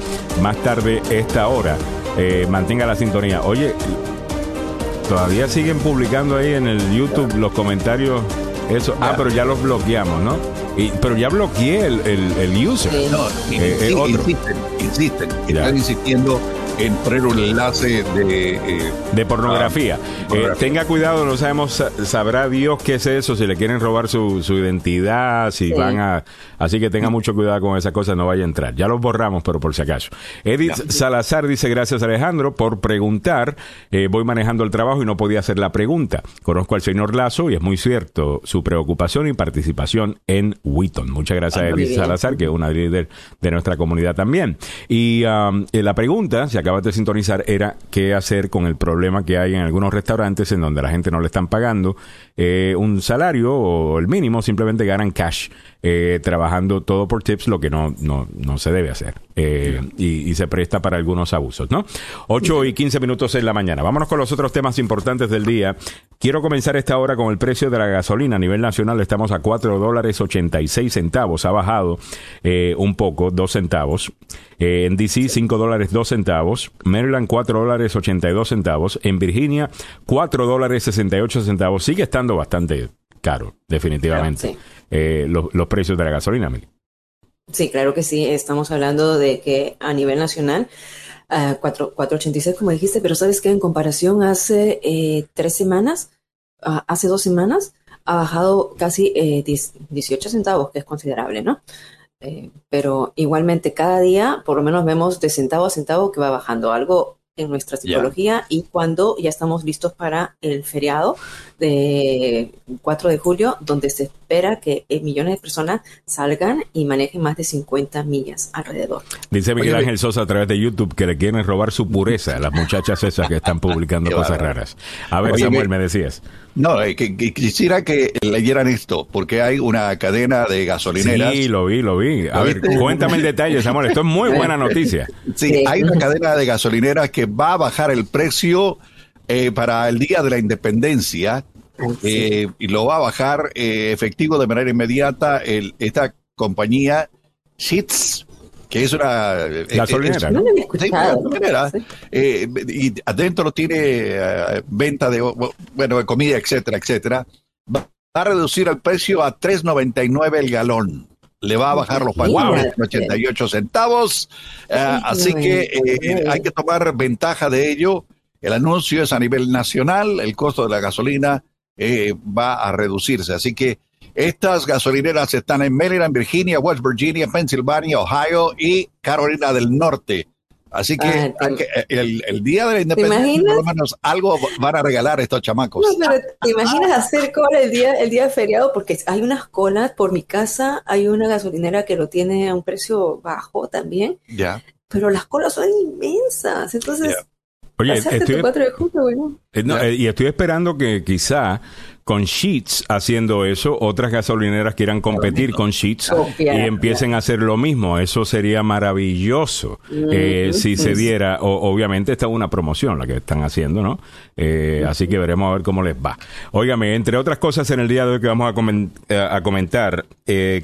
más tarde esta hora. Eh, mantenga la sintonía. Oye, todavía siguen publicando ahí en el YouTube los comentarios. Eso, ah, pero ya los bloqueamos, ¿no? pero ya bloqueé el, el, user. No, eh, eh, insisten, insisten, están insistiendo en poner un enlace de... Eh, de pornografía. Eh, tenga cuidado, no sabemos, sabrá Dios qué es eso, si le quieren robar su, su identidad, si van a... Así que tenga mucho cuidado con esas cosas, no vaya a entrar. Ya los borramos, pero por si acaso. Edith Salazar dice, gracias Alejandro por preguntar. Eh, voy manejando el trabajo y no podía hacer la pregunta. Conozco al señor Lazo y es muy cierto su preocupación y participación en Wheaton. Muchas gracias, Edith Salazar, que es una líder de nuestra comunidad también. Y um, la pregunta, si acabas de sintonizar era qué hacer con el problema que hay en algunos restaurantes en donde la gente no le están pagando eh, un salario o el mínimo, simplemente ganan cash eh, trabajando todo por tips, lo que no, no, no se debe hacer. Eh, y, se presta para algunos abusos, ¿no? 8 y 15 minutos en la mañana. Vámonos con los otros temas importantes del día. Quiero comenzar esta hora con el precio de la gasolina. A nivel nacional estamos a 4 dólares 86 centavos. Ha bajado un poco, 2 centavos. en DC, 5 dólares 2 centavos. Maryland, 4 dólares 82 centavos. En Virginia, 4 dólares 68 centavos. Sigue estando bastante caro, definitivamente, eh, los, precios de la gasolina. Sí, claro que sí. Estamos hablando de que a nivel nacional, 4.86, como dijiste, pero sabes que en comparación hace eh, tres semanas, hace dos semanas, ha bajado casi 18 eh, centavos, que es considerable, ¿no? pero igualmente cada día, por lo menos vemos de centavo a centavo que va bajando, algo en nuestra psicología y cuando ya estamos listos para el feriado de 4 de julio, donde se espera que eh, millones de personas salgan y manejen más de 50 millas alrededor. Dice Miguel Ángel Sosa a través de YouTube que le quieren robar su pureza a las muchachas esas que están publicando cosas raras. A ver, Samuel, me decías. No, eh, que, quisiera que leyeran esto, porque hay una cadena de gasolineras. Sí, lo vi, lo vi. A ver, cuéntame el detalle, Samuel. Esto es muy buena noticia. Sí, hay una cadena de gasolineras que va a bajar el precio eh, para el Día de la Independencia eh, y lo va a bajar efectivo de manera inmediata el, esta compañía Sheets que es una gasolinera. y adentro tiene venta de bueno de comida, etcétera, etcétera. va a reducir el precio a 3.99 el galón. Le va a bajar los pantalones 88 centavos. Eh, así que eh, hay que tomar ventaja de ello. El anuncio es a nivel nacional. El costo de la gasolina eh, va a reducirse. Así que estas gasolineras están en Maryland, Virginia, West Virginia, Pennsylvania, Ohio y Carolina del Norte. Así que, ah, el, día de la independencia, por lo menos algo van a regalar estos chamacos. No, pero ¿te imaginas hacer cola el día, el día de feriado? Porque hay unas colas por mi casa, hay una gasolinera que lo tiene a un precio bajo también. Ya. Pero las colas son inmensas. Entonces, Oye, estoy, 4 de junio, eh, eh, y estoy esperando que quizá con Sheets haciendo eso, otras gasolineras quieran competir con Sheets y empiecen a hacer lo mismo. Eso sería maravilloso eh, si se diera. obviamente esta es una promoción la que están haciendo, ¿no? Eh, así que veremos a ver cómo les va. Óigame, entre otras cosas en el día de hoy que vamos a, eh, a comentar,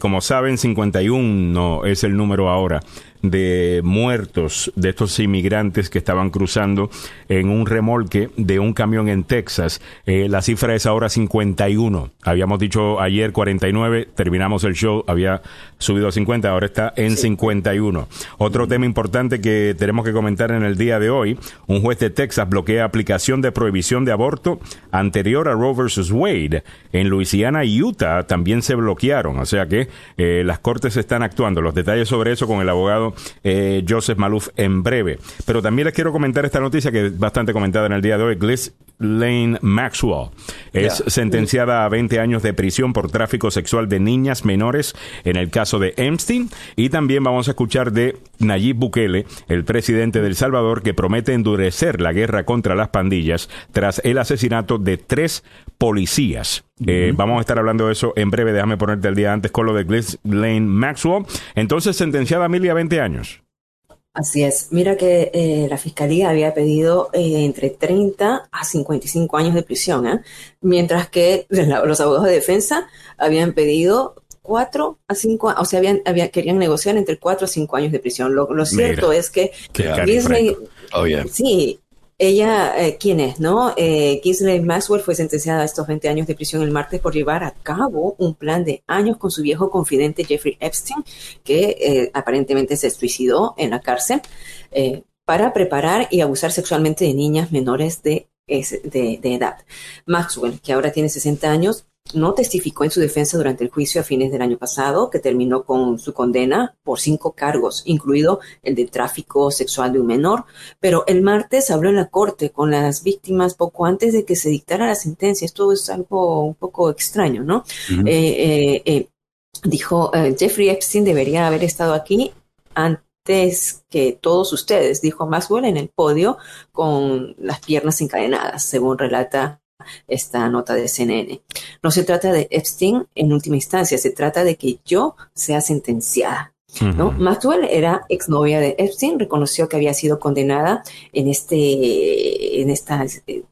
como saben, 51 es el número ahora de muertos de estos inmigrantes que estaban cruzando en un remolque de un camión en Texas. Eh, la cifra es ahora 51. Habíamos dicho ayer 49, terminamos el show, había subido a 50, ahora está en 51. Otro tema importante que tenemos que comentar en el día de hoy, un juez de Texas bloquea aplicación de prohibición de aborto anterior a Roe versus Wade. En Luisiana y Utah también se bloquearon, o sea que eh, las cortes están actuando. Los detalles sobre eso con el abogado eh, Joseph Maluf en breve. Pero también les quiero comentar esta noticia que es bastante comentada en el día de hoy. Gliss Lane Maxwell es sentenciada a 20 años de prisión por tráfico sexual de niñas menores en el caso de Epstein. Y también vamos a escuchar de Nayib Bukele, el presidente del Salvador, que promete endurecer la guerra contra las pandillas tras el asesinato de tres policías. Eh, vamos a estar hablando de eso en breve. Déjame ponerte el día antes con lo de Lane Maxwell. Entonces, sentenciada a mil y a 20 años. Así es. Mira que eh, la fiscalía había pedido eh, entre 30 a 55 años de prisión, mientras que los abogados de defensa habían pedido 4 a 5, o sea, habían, querían negociar entre 4 a 5 años de prisión. Lo, cierto es que Disney, oh, sí, ella, eh, ¿quién es? ¿No? Eh, Maxwell fue sentenciada a estos 20 años de prisión el martes por llevar a cabo un plan de años con su viejo confidente Jeffrey Epstein, que eh, aparentemente se suicidó en la cárcel, eh, para preparar y abusar sexualmente de niñas menores de, de, de edad. Maxwell, que ahora tiene 60 años, no testificó en su defensa durante el juicio a fines del año pasado, que terminó con su condena por cinco cargos, incluido el de tráfico sexual de un menor, pero el martes habló en la corte con las víctimas poco antes de que se dictara la sentencia. Esto es algo un poco extraño, ¿no? Eh, eh, eh, dijo, Jeffrey Epstein debería haber estado aquí antes que todos ustedes, dijo Maxwell en el podio con las piernas encadenadas, según relata esta nota de CNN. No se trata de Epstein en última instancia, se trata de que yo sea sentenciada. ¿no? Maxwell era exnovia de Epstein, reconoció que había sido condenada en este, en esta eh,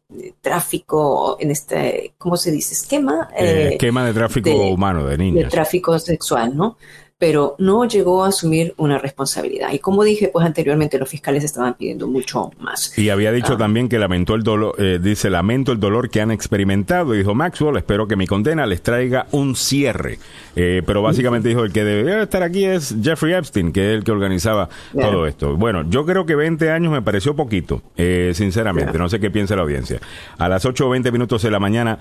tráfico, en este, ¿cómo se dice? Esquema. Eh, esquema de tráfico humano de niños. De tráfico sexual, ¿no? Pero no llegó a asumir una responsabilidad. Y como dije, pues anteriormente los fiscales estaban pidiendo mucho más. Y había dicho ah. también que lamentó el dolor, eh, dice, lamento el dolor que han experimentado. dijo Maxwell, espero que mi condena les traiga un cierre. Eh, pero básicamente dijo, el que debería estar aquí es Jeffrey Epstein, que es el que organizaba todo esto. Bueno, yo creo que 20 años me pareció poquito, eh, sinceramente. No sé qué piensa la audiencia. A las 8 o 20 minutos de la mañana,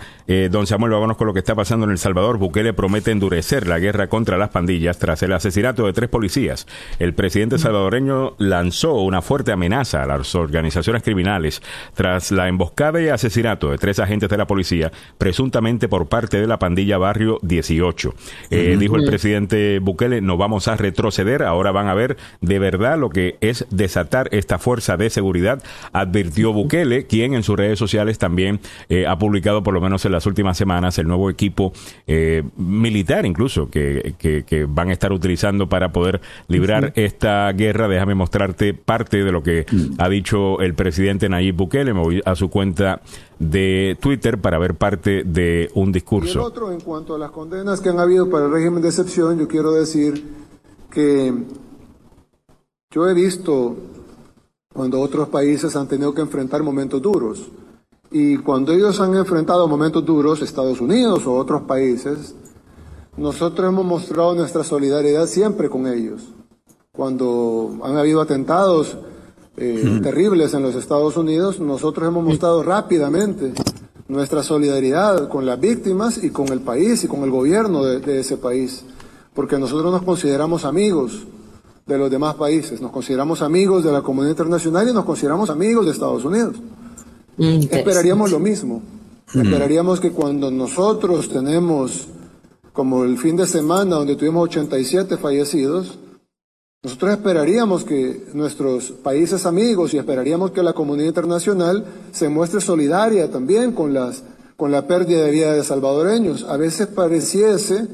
don Samuel, vámonos con lo que está pasando en El Salvador. Bukele promete endurecer la guerra contra las pandillas tras el asesinato de tres policías, el presidente salvadoreño lanzó una fuerte amenaza a las organizaciones criminales tras la emboscada y asesinato de tres agentes de la policía, presuntamente por parte de la pandilla Barrio 18. Eh, dijo el presidente Bukele, no vamos a retroceder, ahora van a ver de verdad lo que es desatar esta fuerza de seguridad, advirtió Bukele, quien en sus redes sociales también eh, ha publicado por lo menos en las últimas semanas el nuevo equipo eh, militar incluso que, que van a estar utilizando para poder librar esta guerra. Déjame mostrarte parte de lo que mm. ha dicho el presidente Nayib Bukele. Me voy a su cuenta de Twitter para ver parte de un discurso. Y el otro, en cuanto a las condenas que han habido para el régimen de excepción, yo quiero decir que yo he visto cuando otros países han tenido que enfrentar momentos duros Y cuando ellos han enfrentado momentos duros, Estados Unidos o otros países, nosotros hemos mostrado nuestra solidaridad siempre con ellos. Cuando han habido atentados eh, terribles en los Estados Unidos, nosotros hemos mostrado rápidamente nuestra solidaridad con las víctimas y con el país y con el gobierno de, ese país, porque nosotros nos consideramos amigos de los demás países, nos consideramos amigos de la comunidad internacional y nos consideramos amigos de Estados Unidos. Esperaríamos lo mismo. Esperaríamos que cuando nosotros tenemos, como el fin de semana donde tuvimos 87 fallecidos, nosotros esperaríamos que nuestros países amigos y esperaríamos que la comunidad internacional se muestre solidaria también con, las, con la pérdida de vida de salvadoreños. A veces pareciese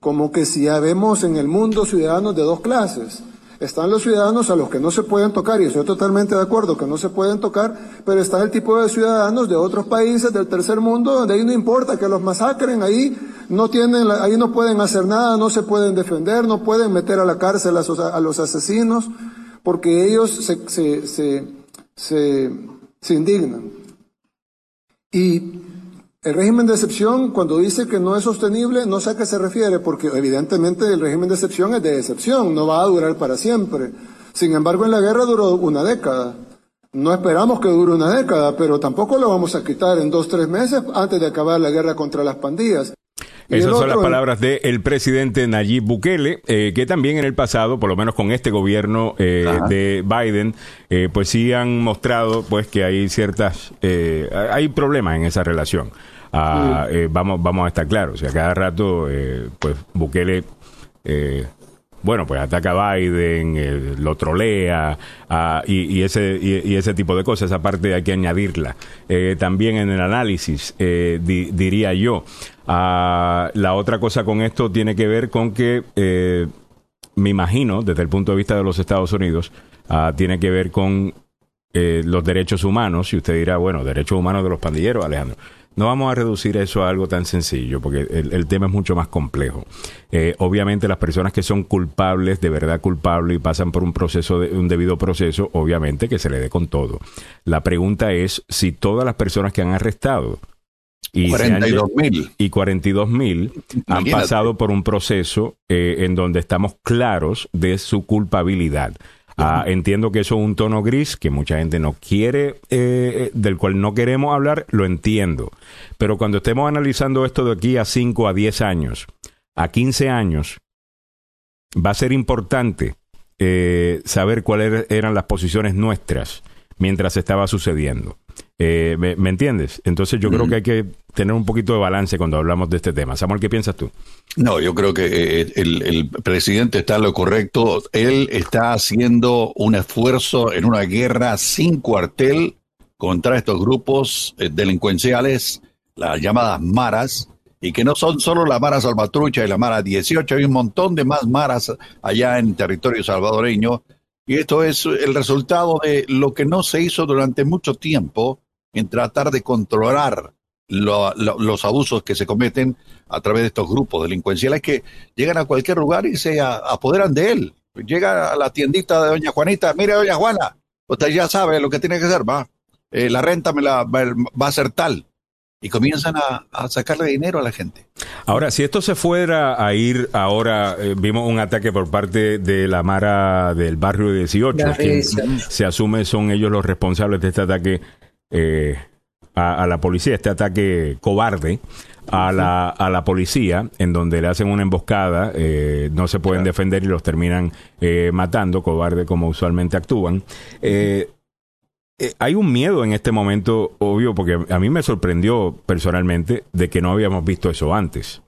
como que si ya vemos en el mundo ciudadanos de dos clases. Están los ciudadanos a los que no se pueden tocar, y estoy totalmente de acuerdo que no se pueden tocar, pero está el tipo de ciudadanos de otros países del tercer mundo, donde ahí no importa que los masacren, ahí no tienen, ahí no pueden hacer nada, no se pueden defender, no pueden meter a la cárcel a, los asesinos, porque ellos se, se, se, se, se indignan. Y el régimen de excepción, cuando dice que no es sostenible, no sé a qué se refiere, porque evidentemente el régimen de excepción es de excepción, no va a durar para siempre. Sin embargo, en la guerra duró una década. No esperamos que dure una década, pero tampoco lo vamos a quitar en dos, tres meses antes de acabar la guerra contra las pandillas. Esas son las palabras del presidente Nayib Bukele, eh, que también en el pasado, por lo menos con este gobierno eh, de Biden, eh, pues sí han mostrado pues que hay ciertas, hay problemas en esa relación. Ah, vamos, vamos a estar claros, o sea, cada rato, pues Bukele bueno, pues ataca a Biden, lo trolea ah, y, ese, y, ese tipo de cosas. Aparte hay que añadirla. Eh, también en el análisis, eh, diría yo. Ah, la otra cosa con esto tiene que ver con que, eh, me imagino, desde el punto de vista de los Estados Unidos, ah, tiene que ver con los derechos humanos. Y usted dirá, bueno, derechos humanos de los pandilleros, Alejandro. No vamos a reducir eso a algo tan sencillo, porque el, tema es mucho más complejo. Eh, obviamente las personas que son culpables, de verdad culpables, y pasan por un proceso, de, un debido proceso, obviamente que se le dé con todo. La pregunta es si todas las personas que han arrestado y 42 mil y 42 mil han pasado por un proceso eh, en donde estamos claros de su culpabilidad. Ah, entiendo que eso es un tono gris que mucha gente no quiere, eh, eh, del cual no queremos hablar, lo entiendo. Pero cuando estemos analizando esto de aquí a 5, a 10 años, a 15 años, va a ser importante eh, saber cuáles eran las posiciones nuestras mientras estaba sucediendo. Eh, ¿me, entiendes? Entonces yo creo que hay que tener un poquito de balance cuando hablamos de este tema. Samuel, ¿qué piensas tú? No, yo creo que eh, el, presidente está en lo correcto. Él está haciendo un esfuerzo en una guerra sin cuartel contra estos grupos eh, delincuenciales, las llamadas maras, y que no son solo la Mara Salvatrucha y la Mara 18, hay un montón de más maras allá en territorio salvadoreño. Y esto es el resultado de lo que no se hizo durante mucho tiempo en tratar de controlar los abusos que se cometen a través de estos grupos delincuenciales que llegan a cualquier lugar y se apoderan de él. Llega a la tiendita de doña Juanita, mire doña Juana, usted ya sabe lo que tiene que hacer, va. Eh, la renta me la va, a ser tal y comienzan a, sacarle dinero a la gente. Ahora, si esto se fuera a ir ahora, eh, vimos un ataque por parte de la Mara del barrio 18, que se asume son ellos los responsables de este ataque eh, a, la policía, este ataque cobarde a la, a la policía, en donde le hacen una emboscada, eh, no se pueden defender y los terminan eh, matando, cobarde como usualmente actúan. Hay un miedo en este momento, obvio, porque a mí me sorprendió personalmente de que no habíamos visto eso antes.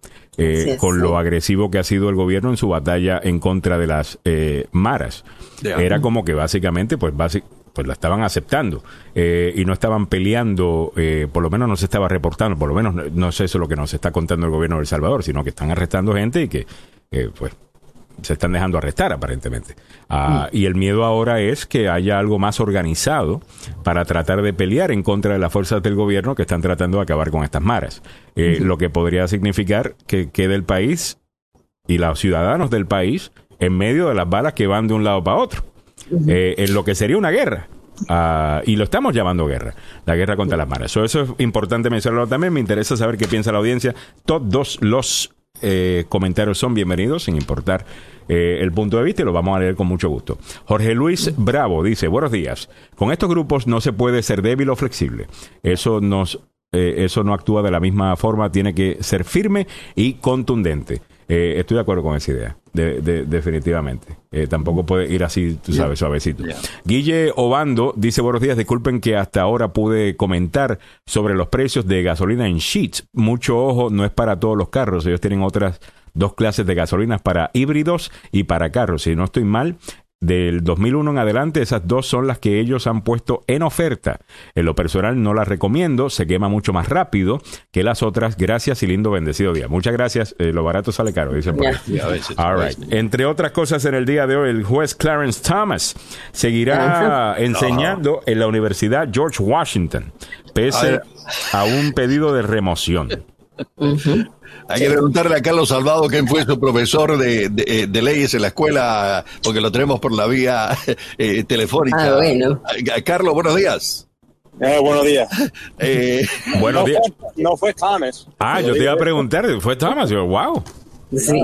con lo agresivo que ha sido el gobierno en su batalla en contra de las maras. Era como que básicamente, pues básicamente pues la estaban aceptando eh, y no estaban peleando, eh, por lo menos no se estaba reportando, por lo menos no, es eso lo que nos está contando el gobierno de El Salvador, sino que están arrestando gente y que eh, pues se están dejando arrestar aparentemente. Ah, mm. Y el miedo ahora es que haya algo más organizado para tratar de pelear en contra de las fuerzas del gobierno que están tratando de acabar con estas maras. Lo que podría significar que quede el país y los ciudadanos del país en medio de las balas que van de un lado para otro. Eh, en lo que sería una guerra. y lo estamos llamando guerra, la guerra contra las maras. eso es importante mencionarlo también. Me interesa saber qué piensa la audiencia. Todos los eh, comentarios son bienvenidos, sin importar eh, el punto de vista, y lo vamos a leer con mucho gusto. Jorge Luis Bravo dice: Buenos días. Con estos grupos no se puede ser débil o flexible. Eso eh, eso no actúa de la misma forma, tiene que ser firme y contundente. Eh, estoy de acuerdo con esa idea, definitivamente. Eh, tampoco puede ir así, tú sabes, suavecito. Guille Obando dice, buenos días, disculpen que hasta ahora pude comentar sobre los precios de gasolina en Sheets. Mucho ojo, no es para todos los carros, ellos tienen otras dos clases de gasolinas para híbridos y para carros. Si no estoy mal, del 2001 en adelante, esas dos son las que ellos han puesto en oferta. En lo personal no las recomiendo, se quema mucho más rápido que las otras. Gracias y lindo bendecido día. Muchas gracias, eh, lo barato sale caro, dice Entre otras cosas, en el día de hoy, el juez Clarence Thomas seguirá enseñando en la Universidad George Washington, pese a un pedido de remoción. Hay que preguntarle a Carlos Salvado quién fue su profesor de, de, leyes en la escuela, porque lo tenemos por la vía eh, telefónica. Ah, bueno. Carlos, buenos días. Eh, buenos días. Eh, buenos no días. Fue, no fue Thomas. Ah, yo te iba a preguntar, ¿fue Thomas? Yo, wow. Sí,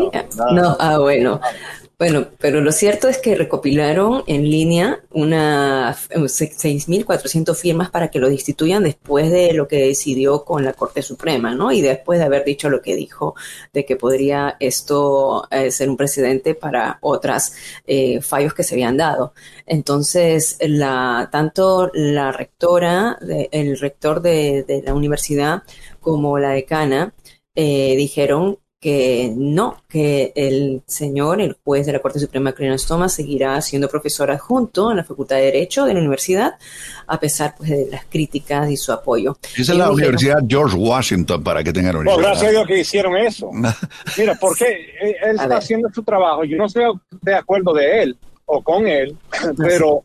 no, ah, bueno. Bueno, pero lo cierto es que recopilaron en línea unas 6.400 firmas para que lo destituyan después de lo que decidió con la Corte Suprema, ¿no? Y después de haber dicho lo que dijo de que podría esto eh, ser un precedente para otras eh, fallos que se habían dado. Entonces, la, tanto la rectora, el rector de, la universidad como la decana eh, dijeron que no, que el señor, el juez de la Corte Suprema, Clarence Thomas, seguirá siendo profesor adjunto en la Facultad de Derecho de la universidad, a pesar pues, de las críticas y su apoyo. Esa es la Universidad George Washington, para que tengan una idea. gracias a Dios que hicieron eso. Mira, porque él está haciendo su trabajo. Yo no estoy de acuerdo de él o con él, pero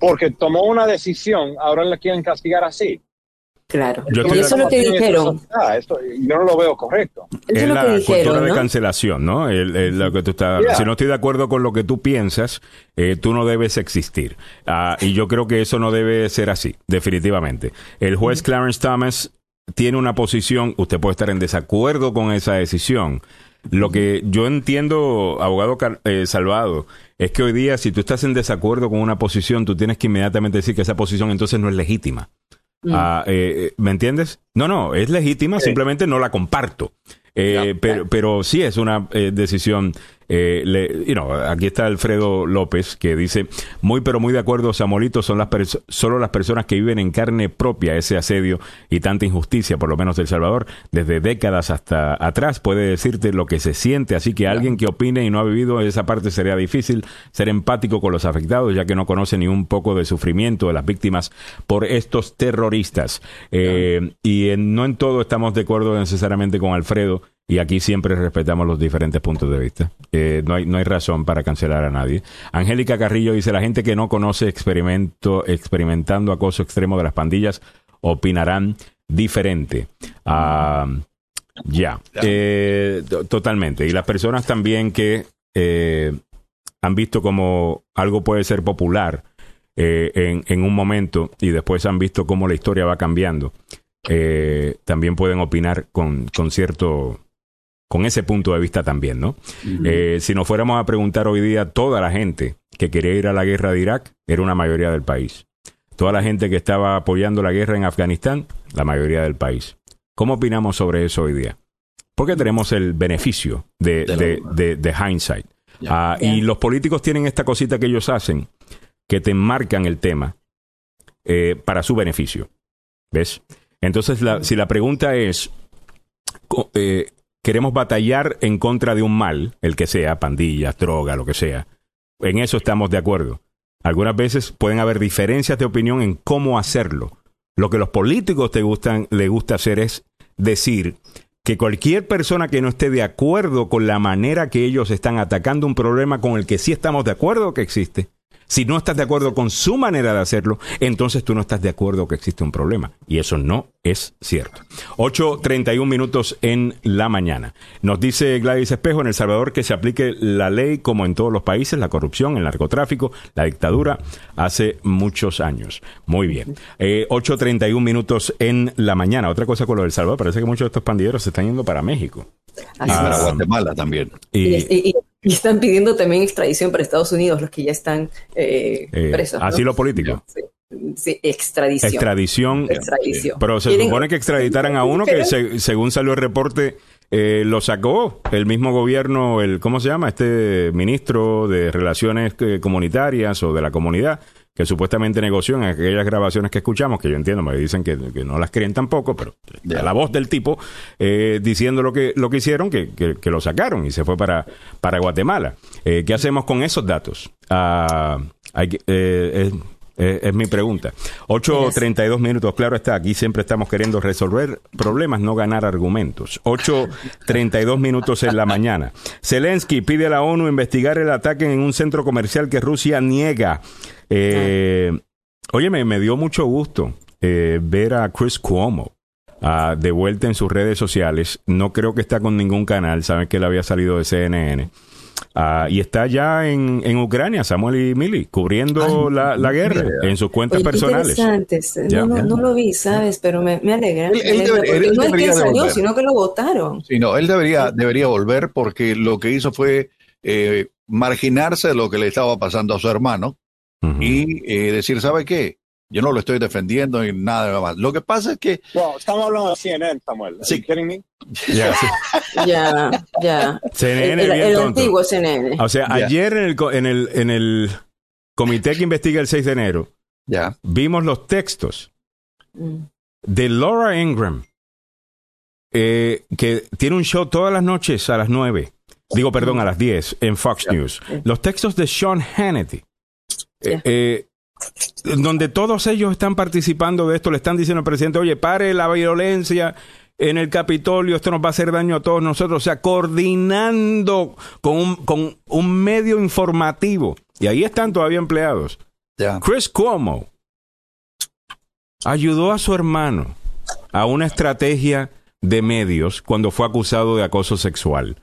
porque tomó una decisión, ahora le quieren castigar así. Claro. y eso es lo que dijeron. yo no lo veo correcto. Es, lo que dijeron, de cancelación, ¿no? lo que tú estás, Si no estoy de acuerdo con lo que tú piensas, eh, tú no debes existir. Ah, y yo creo que eso no debe ser así, definitivamente. El juez Clarence Thomas tiene una posición, usted puede estar en desacuerdo con esa decisión. Lo que yo entiendo, abogado eh, Salvado, es que hoy día si tú estás en desacuerdo con una posición, tú tienes que inmediatamente decir que esa posición entonces no es legítima. Mm. Ah, eh, eh, ¿Me entiendes? No, no, es legítima, simplemente no la comparto. Eh, pero, pero sí es una decisión eh, le, you know, aquí está Alfredo López que dice, muy pero muy de acuerdo, Samolito, son las solo las personas que viven en carne propia ese asedio y tanta injusticia, por lo menos del Salvador, desde décadas hasta atrás, puede decirte lo que se siente, así que alguien que opine y no ha vivido esa parte sería difícil ser empático con los afectados, ya que no conoce ni un poco de sufrimiento de las víctimas por estos terroristas. Eh, y no en todo estamos de acuerdo necesariamente con Alfredo, y aquí siempre respetamos los diferentes puntos de vista. Eh, no, hay, no hay razón para cancelar a nadie. Angélica Carrillo dice, la gente que no conoce experimento, experimentando acoso extremo de las pandillas opinarán diferente. Ah, ya, eh, totalmente. Y las personas también que eh, han visto como algo puede ser popular en, en, un momento y después han visto cómo la historia va cambiando, también pueden opinar con, con cierto con ese punto de vista también, ¿no? Eh, si nos fuéramos a preguntar hoy día, toda la gente que quería ir a la guerra de Irak era una mayoría del país. Toda la gente que estaba apoyando la guerra en Afganistán, la mayoría del país. ¿Cómo opinamos sobre eso hoy día? Porque tenemos el beneficio de, de, hindsight. Ah, y los políticos tienen esta cosita que ellos hacen, que te enmarcan el tema eh, para su beneficio. ¿Ves? Entonces, si la pregunta es, eh, queremos batallar en contra de un mal, el que sea, pandillas, droga, lo que sea. En eso estamos de acuerdo. Algunas veces pueden haber diferencias de opinión en cómo hacerlo. Lo que los políticos te gustan, le gusta hacer es decir que cualquier persona que no esté de acuerdo con la manera que ellos están atacando un problema con el que sí estamos de acuerdo que existe, Si no estás de acuerdo con su manera de hacerlo, entonces tú no estás de acuerdo que existe un problema. Y eso no es cierto. 8.31 minutos en la mañana. Nos dice Gladys Espejo en El Salvador que se aplique la ley como en todos los países, la corrupción, el narcotráfico, la dictadura, hace muchos años. Muy bien. Eh, 8.31 minutos en la mañana. Otra cosa con lo del Salvador, parece que muchos de estos pandilleros se están yendo para México. Y para Guatemala también. y, y están pidiendo también extradición para Estados Unidos, los que ya están eh, eh presos. Asilo político. Sí. extradición. Extradición. extradición. pero se supone que extraditaran a uno que, según salió el reporte, eh, lo sacó el mismo gobierno, el ¿cómo se llama? Este ministro de Relaciones eh, Comunitarias o de la comunidad, que supuestamente negoció en aquellas grabaciones que escuchamos, que yo entiendo, me dicen que, no las creen tampoco, pero la voz del tipo eh, diciendo lo que, lo que hicieron, que, que, lo sacaron y se fue para, para Guatemala. Eh, ¿Qué hacemos con esos datos? Ah, eh, es mi pregunta. 8.32 minutos, claro está, aquí siempre estamos queriendo resolver problemas, no ganar argumentos. 8.32 minutos en la mañana. Zelensky pide a la ONU investigar el ataque en un centro comercial que Rusia niega. Eh, oye, me, dio mucho gusto eh, ver a Chris Cuomo ah, de vuelta en sus redes sociales. No creo que está con ningún canal, saben que él había salido de CNN. Ah, y está ya en, en, Ucrania, Samuel y Mili, cubriendo la, la, guerra en sus cuentas personales. No, no, no, lo vi, ¿sabes? Pero me, me alegra. no es que él salió, sino que lo votaron. Sí, no, él debería, debería volver porque lo que hizo fue eh, marginarse de lo que le estaba pasando a su hermano, y eh, decir, ¿sabe qué? Yo no lo estoy defendiendo y nada más. Lo que pasa es que... estamos hablando de CNN, Samuel. Sí. Ya, ya, ya. CNN el, el, antiguo CNN. O sea, ayer en el, en, el, en el comité que investiga el 6 de enero, ya. vimos los textos mm. de Laura Ingram, eh, que tiene un show todas las noches a las 9. Digo, perdón, a las 10 en Fox News. Los textos de Sean Hannity eh, eh, donde todos ellos están participando de esto, le están diciendo al presidente, oye, pare la violencia en el Capitolio, esto nos va a hacer daño a todos nosotros, o sea, coordinando con un, con un medio informativo. Y ahí están todavía empleados. Chris Cuomo ayudó a su hermano a una estrategia de medios cuando fue acusado de acoso sexual.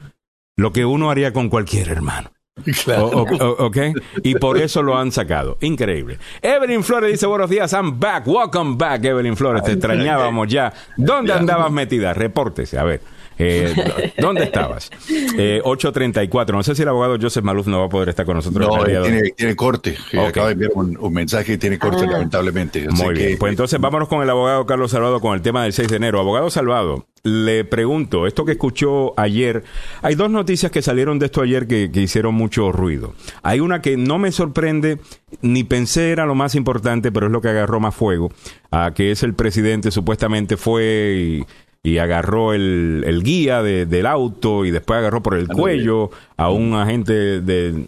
Lo que uno haría con cualquier hermano. ok, y por eso lo han sacado. Increíble. Evelyn Flores dice: Buenos días, I'm back. Welcome back, Evelyn Flores. Te extrañábamos ya. ¿Dónde andabas metida? Repórtese, a ver. Eh, ¿Dónde estabas? Eh, 8.34. No sé si el abogado Joseph Maluf no va a poder estar con nosotros. No, tiene, tiene, corte. Acaba de enviar un, mensaje y tiene corte, ah. lamentablemente. Muy bien. Pues entonces vámonos con el abogado Carlos Salvado con el tema del 6 de enero. Abogado Salvado, le pregunto, esto que escuchó ayer, hay dos noticias que salieron de esto ayer que, hicieron mucho ruido. Hay una que no me sorprende, ni pensé era lo más importante, pero es lo que agarró más fuego, a que es el presidente supuestamente fue y agarró el, el guía del auto y después agarró por el cuello a un agente de...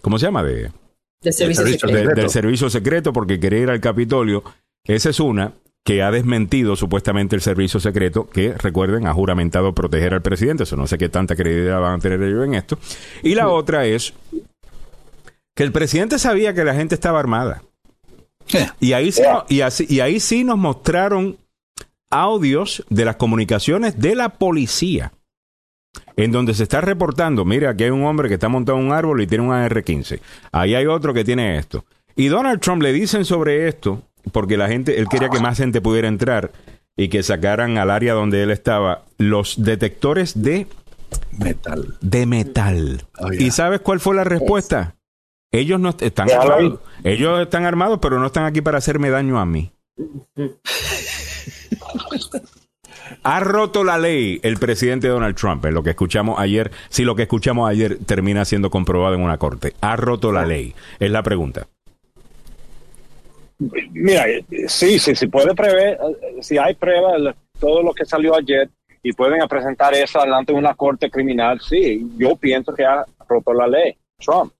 ¿Cómo se llama? De, del servicio, secreto. del servicio secreto porque quería ir al Capitolio. Esa es una que ha desmentido supuestamente el servicio secreto, que recuerden, ha juramentado proteger al presidente. Eso no sé qué tanta credibilidad van a tener ellos en esto. Y la otra es que el presidente sabía que la gente estaba armada. Eh. Y ahí, y, así, y ahí sí nos mostraron audios de las comunicaciones de la policía, en donde se está reportando, mira, aquí hay un hombre que está montado en un árbol y tiene un AR-15, ahí hay otro que tiene esto. Y Donald Trump le dicen sobre esto, porque la gente, él quería que más gente pudiera entrar y que sacaran al área donde él estaba los detectores de metal. De metal. Oh, ¿Y sabes cuál fue la respuesta? Ellos no están armados. Ellos están armados, pero no están aquí para hacerme daño a mí. Ha roto la ley el presidente Donald Trump, en lo que escuchamos ayer, si lo que escuchamos ayer termina siendo comprobado en una corte. Ha roto la ley, es la pregunta. Mira, sí, sí, sí puede prever, si hay pruebas, todo lo que salió ayer, y pueden presentar eso delante de una corte criminal, sí, yo pienso que ha roto la ley, Trump.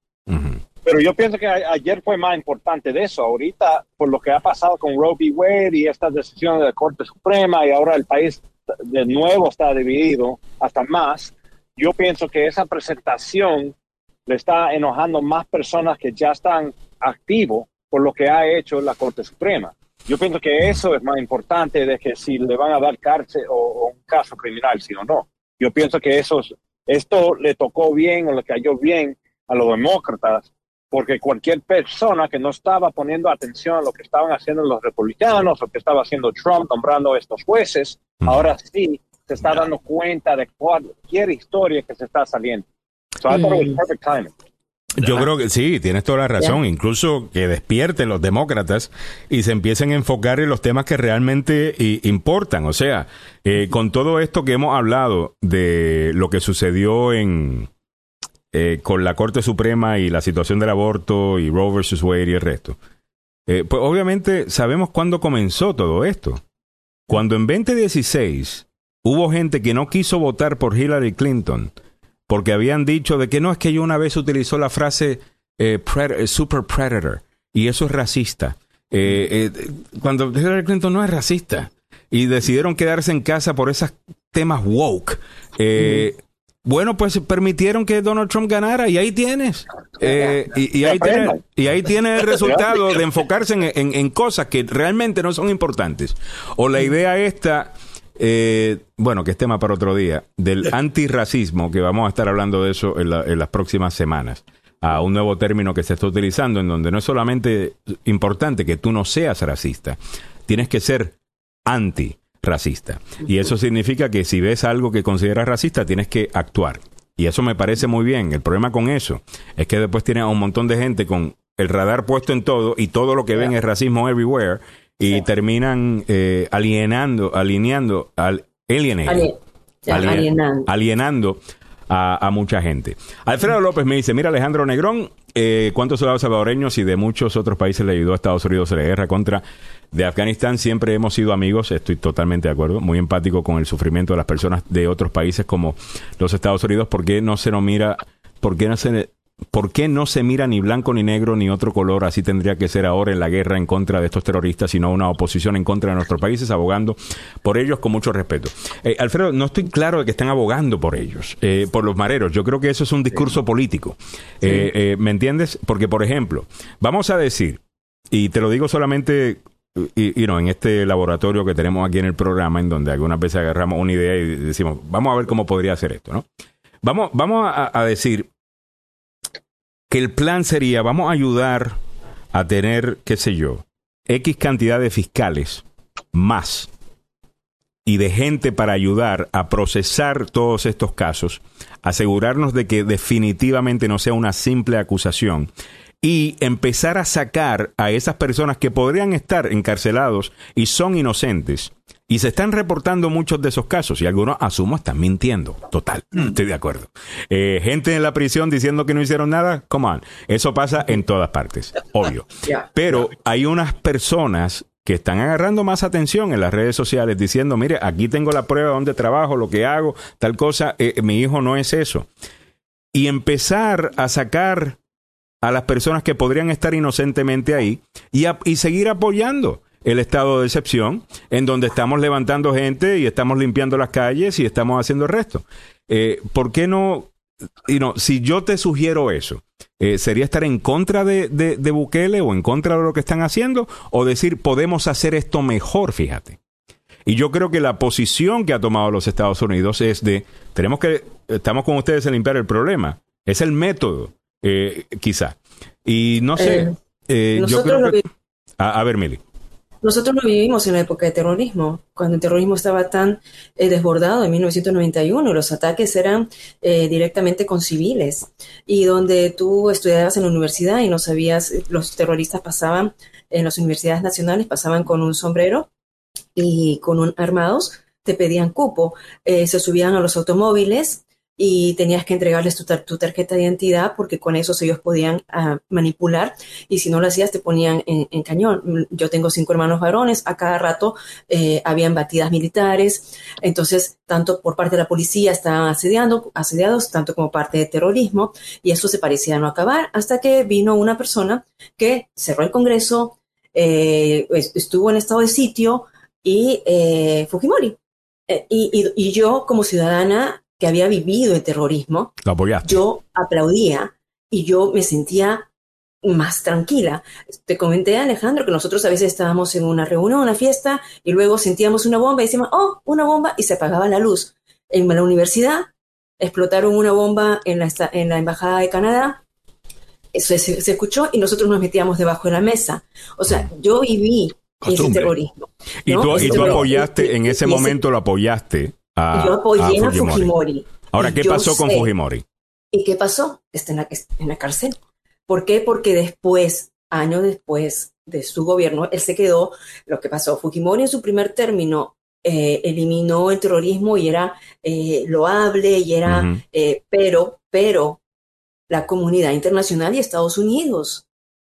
Pero yo pienso que ayer fue más importante de eso. Ahorita, por lo que ha pasado con Roe v. Wade y estas decisiones de la Corte Suprema y ahora el país de nuevo está dividido hasta más, yo pienso que esa presentación le está enojando más personas que ya están activo por lo que ha hecho la Corte Suprema. Yo pienso que eso es más importante de que si le van a dar cárcel o, un caso criminal, si o no. Yo pienso que eso, esto le tocó bien o le cayó bien a los demócratas, porque cualquier persona que no estaba poniendo atención a lo que estaban haciendo los republicanos o que estaba haciendo Trump nombrando a estos jueces, ahora sí se está dando cuenta de cualquier historia que se está saliendo. So I thought it was perfect timing. Yo creo que sí, tienes toda la razón. Incluso que despierten los demócratas y se empiecen a enfocar en los temas que realmente importan. O sea, eh, con todo esto que hemos hablado de lo que sucedió en eh, con la Corte Suprema y la situación del aborto y Roe versus Wade y el resto, eh, pues obviamente sabemos cuándo comenzó todo esto. Cuando en 2016 hubo gente que no quiso votar por Hillary Clinton porque habían dicho de que no es que yo una vez utilizó la frase eh, super predator y eso es racista. Cuando Hillary Clinton no es racista y decidieron quedarse en casa por esos temas woke. Bueno, pues permitieron que Donald Trump ganara y ahí tienes. y, ahí tienes y ahí tiene el resultado de enfocarse en, en, cosas que realmente no son importantes. O la idea esta eh, bueno, que es tema para otro día, del antirracismo, que vamos a estar hablando de eso en, las próximas semanas, a un nuevo término que se está utilizando, en donde no es solamente importante que tú no seas racista, tienes que ser antirracista. Y eso significa que si ves algo que consideras racista, tienes que actuar. Y eso me parece muy bien. El problema con eso es que después tienes a un montón de gente con el radar puesto en todo y todo lo que ven es racismo everywhere y terminan eh, alienando, alineando, al, alienando, alienando a, mucha gente. Alfredo López me dice, mira Alejandro Negrón, eh, ¿cuántos soldados salvadoreños y de muchos otros países le ayudó a Estados Unidos en la guerra contra de Afganistán? Siempre hemos sido amigos, estoy totalmente de acuerdo, muy empático con el sufrimiento de las personas de otros países como los Estados Unidos. ¿Por qué no se nos mira, por qué no se ¿Por qué no se mira ni blanco ni negro ni otro color? Así tendría que ser ahora en la guerra en contra de estos terroristas, sino una oposición en contra de nuestros países, abogando por ellos con mucho respeto. Eh, Alfredo, no estoy claro de que estén abogando por ellos, eh, por los mareros. Yo creo que eso es un discurso político. Eh, ¿Me entiendes? Porque, por ejemplo, vamos a decir, y te lo digo solamente y, no, en este laboratorio que tenemos aquí en el programa, en donde algunas veces agarramos una idea y decimos, vamos a ver cómo podría hacer esto, ¿no? Vamos, vamos a decir, el plan sería, vamos a ayudar a tener, qué sé yo, X cantidad de fiscales más y de gente para ayudar a procesar todos estos casos, asegurarnos de que definitivamente no sea una simple acusación y empezar a sacar a esas personas que podrían estar encarcelados y son inocentes y se están reportando muchos de esos casos y algunos, asumo, están mintiendo. Total, mm. estoy de acuerdo. Eh, gente en la prisión diciendo que no hicieron nada, come on. Eso pasa en todas partes, obvio. Pero hay unas personas que están agarrando más atención en las redes sociales diciendo, mire, aquí tengo la prueba donde trabajo, lo que hago, tal cosa, eh, mi hijo no es eso. Y empezar a sacar a las personas que podrían estar inocentemente ahí y, y seguir apoyando el estado de excepción, en donde estamos levantando gente y estamos limpiando las calles y estamos haciendo el resto. Eh, ¿Por qué no? Y no, si yo te sugiero eso, eh, ¿sería estar en contra de, de, Bukele o en contra de lo que están haciendo? O decir, podemos hacer esto mejor, fíjate. Y yo creo que la posición que ha tomado los Estados Unidos es de, tenemos que, estamos con ustedes en limpiar el problema. Es el método, eh, quizá. Y no sé, yo creo que... A, a ver, Mili. Nosotros no vivimos en la época de terrorismo, cuando el terrorismo estaba tan eh, desbordado en 1991, los ataques eran eh, directamente con civiles y donde tú estudiabas en la universidad y no sabías, los terroristas pasaban en las universidades nacionales, pasaban con un sombrero y con un armados, te pedían cupo, eh, se subían a los automóviles y tenías que entregarles tu, tu, tarjeta de identidad porque con eso ellos podían ah, manipular y si no lo hacías te ponían en, cañón. Yo tengo cinco hermanos varones, a cada rato eh, habían batidas militares, entonces tanto por parte de la policía estaban asediando, asediados, tanto como parte de terrorismo y eso se parecía no acabar hasta que vino una persona que cerró el Congreso, eh, estuvo en estado de sitio y eh, Fujimori. y yo como ciudadana que había vivido el terrorismo, yo aplaudía y yo me sentía más tranquila. Te comenté, Alejandro, que nosotros a veces estábamos en una reunión, una fiesta, y luego sentíamos una bomba y decíamos, oh, una bomba, y se apagaba la luz. En la universidad explotaron una bomba en la, en la Embajada de Canadá, eso se, escuchó y nosotros nos metíamos debajo de la mesa. O sea, yo viví ese terrorismo. Y tú, apoyaste, en ese momento lo apoyaste Yo apoyé a Fujimori. Ahora, ¿qué pasó con Fujimori? ¿Y qué pasó? Está en la, en la cárcel. ¿Por qué? Porque después, años después de su gobierno, él se quedó, lo que pasó, Fujimori en su primer término eh, eliminó el terrorismo y era eh, loable y era, eh, pero, pero la comunidad internacional y Estados Unidos,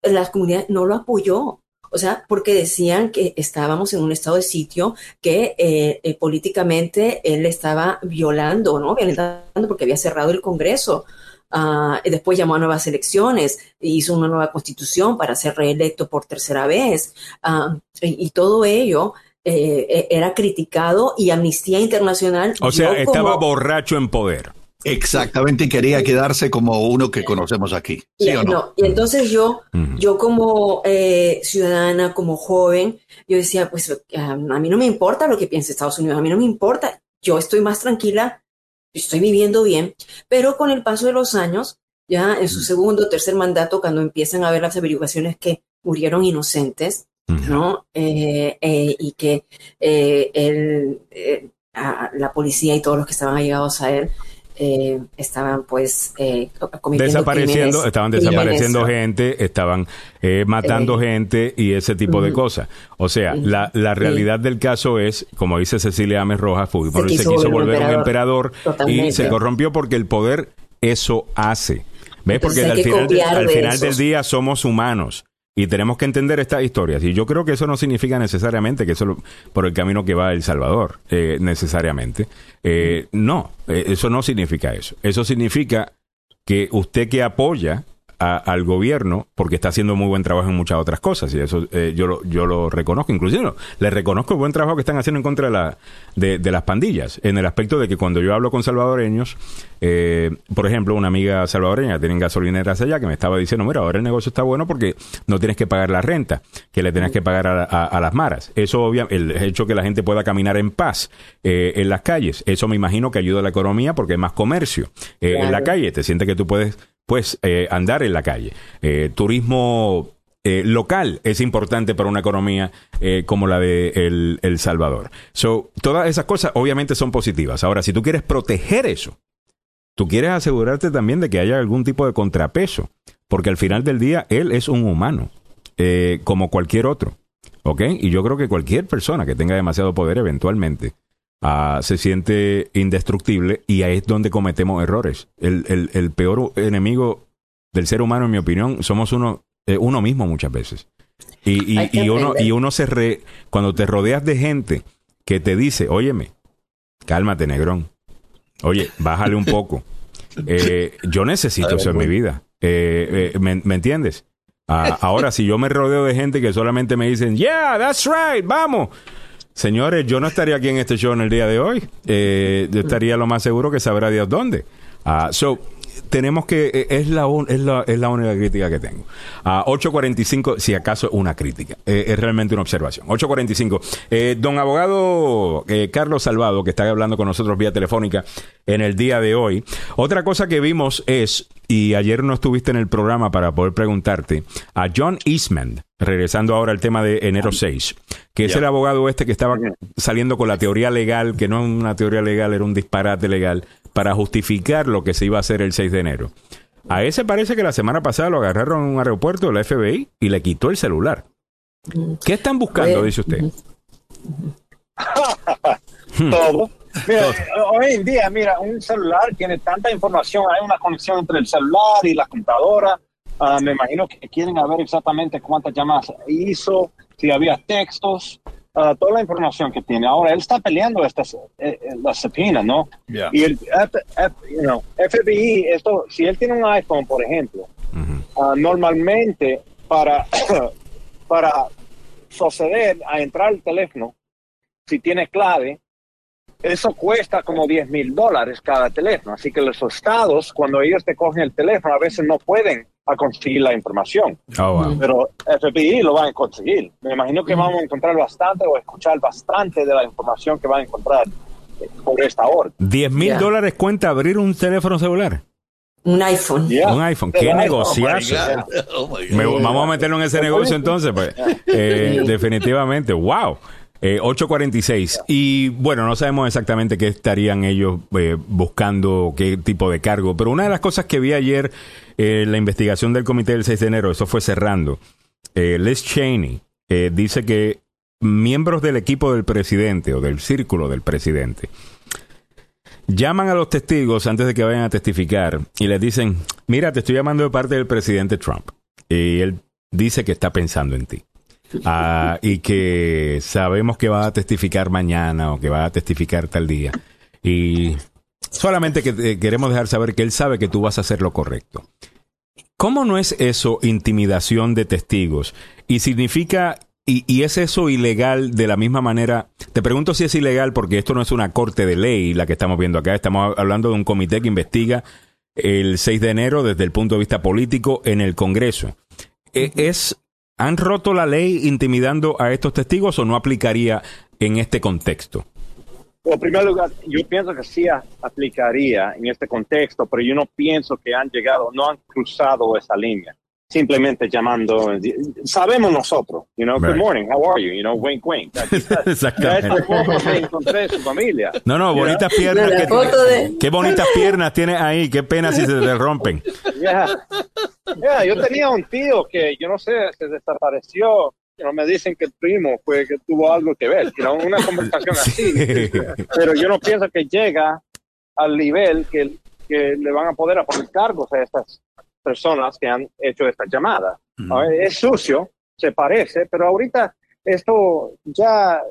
la comunidad no lo apoyó. O sea, porque decían que estábamos en un estado de sitio que políticamente él estaba violando, ¿no? Violentando porque había cerrado el Congreso. Uh, después llamó a nuevas elecciones, hizo una nueva constitución para ser reelecto por tercera vez. Uh, y, y, todo ello eh, eh, era criticado y Amnistía Internacional. O sea, estaba borracho en poder. Exactamente, y quería quedarse como uno que conocemos aquí. ¿sí o no? Y entonces yo, yo como eh, ciudadana, como joven, yo decía, pues a mí no me importa lo que piense Estados Unidos, a mí no me importa, yo estoy más tranquila, estoy viviendo bien, pero con el paso de los años, ya en su segundo o tercer mandato, cuando empiezan a ver las averiguaciones que murieron inocentes, ¿no? Eh, eh, y que eh, la policía y todos los que estaban allegados a él estaban pues desapareciendo, estaban desapareciendo gente, estaban matando gente y ese tipo de cosas. O sea, la, la realidad del caso es, como dice Cecilia Ames Rojas, Fujimori se, quiso, volver un emperador, y se corrompió porque el poder eso hace. ¿Ves? Porque al final, al final del día somos humanos. Y tenemos que entender estas historias. Y yo creo que eso no significa necesariamente que eso por el camino que va El Salvador, eh, necesariamente. Eh, no, eh, eso no significa eso. Eso significa que usted que apoya al gobierno porque está haciendo muy buen trabajo en muchas otras cosas y eso eh, yo, lo, yo lo reconozco, inclusive le reconozco el buen trabajo que están haciendo en contra de, la, de, las pandillas, en el aspecto de que cuando yo hablo con salvadoreños, eh, por ejemplo, una amiga salvadoreña tienen gasolineras allá que me estaba diciendo, mira, ahora el negocio está bueno porque no tienes que pagar la renta, que le tienes que pagar a, las maras. Eso obviamente, el hecho que la gente pueda caminar en paz eh, en las calles, eso me imagino que ayuda a la economía porque hay más comercio en la calle, te sientes que tú puedes pues eh, andar en la calle. Eh, turismo eh, local es importante para una economía como la de el, Salvador. So, todas esas cosas obviamente son positivas. Ahora, si tú quieres proteger eso, tú quieres asegurarte también de que haya algún tipo de contrapeso, porque al final del día él es un humano, como cualquier otro. ¿Ok? Y yo creo que cualquier persona que tenga demasiado poder eventualmente Ah, se siente indestructible y ahí es donde cometemos errores. El, el, peor enemigo del ser humano, en mi opinión, somos uno, eh, uno mismo muchas veces. Y, y, uno, y uno se re, cuando te rodeas de gente que te dice, óyeme, cálmate, negrón. Oye, bájale un poco. Eh, yo necesito eso en mi vida. Eh, ¿me, ¿me, entiendes? Ah, ahora, si yo me rodeo de gente que solamente me dicen, yeah, that's right, vamos. Señores, yo no estaría aquí en este show en el día de hoy. Eh, yo estaría lo más seguro que sabrá Dios dónde. Uh, so, tenemos que, eh, es la, es la, es la única crítica que tengo. A 8.45, si acaso una crítica, eh, es realmente una observación. 8.45. Eh, don abogado eh, Carlos Salvado, que está hablando con nosotros vía telefónica en el día de hoy. Otra cosa que vimos es, y ayer no estuviste en el programa para poder preguntarte, a John Eastman, regresando ahora al tema de enero 6, que es el abogado este que estaba saliendo con la teoría legal, que no es una teoría legal, era un disparate legal, para justificar lo que se iba a hacer el 6 de enero. A ese parece que la semana pasada lo agarraron en un aeropuerto de la FBI y le quitó el celular. ¿Qué están buscando, dice usted? Todo. Mira, hoy en día, mira, un celular tiene tanta información, hay una conexión entre el celular y la computadora. Ah, me imagino que quieren saber exactamente cuántas llamadas hizo, si había textos, toda la información que tiene. Ahora, él está peleando estas, eh, eh, las subpoenas, ¿no? Y el FBI, esto, si él tiene un iPhone, por ejemplo, ah, normalmente para, para proceder a entrar al teléfono, si tiene clave, eso cuesta como 10 mil dólares cada teléfono. Así que los estados, cuando ellos te cogen el teléfono, a veces no pueden a conseguir la información. Oh, Pero FBI lo van a conseguir. Me imagino que vamos a encontrar bastante o escuchar bastante de la información que van a encontrar por esta hora. 10 mil dólares cuenta abrir un teléfono celular. Un iPhone. Un iPhone. Qué negociazo. Oh vamos a meterlo en ese negocio entonces. Pues. Eh, definitivamente. ¡Wow! 8.46. Eh, y bueno, no sabemos exactamente qué estarían ellos eh, buscando, qué tipo de cargo. Pero una de las cosas que vi ayer en la investigación del comité del 6 de enero, eso fue cerrando. Liz Cheney dice que miembros del equipo del presidente o del círculo del presidente llaman a los testigos antes de que vayan a testificar y les dicen, mira, te estoy llamando de parte del presidente Trump. Y él dice que está pensando en ti. Ah, y que sabemos que va a testificar mañana o que va a testificar tal día. Y solamente que eh, queremos dejar saber que él sabe que tú vas a hacer lo correcto. ¿Cómo no es eso intimidación de testigos? Y significa y, es eso ilegal de la misma manera? Te pregunto si es ilegal porque esto no es una corte de ley la que estamos viendo acá. Estamos hablando de un comité que investiga el 6 de enero desde el punto de vista político en el Congreso. E, ¿Es, ¿Han roto la ley intimidando a estos testigos o no aplicaría en este contexto? en primer lugar, yo pienso que sí aplicaría en este contexto, pero yo no pienso que han llegado, no han cruzado esa línea simplemente llamando, sabemos nosotros, you know, good morning, how are you, you know, wink, wink. Exactamente. encontré su familia. No, no, bonitas piernas. Qué bonitas piernas tienes ahí, qué pena si se te rompen. Yeah. yo tenía un tío que, yo no sé, se desapareció. You me dicen que el primo fue que tuvo algo que ver, you una conversación así. Pero yo no pienso que llega al nivel que, que le van a poder poner cargos a estas personas que han hecho esta llamada. Es sucio, se parece, pero ahorita esto ya,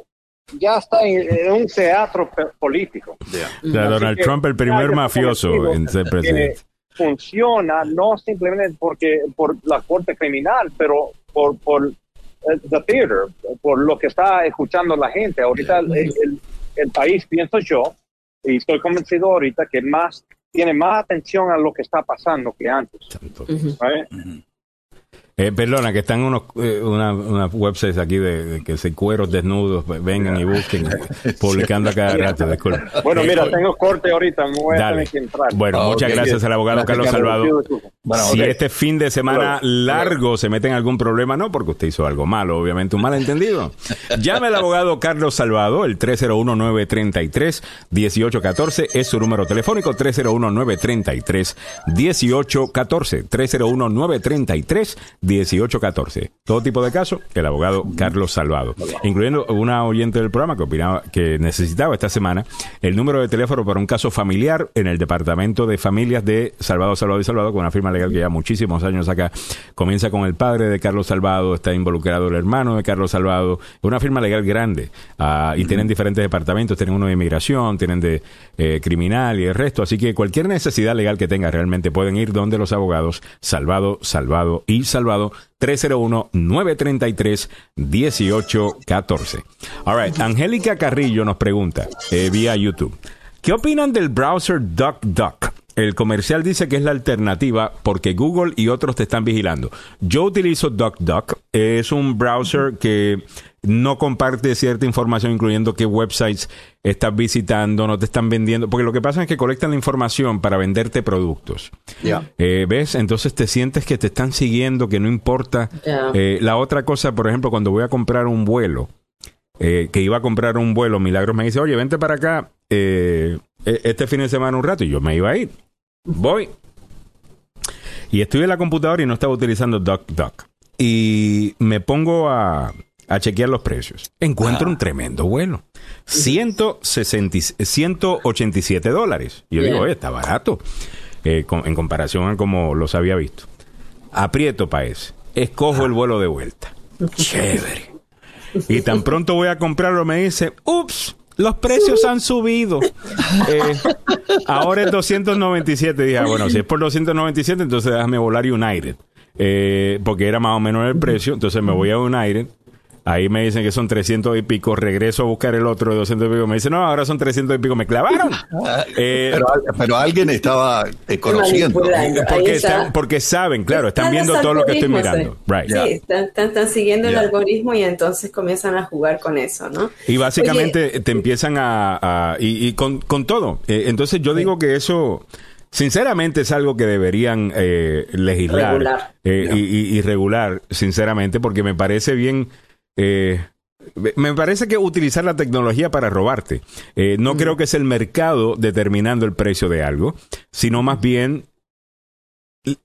ya está en, un teatro político. Donald Trump, el primer mafioso en ser presidente. Funciona no simplemente porque por la corte criminal, pero por, por eh, the theater, por lo que está escuchando la gente. Ahorita el, el país, pienso yo, y estoy convencido ahorita que más tiene más atención a lo que está pasando que antes. Eh, perdona, que están unos, eh, una, unas websites aquí de, que se cueros desnudos, pues, vengan y busquen, publicando cada rato. Bueno, mira, eh, tengo corte ahorita, me voy a tener que entrar. Bueno, ah, muchas gracias al abogado Carlos Salvador. si este fin de semana largo se mete en algún problema, no porque usted hizo algo malo, obviamente un malentendido. Llame al abogado Carlos Salvador, el 301-933-1814, es su número telefónico, 301-933-1814, 301-933 1814. Todo tipo de casos, el abogado Carlos Salvado, incluyendo una oyente del programa que opinaba que necesitaba esta semana el número de teléfono para un caso familiar en el departamento de familias de Salvado, Salvado y Salvado, con una firma legal que lleva muchísimos años acá. Comienza con el padre de Carlos Salvado, está involucrado el hermano de Carlos Salvado, una firma legal grande ah, y tienen diferentes departamentos, tienen uno de inmigración, tienen de eh, criminal y el resto, así que cualquier necesidad legal que tenga realmente pueden ir donde los abogados Salvado, Salvado y Salvado 301-933-1814. All right, Angélica Carrillo nos pregunta eh, vía YouTube. ¿Qué opinan del browser DuckDuck? El comercial dice que es la alternativa porque Google y otros te están vigilando. Yo utilizo DuckDuck. Es un browser que no comparte cierta información, incluyendo qué websites estás visitando, no te están vendiendo, porque lo que pasa es que colectan la información para venderte productos. Eh, ¿Ves? Entonces te sientes que te están siguiendo, que no importa. Eh, la otra cosa, por ejemplo, cuando voy a comprar un vuelo, eh, que iba a comprar un vuelo, Milagros me dice, oye, vente para acá e-, este fin de semana un rato, y yo me iba a ir. Voy. Y estoy en la computadora y no estaba utilizando DuckDuck. Y me pongo a, a chequear los precios. Encuentro ah. un tremendo vuelo. 187 dólares. Yo digo, está barato eh, en comparación a como los había visto. Aprieto para ese. Escojo el vuelo de vuelta. Chévere. Y tan pronto voy a comprarlo, me dice, ups, los precios han subido. Eh, ahora es 297. Dije, ah, bueno, si es por 297, entonces déjame volar United. Eh, porque era más o menos el precio. Entonces me voy a United Ahí me dicen que son 300 y pico. Regreso a buscar el otro de 200 y pico. Me dicen, no, ahora son 300 y pico. Me clavaron. Eh, pero, alguien estaba eh, conociendo. Porque, porque, saben, claro, están viendo todo lo que estoy mirando. Sí, están, siguiendo el algoritmo y entonces comienzan a jugar con eso, ¿no? Y básicamente te empiezan a... y, con, con, todo. Eh, entonces yo digo que eso... Sinceramente es algo que deberían legislar y, regular, sinceramente, porque me parece bien eh, me parece que utilizar la tecnología para robarte. Eh, no creo que es el mercado determinando el precio de algo, sino más bien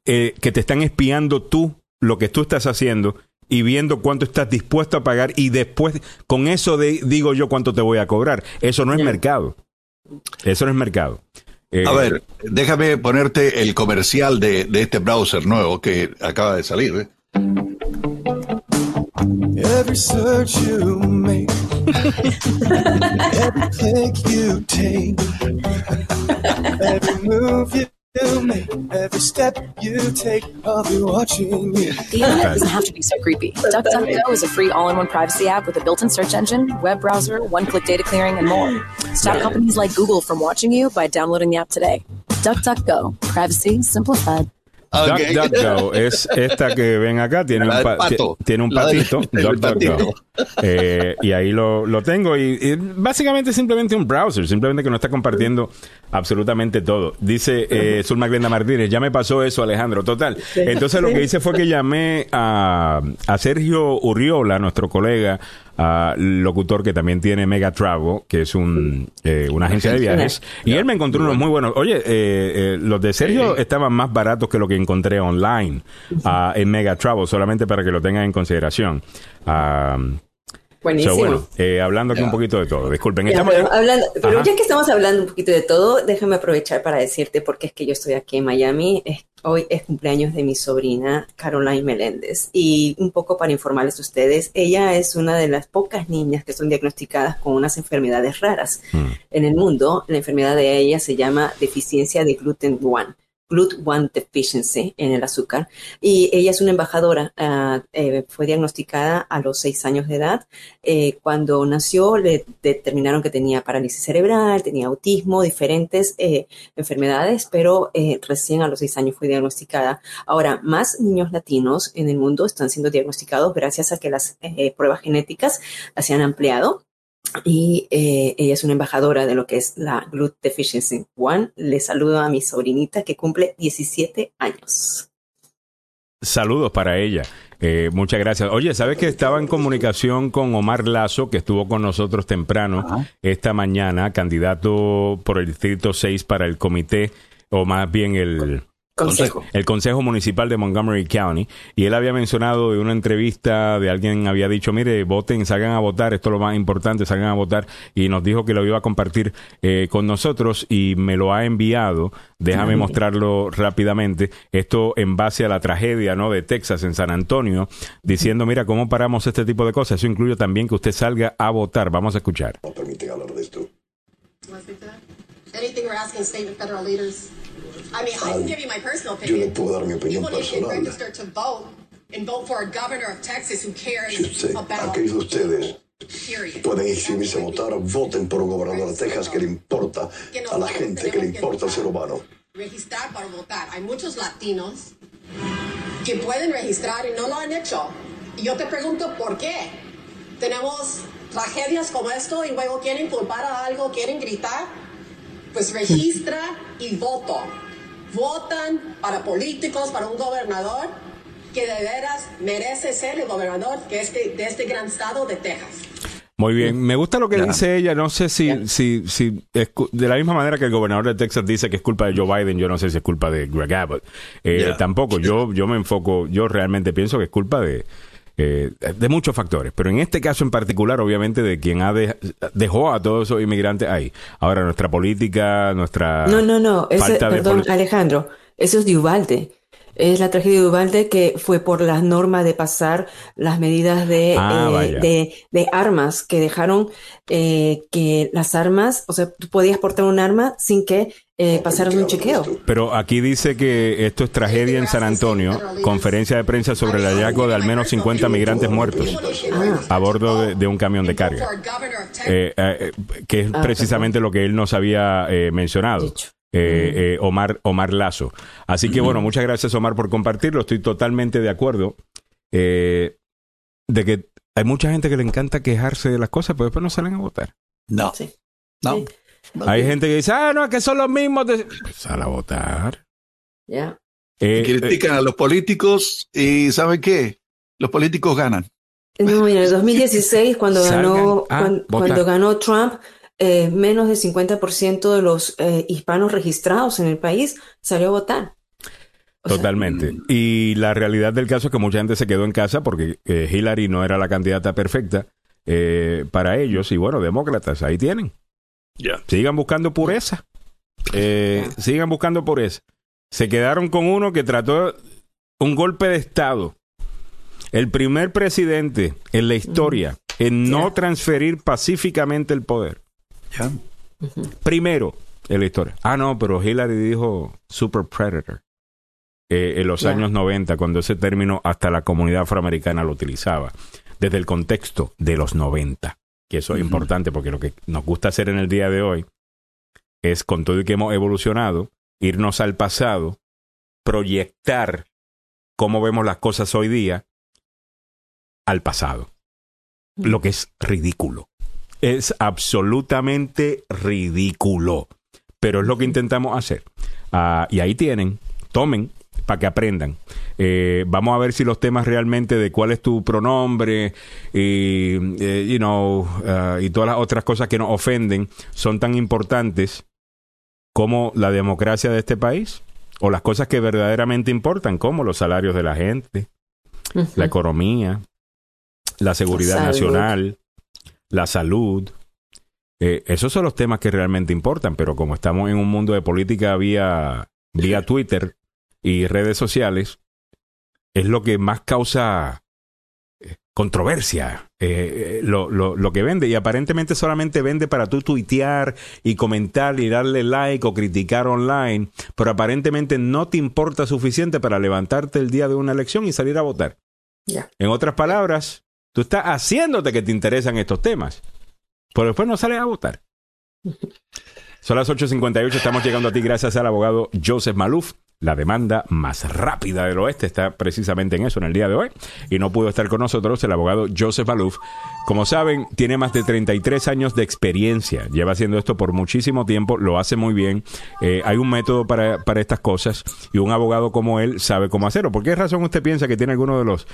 eh, que te están espiando tú lo que tú estás haciendo y viendo cuánto estás dispuesto a pagar y después con eso de, digo yo cuánto te voy a cobrar. Eso no es mercado. Eso no es mercado. a ver, déjame ponerte el comercial de, de, este browser nuevo que acaba de salir. Every search you make, every click you take, every move you make, every step you take, I'll be watching you. The internet doesn't have to be so creepy. DuckDuckGo is a free all-in-one privacy app with a built-in search engine, web browser, one-click data clearing, and more. Stop companies like Google from watching you by downloading the app today. DuckDuckGo. Privacy simplified. Okay. Duck, Go es esta que ven acá, tiene un, tiene un patito, Duck, eh, y ahí lo, lo tengo. Y, básicamente simplemente un browser, simplemente que no está compartiendo absolutamente todo. Dice eh, Zulma Glenda Martínez, ya me pasó eso, Alejandro, total. Entonces lo que hice fue que llamé a, a Sergio Urriola, nuestro colega, locutor que también tiene Mega Travel, que es un, eh, una agencia de viajes. Y él me encontró unos muy buenos. Oye, eh, eh, los de Sergio estaban más baratos que lo que encontré online ah, en Mega Travel, solamente para que lo tengan en consideración. Ah, Buenísimo. bueno, eh, hablando aquí un poquito de todo. Disculpen. pero, hablando, pero ya que estamos hablando un poquito de todo, déjame aprovechar para decirte porque es que yo estoy aquí en Miami. Hoy es cumpleaños de mi sobrina Caroline Meléndez. Y un poco para informarles a ustedes, ella es una de las pocas niñas que son diagnosticadas con unas enfermedades raras mm. en el mundo. La enfermedad de ella se llama deficiencia de gluten 1 GLUT1 deficiency en el azúcar. Y ella es una embajadora. Ah, eh, fue diagnosticada a los seis años de edad. Eh, cuando nació le determinaron que tenía parálisis cerebral, tenía autismo, diferentes eh, enfermedades, pero recién a los seis años fue diagnosticada. Ahora, más niños latinos en el mundo están siendo diagnosticados gracias a que las pruebas genéticas se han ampliado y eh, ella es una embajadora de lo que es la Glut Deficiency One. Le saludo a mi sobrinita que cumple 17 años. Saludos para ella. Eh, muchas gracias. Oye, ¿sabes que estaba en comunicación con Omar Lazo, que estuvo con nosotros temprano esta mañana, candidato por el Distrito 6 para el comité, o más bien el, Consejo. El Consejo Municipal de Montgomery County. Y él había mencionado de una entrevista de alguien había dicho, mire, voten, salgan a votar, esto es lo más importante, salgan a votar. Y nos dijo que lo iba a compartir eh, con nosotros y me lo ha enviado. Déjame mostrarlo rápidamente. Esto en base a la tragedia, ¿no? De Texas en San Antonio, diciendo, mira, ¿cómo paramos este tipo de cosas? Eso incluye también que usted salga a votar. Vamos a escuchar. No hablar de esto. Anything we're asking state and federal leaders I mean, I can give you my personal opinion. Yo le puedo dar mi opinión People personal. Need to register to vote and vote for a governor of Texas who cares si usted, about aquellos de ustedes pueden inscribirse a votar, voten por un gobernador de Texas que le importa a la gente, que le importa al ser humano. Registrar para votar. Hay muchos latinos que pueden registrar y no lo han hecho. Y yo te pregunto por qué. Tenemos tragedias como esto y luego quieren culpar a algo, quieren gritar. Pues registra y voto votan para políticos, para un gobernador que de veras merece ser el gobernador que es de, este gran estado de Texas. Muy bien, me gusta lo que dice ella, no sé si, si, si de la misma manera que el gobernador de Texas dice que es culpa de Joe Biden, yo no sé si es culpa de Greg Abbott. Eh, tampoco, yo, yo me enfoco, yo realmente pienso que es culpa de, eh, de muchos factores, pero en este caso en particular, obviamente, de quien ha dejó a todos esos inmigrantes ahí. Ahora, nuestra política, nuestra. No, no, no, perdón, Alejandro, eso es de Ubalde. Es la tragedia de Ubalde que fue por la norma de pasar las medidas de, Ah, eh, de, de armas, que dejaron eh, que las armas, o sea, tú podías portar un arma sin que eh, pasaran un chequeo. Pero aquí dice que esto es tragedia en San Antonio, conferencia de prensa sobre el hallazgo de al menos 50 migrantes muertos a bordo de, de un camión de carga, Eh, eh, que es Ah, precisamente lo que él nos había mencionado. Eh, eh, Omar, Omar Lazo. Así que bueno, muchas gracias Omar por compartirlo. Estoy totalmente de acuerdo eh, de que hay mucha gente que le encanta quejarse de las cosas, pero después no salen a votar. No. Sí. No. Sí. Hay gente que dice, ah, no, que son los mismos. de-". Sal a votar. Ya. Eh, eh, Critican a los políticos y ¿saben qué? Los políticos ganan. No, mira, en el 2016, cuando Salgan ganó, cuando, ganó Trump, eh, menos del 50% de los eh, hispanos registrados en el país salió a votar. O sea, Totalmente. Y la realidad del caso es que mucha gente se quedó en casa porque eh, Hillary no era la candidata perfecta eh, para ellos. Y bueno, demócratas, ahí tienen. Ya. Sigan buscando pureza. Eh, sigan buscando pureza. Se quedaron con uno que trató un golpe de Estado. El primer presidente en la historia en no transferir pacíficamente el poder. Ya. Primero la historia. Ah, no, pero Hillary dijo Super Predator. eh, en los años 90, cuando ese término hasta la comunidad afroamericana lo utilizaba. Desde el contexto de los 90. Que eso es importante porque lo que nos gusta hacer en el día de hoy es, con todo y que hemos evolucionado, irnos al pasado, proyectar cómo vemos las cosas hoy día al pasado. Lo que es ridículo. Es absolutamente ridículo. Pero es lo que intentamos hacer. Ah, y ahí tienen, tomen para que aprendan. Eh, vamos a ver si los temas realmente de cuál es tu pronombre y, eh, you know, ah, y todas las otras cosas que nos ofenden son tan importantes como la democracia de este país o las cosas que verdaderamente importan, como los salarios de la gente, la economía, la seguridad nacional, la salud. Eh, esos son los temas que realmente importan, pero como estamos en un mundo de política vía, vía Twitter y redes sociales, es lo que más causa eh, controversia, eh, lo, lo, lo que vende. Y aparentemente solamente vende para tú tuitear y comentar y darle like o criticar online, pero aparentemente no te importa suficiente para levantarte el día de una elección y salir a votar. En otras palabras, tú estás haciéndote que te interesan estos temas, pero después no sales a votar. Son las 8.58, estamos llegando a ti gracias al abogado Joseph Maluf. La demanda más rápida del oeste está precisamente en eso en el día de hoy. Y no pudo estar con nosotros el abogado Joseph Maluf. Como saben, tiene más de 33 años de experiencia. Lleva haciendo esto por muchísimo tiempo, lo hace muy bien. Eh, hay un método para, para estas cosas y un abogado como él sabe cómo hacerlo. ¿Por qué razón usted piensa que tiene alguno de los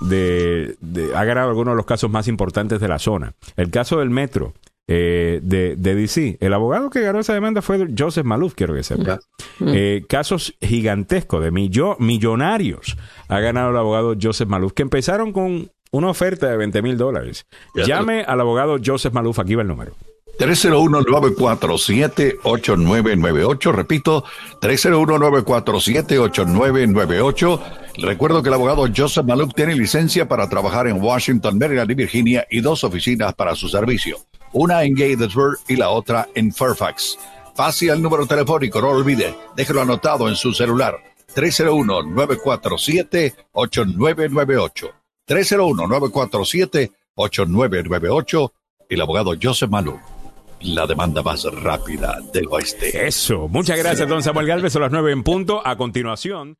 de, de- ha ganado algunos de los casos más importantes de la zona. El caso del metro eh, de, de DC, el abogado que ganó esa demanda fue Joseph Maluf, quiero que sepa. Eh, casos gigantescos de millo- millonarios ha ganado el abogado Joseph Maluf, que empezaron con una oferta de 20 mil dólares. Llame al abogado Joseph Maluf, aquí va el número. 301-947-8998. Repito, 301-947-8998. Recuerdo que el abogado Joseph Maluk tiene licencia para trabajar en Washington, Maryland y Virginia y dos oficinas para su servicio. Una en Gatesburg y la otra en Fairfax. Pase al número telefónico, no olvide. Déjelo anotado en su celular. 301-947-8998. 301-947-8998. El abogado Joseph Maluk la demanda más rápida del oeste. Eso. Muchas gracias, don Samuel Galvez. Son las nueve en punto. A continuación.